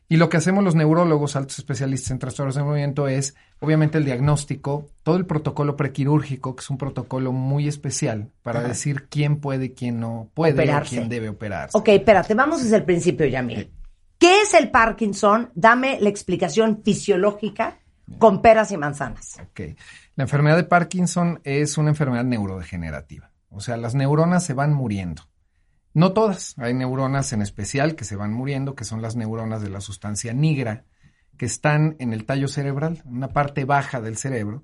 Y lo que hacemos los neurólogos, altos especialistas en trastornos de movimiento, es obviamente el diagnóstico, todo el protocolo prequirúrgico, que es un protocolo muy especial para Ajá. decir quién puede, quién no puede, Operarse. quién debe operarse. Ok, espérate, vamos desde el principio, Yamil. ¿Qué es el Parkinson? Dame la explicación fisiológica con peras y manzanas. Ok. La enfermedad de Parkinson es una enfermedad neurodegenerativa. O sea, las neuronas se van muriendo. No todas. Hay neuronas en especial que se van muriendo, que son las neuronas de la sustancia nigra, que están en el tallo cerebral, una parte baja del cerebro,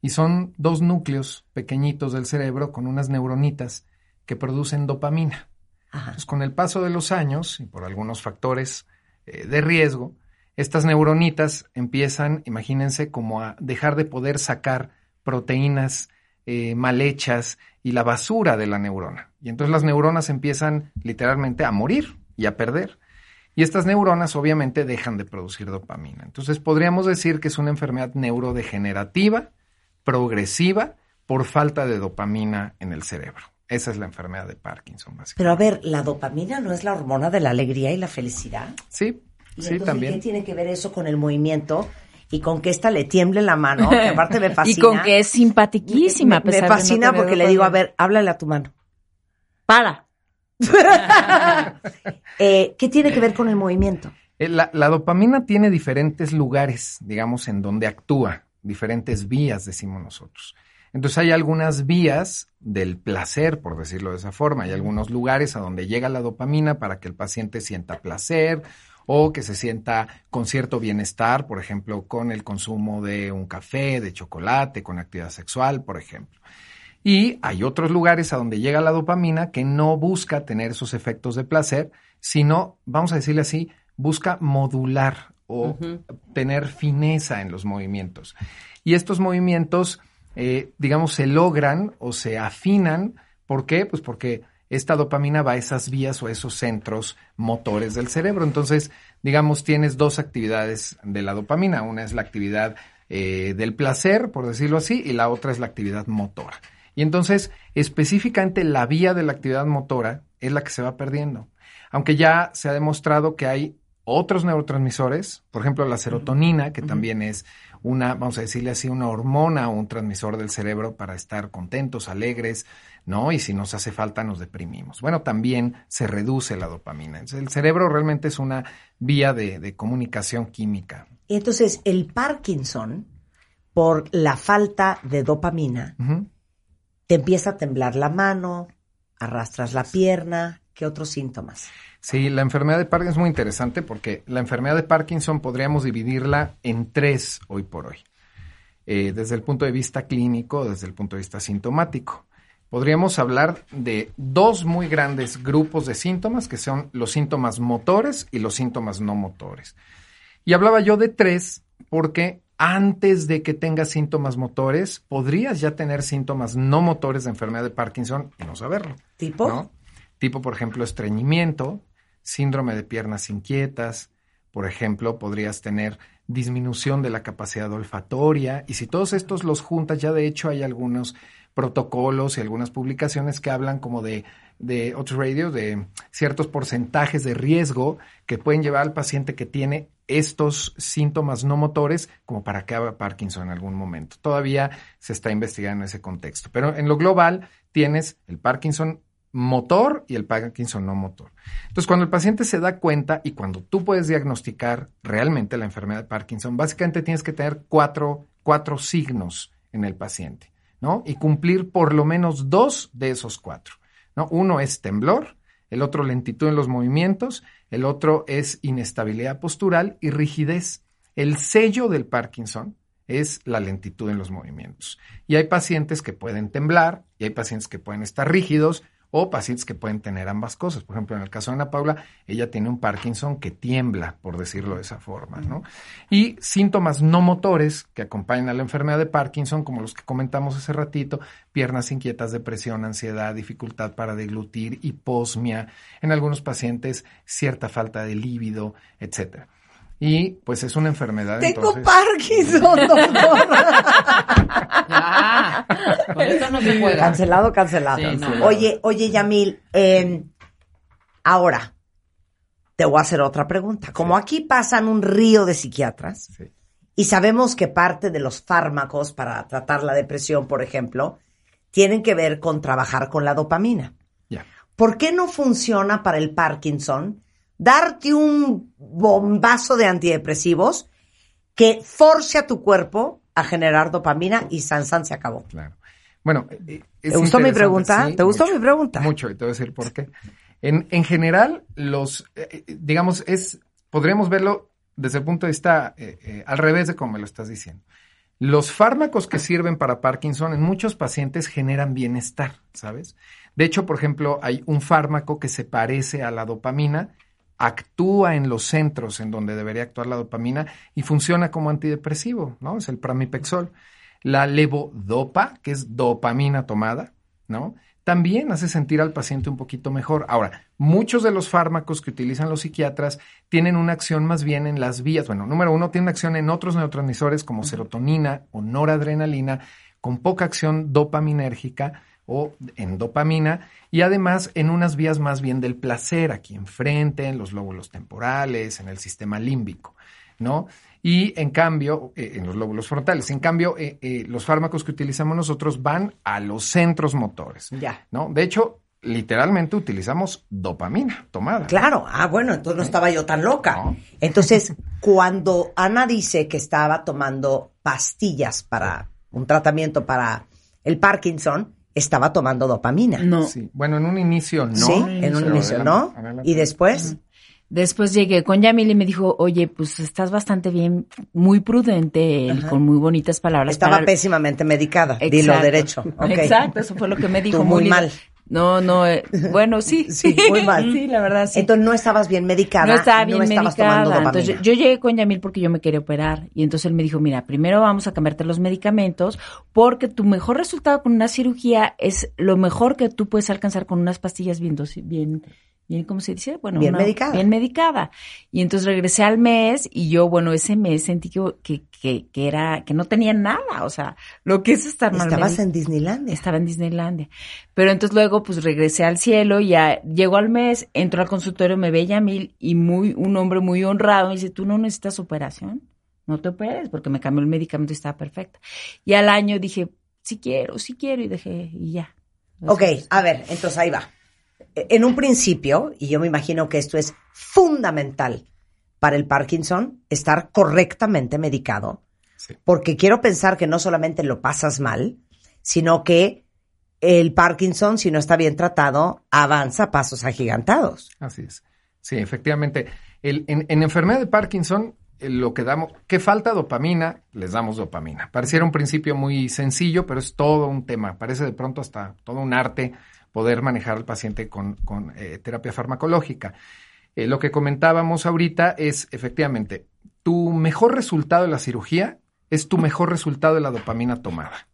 y son dos núcleos pequeñitos del cerebro con unas neuronitas que producen dopamina. Entonces, con el paso de los años y por algunos factores eh, de riesgo, estas neuronitas empiezan, imagínense, como a dejar de poder sacar proteínas eh, mal hechas y la basura de la neurona. Y entonces las neuronas empiezan literalmente a morir y a perder. Y estas neuronas obviamente dejan de producir dopamina. Entonces podríamos decir que es una enfermedad neurodegenerativa, progresiva, por falta de dopamina en el cerebro. Esa es la enfermedad de Parkinson, básicamente. Pero a ver, ¿la dopamina no es la hormona de la alegría y la felicidad? Sí, ¿Y sí, entonces también. ¿Qué tiene que ver eso con el movimiento? Y con que esta le tiemble la mano, que [laughs] aparte me fascina. Y con que es simpatiquísima. a Me, no fascina porque le digo, a ver, háblale a tu mano. Para. [laughs] Eh, ¿Qué tiene que ver con el movimiento? Eh, La, la dopamina tiene diferentes lugares, digamos, en donde actúa, diferentes vías, decimos nosotros. Entonces hay algunas vías del placer, por decirlo de esa forma. Hay algunos lugares a donde llega la dopamina para que el paciente sienta placer o que se sienta con cierto bienestar, por ejemplo, con el consumo de un café, de chocolate, con actividad sexual, por ejemplo. Y hay otros lugares a donde llega la dopamina que no busca tener esos efectos de placer, sino, vamos a decirle así, busca modular o tener fineza en los movimientos. Y estos movimientos, eh, digamos, se logran o se afinan. ¿Por qué? Pues porque esta dopamina va a esas vías o a esos centros motores del cerebro. Entonces, digamos, tienes dos actividades de la dopamina. Una es la actividad eh, del placer, por decirlo así, y la otra es la actividad motora. Y entonces, específicamente la vía de la actividad motora es la que se va perdiendo. Aunque ya se ha demostrado que hay otros neurotransmisores, por ejemplo, la serotonina, que también es una, vamos a decirle así, una hormona o un transmisor del cerebro para estar contentos, alegres, ¿no? Y si nos hace falta, nos deprimimos. Bueno, también se reduce la dopamina. El cerebro realmente es una vía de, de comunicación química. Y entonces, el Parkinson, por la falta de dopamina, te empieza a temblar la mano, arrastras la pierna. ¿Qué otros síntomas? Sí, la enfermedad de Parkinson es muy interesante porque la enfermedad de Parkinson podríamos dividirla en tres hoy por hoy. Eh, desde el punto de vista clínico, desde el punto de vista sintomático. Podríamos hablar de dos muy grandes grupos de síntomas, que son los síntomas motores y los síntomas no motores. Y hablaba yo de tres porque antes de que tengas síntomas motores, podrías ya tener síntomas no motores de enfermedad de Parkinson y no saberlo. ¿Tipo? ¿no? Tipo, por ejemplo, estreñimiento, síndrome de piernas inquietas, por ejemplo, podrías tener disminución de la capacidad olfatoria, y si todos estos los juntas, ya de hecho hay algunos protocolos y algunas publicaciones que hablan como de, de otros radio, de ciertos porcentajes de riesgo que pueden llevar al paciente que tiene estos síntomas no motores como para que haga Parkinson en algún momento. Todavía se está investigando en ese contexto, pero en lo global tienes el Parkinson motor y el Parkinson no motor. Entonces, cuando el paciente se da cuenta y cuando tú puedes diagnosticar realmente la enfermedad de Parkinson, básicamente tienes que tener cuatro cuatro signos en el paciente, ¿no? Y cumplir por lo menos dos de esos cuatro, ¿no? Uno es temblor, el otro lentitud en los movimientos, el otro es inestabilidad postural y rigidez. El sello del Parkinson es la lentitud en los movimientos. Y hay pacientes que pueden temblar y hay pacientes que pueden estar rígidos o pacientes que pueden tener ambas cosas. Por ejemplo, en el caso de Ana Paula, ella tiene un Parkinson que tiembla, por decirlo de esa forma, ¿no? Y síntomas no motores que acompañan a la enfermedad de Parkinson, como los que comentamos hace ratito, piernas inquietas, depresión, ansiedad, dificultad para deglutir, hiposmia, en algunos pacientes cierta falta de líbido, etcétera. Y pues es una enfermedad. Tengo entonces- Parkinson, doctor. [laughs] Con esto no se. Cancelado, cancelado. Sí, no. Oye, oye, Yamil, eh, ahora te voy a hacer otra pregunta. Como aquí pasan un río de psiquiatras Sí. y sabemos que parte de los fármacos para tratar la depresión, por ejemplo, tienen que ver con trabajar con la dopamina. ¿Por qué no funciona para el Parkinson darte un bombazo de antidepresivos que force a tu cuerpo a generar dopamina y san san se acabó? Claro. Bueno, eh, es ¿Te gustó mi pregunta? sí, ¿Te gustó mucho, mi pregunta? Mucho, y te voy a decir por qué. En, en general, los, eh, eh, digamos, es, podríamos verlo desde el punto de vista eh, eh, al revés de como me lo estás diciendo. Los fármacos que sirven para Parkinson en muchos pacientes generan bienestar, ¿sabes? De hecho, por ejemplo, hay un fármaco que se parece a la dopamina, actúa en los centros en donde debería actuar la dopamina y funciona como antidepresivo, ¿no? Es el pramipexol. La levodopa, que es dopamina tomada, ¿no? También hace sentir al paciente un poquito mejor. Ahora, muchos de los fármacos que utilizan los psiquiatras tienen una acción más bien en las vías. Bueno, número uno, tienen acción en otros neurotransmisores como serotonina o noradrenalina, con poca acción dopaminérgica o en dopamina y además en unas vías más bien del placer, aquí enfrente, en los lóbulos temporales, en el sistema límbico, ¿no? Y en cambio, eh, en los lóbulos frontales, en cambio, eh, eh, los fármacos que utilizamos nosotros van a los centros motores, Ya. ¿no? De hecho, literalmente utilizamos dopamina tomada. Claro, ah, bueno, entonces no estaba yo tan loca. No. Entonces, [laughs] cuando Ana dice que estaba tomando pastillas para un tratamiento para el Parkinson, estaba tomando dopamina. No. Sí. Bueno, en un inicio no. sí, en un inicio, adelante, ¿no? adelante. Y después, Después llegué con Yamil y me dijo, oye, pues estás bastante bien, muy prudente, él, con muy bonitas palabras. estaba para- pésimamente medicada. Dilo Exacto. derecho. [laughs] ok. Exacto, eso fue lo que me dijo. Tú muy linda. mal. No, no, eh, [laughs] bueno, sí. Sí, muy mal. sí, la verdad, sí. Entonces no estabas bien medicada. no estaba bien no estabas medicada. tomando dopamina. Entonces yo llegué con Yamil porque yo me quería operar. Y entonces él me dijo, mira, primero vamos a cambiarte los medicamentos porque tu mejor resultado con una cirugía es lo mejor que tú puedes alcanzar con unas pastillas bien, bien, bien, ¿cómo se dice? Bueno, Bien una- medicada. Bien medicada. Y entonces regresé al mes y yo, bueno, ese mes sentí que, que, que, que era, que no tenía nada. O sea, lo que es estar mal Estabas en Disneylandia. estaba en Disneylandia. Pero entonces luego pues regresé al cielo, ya llegó al mes, entro al consultorio, me ve Yamil y muy, un hombre muy honrado me dice, tú no necesitas operación, no te operes, porque me cambió el medicamento y estaba perfecta. Y al año dije, sí quiero, sí quiero y dejé y ya. Ok, a ver, entonces ahí va. En un principio, y yo me imagino que esto es fundamental para el Parkinson, estar correctamente medicado, Sí. porque quiero pensar que no solamente lo pasas mal, sino que el Parkinson, si no está bien tratado, avanza a pasos agigantados. Así es. Sí, efectivamente. El- en, en enfermedad de Parkinson, eh, lo que damos, ¿qué falta? Dopamina, les damos dopamina. Pareciera un principio muy sencillo, pero es todo un tema. Parece de pronto hasta todo un arte poder manejar al paciente con, con, eh, terapia farmacológica. Eh, lo que comentábamos ahorita es, efectivamente, tu mejor resultado de la cirugía es tu mejor resultado de la dopamina tomada.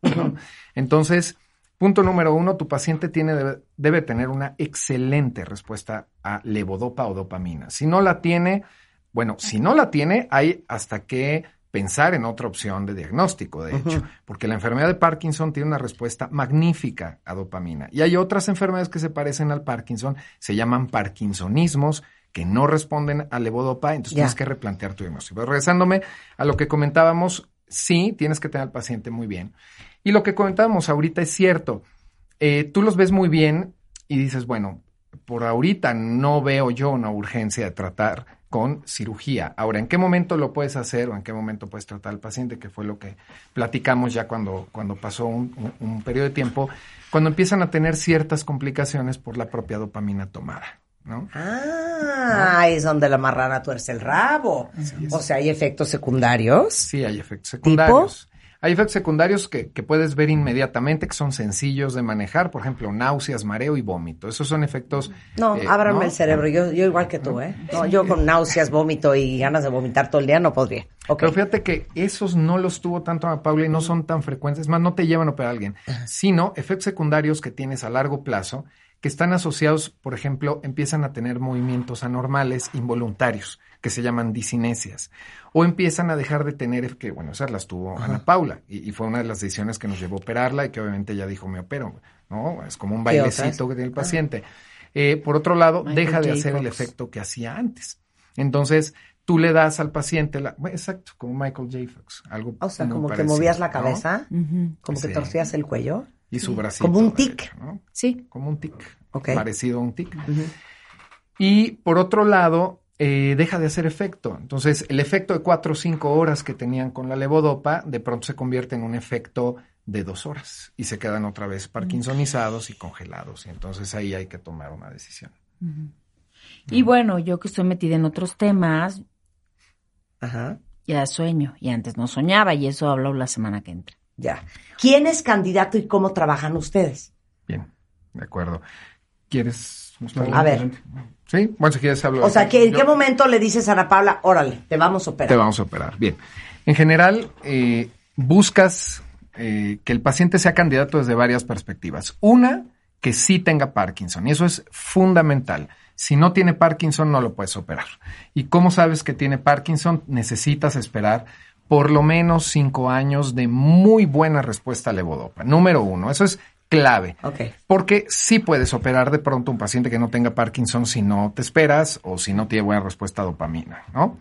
Entonces, punto número uno, tu paciente tiene, debe tener una excelente respuesta a levodopa o dopamina. Si no la tiene, bueno, si no la tiene, hay hasta que pensar en otra opción de diagnóstico, de hecho, porque la enfermedad de Parkinson tiene una respuesta magnífica a dopamina. Y hay otras enfermedades que se parecen al Parkinson, se llaman parkinsonismos, que no responden a levodopa, entonces tienes que replantear tu diagnóstico. Pero regresándome a lo que comentábamos, sí, tienes que tener al paciente muy bien. Y lo que comentábamos ahorita es cierto. Eh, tú los ves muy bien y dices, bueno, por ahorita no veo yo una urgencia de tratar con cirugía. Ahora, ¿en qué momento lo puedes hacer o en qué momento puedes tratar al paciente? Que fue lo que platicamos ya cuando, cuando pasó un, un- un periodo de tiempo, cuando empiezan a tener ciertas complicaciones por la propia dopamina tomada, ¿no? Ah, ahí es donde la marrana tuerce el rabo. O sea, hay efectos secundarios. Sí, hay efectos secundarios. Hay efectos secundarios que, que puedes ver inmediatamente, que son sencillos de manejar, por ejemplo, náuseas, mareo y vómito. Esos son efectos... No, eh, ábranme ¿no? el cerebro. Yo, yo igual que tú, ¿eh? No, yo con náuseas, vómito y ganas de vomitar todo el día no podría. Ok. Pero fíjate que esos no los tuvo tanto a Paula y no son tan frecuentes, es más, no te llevan a operar a alguien, sino efectos secundarios que tienes a largo plazo, que están asociados, por ejemplo, empiezan a tener movimientos anormales involuntarios, que se llaman disinesias, o empiezan a dejar de tener, que bueno, esas las tuvo Ana Paula, y, y fue una de las decisiones que nos llevó a operarla y que obviamente ella dijo, me opero, ¿no? Es como un ¿Qué bailecito que tiene el paciente. Eh, por otro lado, Michael deja de J. hacer el efecto que hacía antes. Entonces, tú le das al paciente, la, bueno, exacto, como Michael J. Fox, algo O sea, como que movías la ¿no? cabeza, como que torcías el cuello. Y su bracito. Como un derecho, tic. ¿no? Sí. Como un tic. Parecido a un tic. Y por otro lado, eh, deja de hacer efecto. Entonces, el efecto de cuatro o cinco horas que tenían con la levodopa, de pronto se convierte en un efecto de dos horas y se quedan otra vez parkinsonizados y congelados. Y entonces ahí hay que tomar una decisión. Y bueno, yo que estoy metida en otros temas, Ajá. ya sueño. Y antes no soñaba y eso hablo la semana que entra. Ya. ¿Quién es candidato y cómo trabajan ustedes? Bien, de acuerdo. ¿Quieres? A ver. Sí, bueno, si quieres hablo. O sea, que ¿en Yo- qué momento le dices a Ana Paula, órale, te vamos a operar? Te vamos a operar. Bien. En general, eh, buscas eh, que el paciente sea candidato desde varias perspectivas. Una, que sí tenga Parkinson. Y eso es fundamental. Si no tiene Parkinson, no lo puedes operar. ¿Y cómo sabes que tiene Parkinson? Necesitas esperar por lo menos cinco años de muy buena respuesta a levodopa. Número uno. Eso es clave. Porque sí puedes operar de pronto un paciente que no tenga Parkinson si no te esperas o si no tiene buena respuesta a dopamina, ¿no?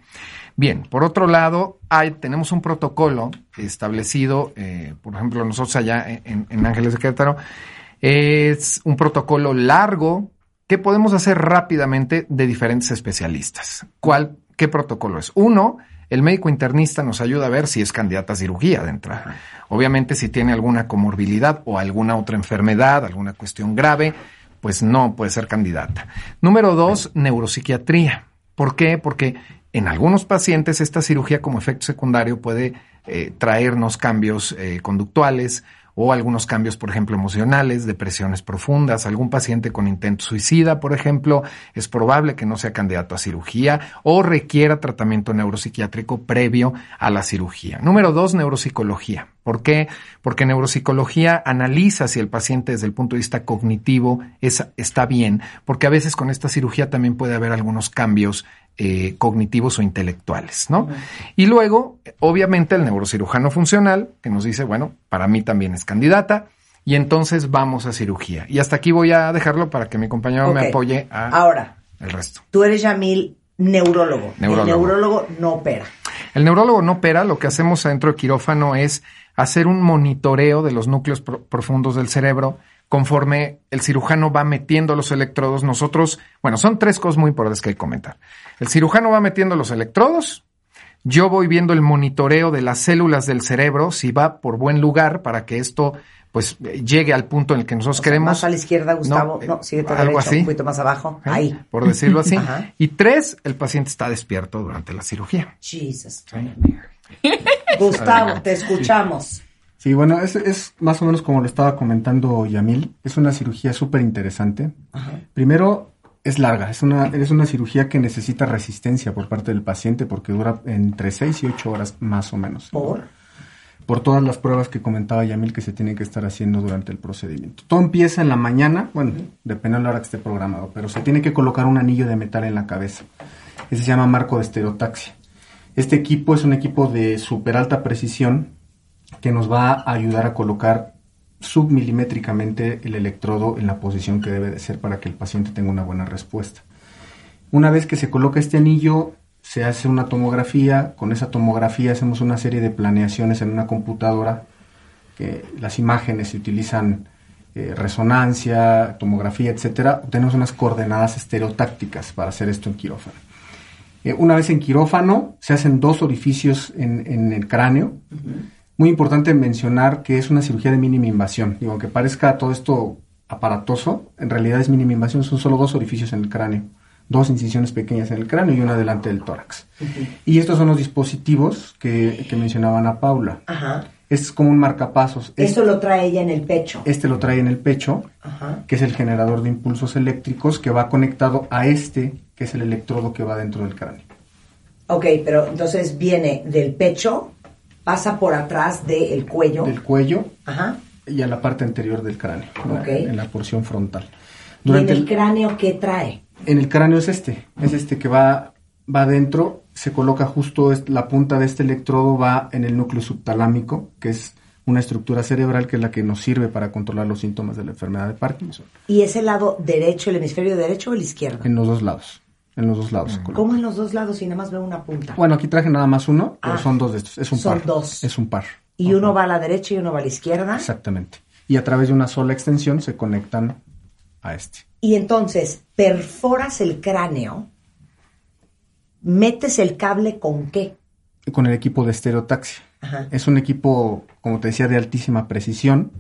Bien, por otro lado, hay, tenemos un protocolo establecido, eh, por ejemplo, nosotros allá en, en Ángeles de Querétaro, es un protocolo largo que podemos hacer rápidamente de diferentes especialistas. ¿Cuál, qué protocolo es? Uno, el médico internista nos ayuda a ver si es candidata a cirugía de entrada. Obviamente, si tiene alguna comorbilidad o alguna otra enfermedad, alguna cuestión grave, pues no puede ser candidata. Número dos, neuropsiquiatría. ¿Por qué? Porque en algunos pacientes esta cirugía como efecto secundario puede eh, traernos cambios eh, conductuales o algunos cambios, por ejemplo, emocionales, depresiones profundas. Algún paciente con intento suicida, por ejemplo, es probable que no sea candidato a cirugía o requiera tratamiento neuropsiquiátrico previo a la cirugía. Número dos, neuropsicología. ¿Por qué? Porque neuropsicología analiza si el paciente desde el punto de vista cognitivo es- está bien, porque a veces con esta cirugía también puede haber algunos cambios eh, cognitivos o intelectuales, ¿no? Y luego, obviamente, el neurocirujano funcional, que nos dice, bueno, para mí también es candidata, y entonces vamos a cirugía. Y hasta aquí voy a dejarlo para que mi compañero me apoye a Ahora, el resto. tú eres Yamil, neurólogo. Neurólogo. El neurólogo no opera. El neurólogo no opera, lo que hacemos dentro del quirófano es hacer un monitoreo de los núcleos pro- profundos del cerebro conforme el cirujano va metiendo los electrodos. Nosotros, bueno, son tres cosas muy importantes que hay que comentar. El cirujano va metiendo los electrodos, yo voy viendo el monitoreo de las células del cerebro, si va por buen lugar para que esto pues llegue al punto en el que nosotros O sea, queremos. Más a la izquierda, Gustavo. eh, No, síguete algo derecho, así. un poquito más abajo. ¿eh? Ahí. Por decirlo así. [laughs] Ajá. Y tres, el paciente está despierto durante la cirugía. Jesus. Gustavo, te escuchamos. Sí, bueno, es, es más o menos como lo estaba comentando Yamil. Es una cirugía súper interesante. Primero, es larga. Es una, es una cirugía que necesita resistencia por parte del paciente porque dura entre 6 y 8 horas más o menos. ¿Por? Por todas las pruebas que comentaba Yamil que se tienen que estar haciendo durante el procedimiento. Todo empieza en la mañana, bueno, depende de la hora que esté programado, pero se tiene que colocar un anillo de metal en la cabeza. Ese se llama marco de estereotaxia. Este equipo es un equipo de súper alta precisión que nos va a ayudar a colocar submilimétricamente el electrodo en la posición que debe de ser para que el paciente tenga una buena respuesta. Una vez que se coloca este anillo, se hace una tomografía, con esa tomografía hacemos una serie de planeaciones en una computadora, que las imágenes se utilizan eh, resonancia, tomografía, etcétera, obtenemos unas coordenadas estereotácticas para hacer esto en quirófano. Eh, una vez en quirófano, se hacen dos orificios en el cráneo. Muy importante mencionar que es una cirugía de mínima invasión. Digo, aunque parezca todo esto aparatoso, en realidad es mínima invasión, son solo dos orificios en el cráneo. Dos incisiones pequeñas en el cráneo y una delante del tórax. Y estos son los dispositivos que, que mencionaba Ana Paula. Ajá. Es como un marcapasos. Esto lo trae ella en el pecho. Este lo trae en el pecho, Ajá. que es el generador de impulsos eléctricos que va conectado a este, que es el electrodo que va dentro del cráneo. Ok, pero entonces viene del pecho, pasa por atrás del cuello. Del cuello Ajá. y a la parte anterior del cráneo, en la- Ok. en la porción frontal. ¿Y en el cráneo qué trae? en el cráneo es este, es este que va, va adentro, se coloca justo la punta de este electrodo, va en el núcleo subtalámico, que es una estructura cerebral que es la que nos sirve para controlar los síntomas de la enfermedad de Parkinson, ¿Y es el lado derecho, el hemisferio derecho o el izquierdo? en los dos lados, en los dos lados. ¿Cómo en los dos lados y nada más veo una punta? Bueno, aquí traje nada más uno, pero Ah. son dos de estos, es un Son par. dos. Es un par. Y uno va a la derecha y uno va a la izquierda. Exactamente. Y a través de una sola extensión se conectan a este. Y entonces perforas el cráneo, metes el cable con qué? Con el equipo de estereotaxia. Ajá. Es un equipo, como te decía, de altísima precisión.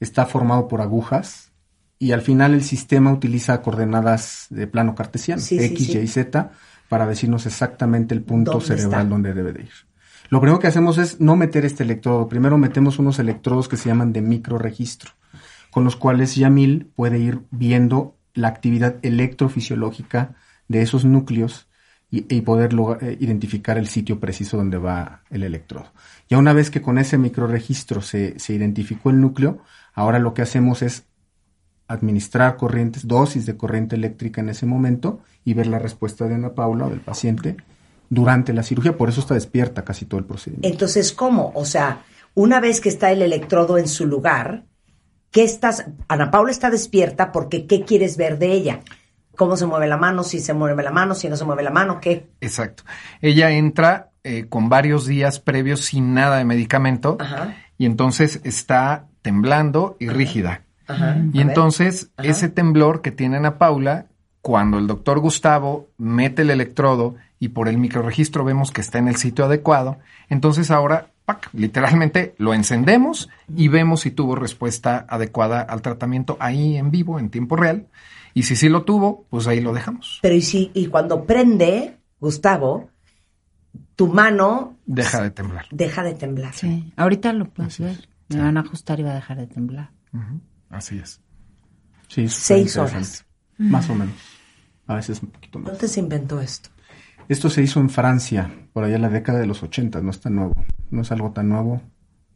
Está formado por agujas. Y al final el sistema utiliza coordenadas de plano cartesiano, Sí, X, sí. Y, Z, para decirnos exactamente el punto ¿Dónde cerebral está? donde debe de ir. Lo primero que hacemos es no meter este electrodo. Primero metemos unos electrodos que se llaman de microregistro, con los cuales Yamil puede ir viendo la actividad electrofisiológica de esos núcleos y, y poder eh, identificar el sitio preciso donde va el electrodo. Ya una vez que con ese microregistro se, se identificó el núcleo, ahora lo que hacemos es administrar corrientes, dosis de corriente eléctrica en ese momento y ver la respuesta de Ana Paula o del paciente durante la cirugía. Por eso está despierta casi todo el procedimiento. Entonces, ¿cómo? O sea, una vez que está el electrodo en su lugar, ¿qué estás? Ana Paula está despierta porque ¿qué quieres ver de ella? ¿Cómo se mueve la mano? Si se mueve la mano, si no se mueve la mano, ¿qué? Exacto. Ella entra eh, con varios días previos sin nada de medicamento Ajá. y entonces está temblando y rígida. Ajá. Y A ver. entonces Ajá. ese temblor que tiene Ana Paula, cuando el doctor Gustavo mete el electrodo y por el microregistro vemos que está en el sitio adecuado, entonces ahora, ¡pac! literalmente lo encendemos y vemos si tuvo respuesta adecuada al tratamiento ahí en vivo, en tiempo real. Y si sí lo tuvo, pues ahí lo dejamos. Pero y si, y cuando prende, Gustavo, tu mano Deja de temblar. deja de temblar. Sí, ahorita lo puedes ver. Me van a ajustar y va a dejar de temblar. Así es. Sí, es Seis horas. Más o menos. A veces un poquito más. ¿Dónde se inventó esto? Esto se hizo en Francia, por allá en la década de los 80, no es tan nuevo, no es algo tan nuevo.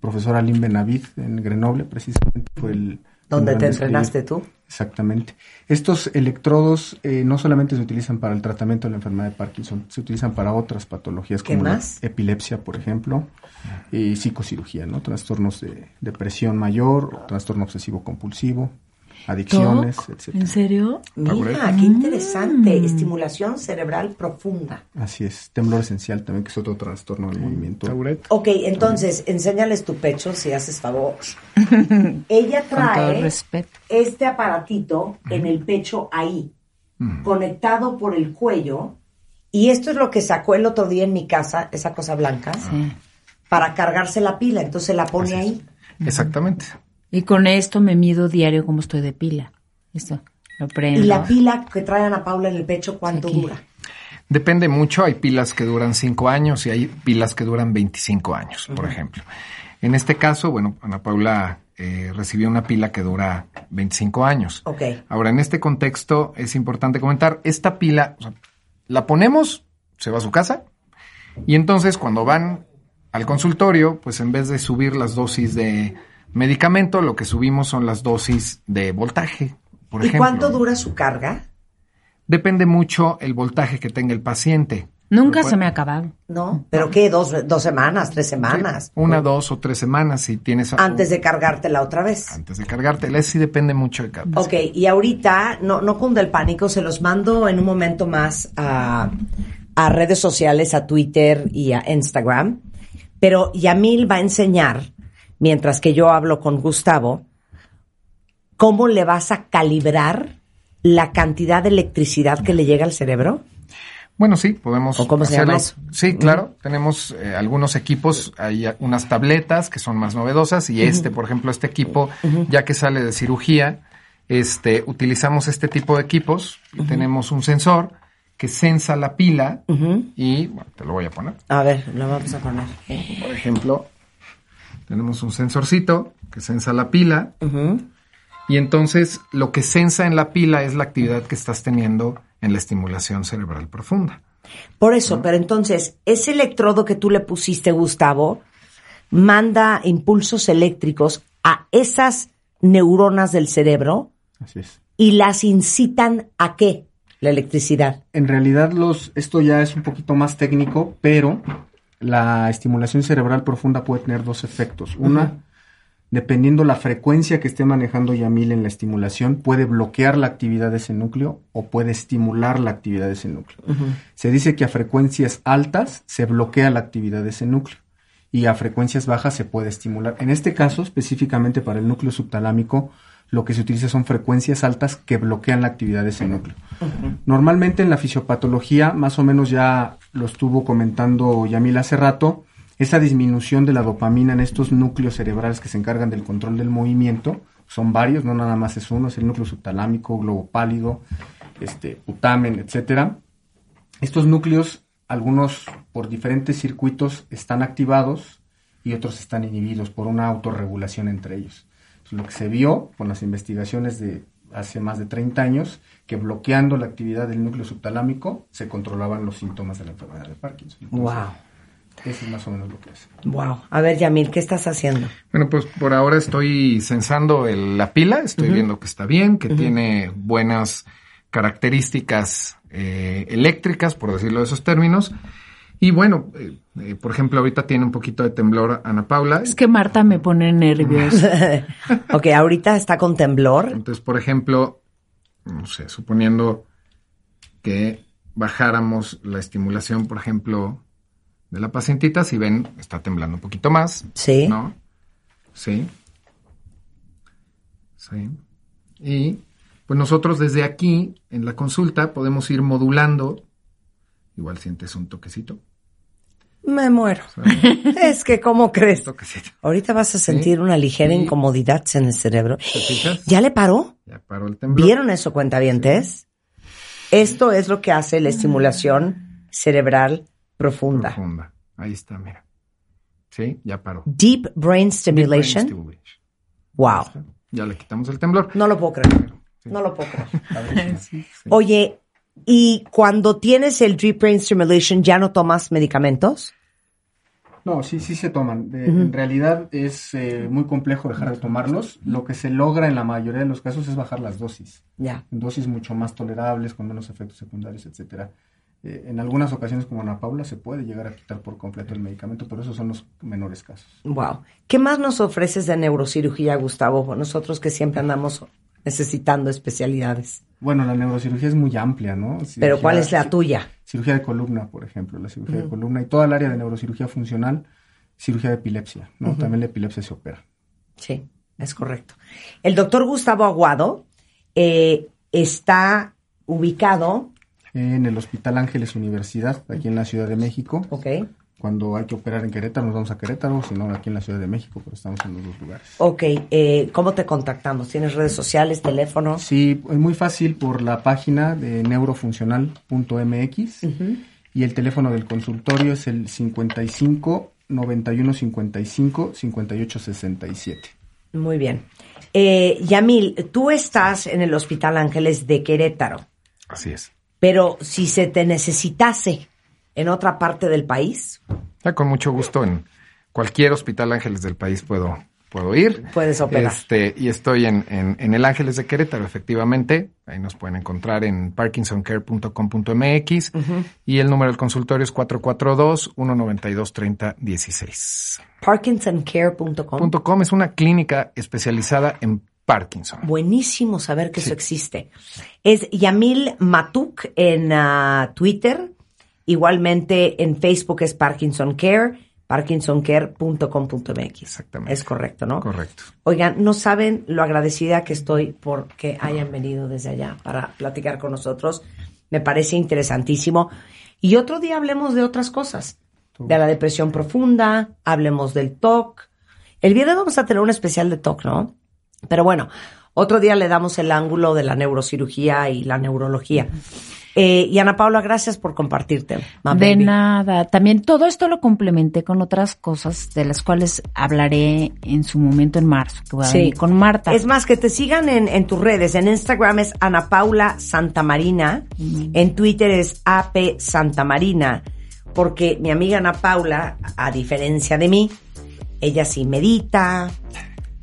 Profesor Alim Benavid en Grenoble, precisamente, fue el... ¿Dónde te entrenaste tú? Exactamente. Estos electrodos eh, no solamente se utilizan para el tratamiento de la enfermedad de Parkinson, se utilizan para otras patologías ¿Qué como la más? epilepsia, por ejemplo, y psicocirugía, ¿no? Trastornos de depresión mayor, trastorno obsesivo compulsivo, adicciones, etcétera. ¿En serio? Mira, qué interesante. Estimulación cerebral profunda. Así es. Temblor esencial también, que es otro trastorno del movimiento. Ok, entonces, enséñales tu pecho si haces favor. [laughs] Ella trae respeto. este aparatito en el pecho ahí, conectado por el cuello. Y esto es lo que sacó el otro día en mi casa, esa cosa blanca, Sí. para cargarse la pila. Entonces la pone ahí. Exactamente. Y con esto me mido diario cómo estoy de pila. Esto, lo prendo. Y la pila que trae Ana Paula en el pecho, ¿cuánto Aquí. dura? Depende mucho, hay pilas que duran 5 años y hay pilas que duran 25 años, por ejemplo. En este caso, bueno, Ana Paula eh, recibió una pila que dura 25 años. Ok. Ahora, en este contexto es importante comentar, esta pila, o sea, la ponemos, se va a su casa, y entonces cuando van al consultorio, pues en vez de subir las dosis de medicamento, lo que subimos son las dosis de voltaje, por ¿Y ejemplo. cuánto dura su carga? Depende mucho el voltaje que tenga el paciente. Nunca se me ha acabado. ¿No? ¿Pero qué? ¿Dos, dos semanas? ¿Tres semanas? Una, dos o tres semanas si tienes... Antes de cargártela otra vez. Antes de cargártela, sí depende mucho de cada Ok, y ahorita, no, no cunda el pánico, se los mando en un momento más a, a redes sociales, a Twitter y a Instagram. Pero Yamil va a enseñar, mientras que yo hablo con Gustavo, cómo le vas a calibrar la cantidad de electricidad que le llega al cerebro. Bueno, sí, podemos ¿O cómo se llama eso? Sí, claro. Tenemos eh, algunos equipos, hay unas tabletas que son más novedosas y este, por ejemplo, este equipo, ya que sale de cirugía, este, utilizamos este tipo de equipos. y Tenemos un sensor que sensa la pila y, bueno, te lo voy a poner. A ver, lo vamos a poner. Por ejemplo, tenemos un sensorcito que sensa la pila y entonces lo que sensa en la pila es la actividad que estás teniendo en la estimulación cerebral profunda. Por eso, pero entonces, ese electrodo que tú le pusiste, Gustavo, manda impulsos eléctricos a esas neuronas del cerebro Así es. y las incitan a qué? La electricidad. En realidad los, esto ya es un poquito más técnico, pero la estimulación cerebral profunda puede tener dos efectos. Una, dependiendo la frecuencia que esté manejando Yamil en la estimulación, puede bloquear la actividad de ese núcleo o puede estimular la actividad de ese núcleo. Se dice que a frecuencias altas se bloquea la actividad de ese núcleo y a frecuencias bajas se puede estimular. En este caso, específicamente para el núcleo subtalámico, lo que se utiliza son frecuencias altas que bloquean la actividad de ese núcleo. Normalmente en la fisiopatología, más o menos ya lo estuvo comentando Yamil hace rato, esa disminución de la dopamina en estos núcleos cerebrales que se encargan del control del movimiento, son varios, no nada más es uno, es el núcleo subtalámico, globo pálido, este, putamen, etcétera. Estos núcleos, algunos por diferentes circuitos están activados y otros están inhibidos por una autorregulación entre ellos. Lo que se vio con las investigaciones de hace más de 30 años, que bloqueando la actividad del núcleo subtalámico se controlaban los síntomas de la enfermedad de Parkinson. Entonces, Wow. Eso es más o menos lo que es. Wow. A ver, Yamil, ¿qué estás haciendo? Bueno, pues por ahora estoy censando el- la pila, estoy viendo que está bien, que tiene buenas características eh, eléctricas, por decirlo de esos términos. Y bueno, eh, eh, por ejemplo, ahorita tiene un poquito de temblor Ana Paula. Es que Marta me pone nerviosa. [laughs] ok, ahorita está con temblor. Entonces, por ejemplo, no sé, suponiendo que bajáramos la estimulación, por ejemplo, de la pacientita, si ven, está temblando un poquito más. Sí. ¿No? Sí. Sí. Y pues nosotros desde aquí, en la consulta, podemos ir modulando. Igual sientes un toquecito. Me muero. es que, ¿cómo crees? Ahorita vas a sentir una ligera Sí. incomodidad en el cerebro. ¿Ya le paró? Ya paró el temblor. ¿Vieron eso, cuentavientes? Esto es lo que hace la estimulación cerebral profunda. Profunda. Ahí está, mira. Sí, ya paró. Deep brain stimulation. Deep brain stimulation. Wow. Ya le quitamos el temblor. No lo puedo creer. No lo puedo creer. [laughs] Oye, ¿y cuando tienes el deep brain stimulation ya no tomas medicamentos? No, sí, sí se toman. En realidad es eh, muy complejo dejar de tomarlos. Lo que se logra en la mayoría de los casos es bajar las dosis. Ya. Dosis mucho más tolerables, con menos efectos secundarios, etcétera. Eh, en algunas ocasiones, como Ana Paula, se puede llegar a quitar por completo el medicamento, pero esos son los menores casos. Wow. ¿Qué más nos ofreces de neurocirugía, Gustavo? Nosotros que siempre andamos necesitando especialidades. Bueno, la neurocirugía es muy amplia, ¿no? Pero ¿cuál es la tuya? Cirugía de columna, por ejemplo, la cirugía de columna y toda el área de neurocirugía funcional, cirugía de epilepsia, ¿no? También la epilepsia se opera. Sí, es correcto. El doctor Gustavo Aguado eh, está ubicado. En el Hospital Ángeles Universidad, aquí en la Ciudad de México. Ok. Cuando hay que operar en Querétaro, nos vamos a Querétaro, si no, aquí en la Ciudad de México, pero estamos en los dos lugares. Ok, eh, ¿cómo te contactamos? ¿Tienes redes sociales, teléfono? Sí, es muy fácil por la página de neurofuncional.mx y el teléfono del consultorio es el 55 91 55 58 67. Muy bien. Eh, Yamil, tú estás en el Hospital Ángeles de Querétaro, Así es. pero si se te necesitase en otra parte del país, Ya con mucho gusto en cualquier hospital Ángeles del país puedo, puedo ir. Puedes operar. Este, y estoy en, en, en el Ángeles de Querétaro, efectivamente. Ahí nos pueden encontrar en parkinsoncare.com.mx y el número del consultorio es 442-192-3016. parkinsoncare.com. .com es una clínica especializada en Parkinson. Buenísimo saber que eso existe. Es Yamil Matuk en ah, Twitter. Igualmente en Facebook es Parkinson Care, parkinsoncare.com.mx. Exactamente. Es correcto, ¿no? Correcto. Oigan, no saben lo agradecida que estoy por que hayan venido desde allá para platicar con nosotros. Me parece interesantísimo. Y otro día hablemos de otras cosas. De la depresión profunda, hablemos del TOC. El viernes vamos a tener un especial de TOC, ¿no? Pero bueno, otro día le damos el ángulo de la neurocirugía y la neurología. Eh, y Ana Paula, gracias por compartirte. De nada. También todo esto lo complementé con otras cosas de las cuales hablaré en su momento en marzo, que voy a Sí. venir con Marta. Es más, que te sigan en, en tus redes. En Instagram es Ana Paula Santamarina. En Twitter es AP Santamarina. Porque mi amiga Ana Paula, a diferencia de mí, ella sí medita.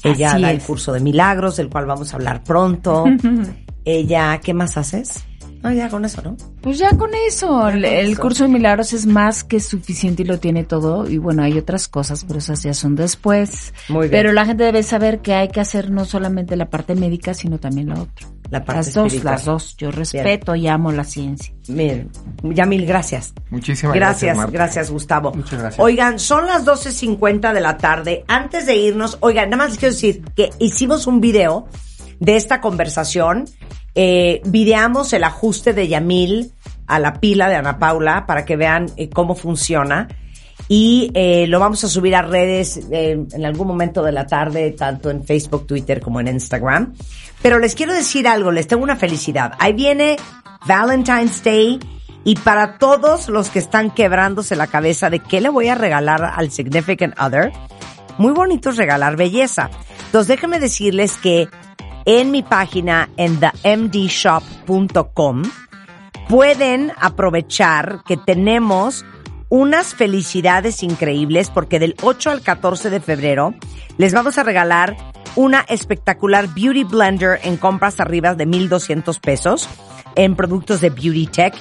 Ella Así da el curso de milagros, del cual vamos a hablar pronto. [laughs] ella, ¿qué más haces? Ah, ya con eso, ¿no? Pues ya con eso, el, curso de milagros es más que suficiente y lo tiene todo. Y bueno, hay otras cosas, pero esas ya son después. Muy bien. Pero la gente debe saber que hay que hacer no solamente la parte médica, sino también la otra. La parte las dos, espiritual. las dos. Yo respeto y amo la ciencia. Miren, Yamil, gracias. Muchísimas Gracias, gracias, gracias. Gustavo. Muchas gracias. Oigan, son las 12.50 de la tarde. Antes de irnos, oigan, nada más les quiero decir que hicimos un video de esta conversación. Eh, videamos el ajuste de Yamil a la pila de Ana Paula para que vean eh, cómo funciona. Y eh, lo vamos a subir a redes eh, en algún momento de la tarde, tanto en Facebook, Twitter como en Instagram. Pero les quiero decir algo, les tengo una felicidad. Ahí viene Valentine's Day y para todos los que están quebrándose la cabeza de qué le voy a regalar al significant other, muy bonito es regalar belleza. Entonces déjenme decirles que en mi página en themdshop.com pueden aprovechar que tenemos unas felicidades increíbles porque del 8 al 14 de febrero les vamos a regalar una espectacular Beauty Blender en compras arriba de 1200 pesos en productos de Beauty Tech.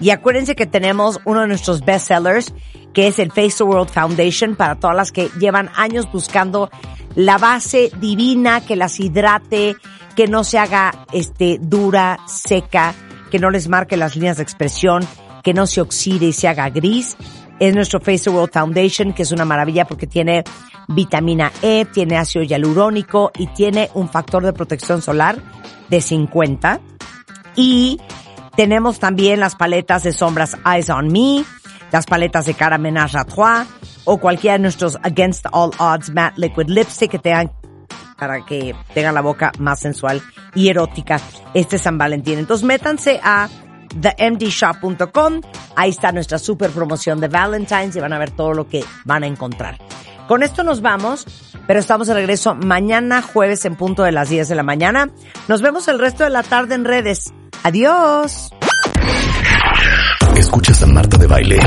Y acuérdense que tenemos uno de nuestros bestsellers que es el Face the World Foundation para todas las que llevan años buscando la base divina que las hidrate, que no se haga este dura, seca, que no les marque las líneas de expresión, que no se oxide y se haga gris. Es nuestro Face the World Foundation, que es una maravilla porque tiene vitamina E, tiene ácido hialurónico y tiene un factor de protección solar de 50. Y tenemos también las paletas de sombras Eyes on Me, las paletas de cara Ménage à Trois o cualquiera de nuestros Against All Odds Matte Liquid Lipstick que tengan para que tengan la boca más sensual y erótica este San Valentín. Entonces métanse a themdshop.com, ahí está nuestra super promoción de Valentine's y van a ver todo lo que van a encontrar. Con esto nos vamos, pero estamos de regreso mañana jueves en punto de las 10 de la mañana. Nos vemos el resto de la tarde en redes. Adiós. Escuchas a Marta de Baile.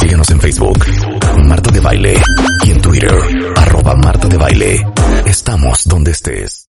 Síguenos en Facebook, Marta de Baile. Y en Twitter, arroba Marta de Baile. Estamos donde estés.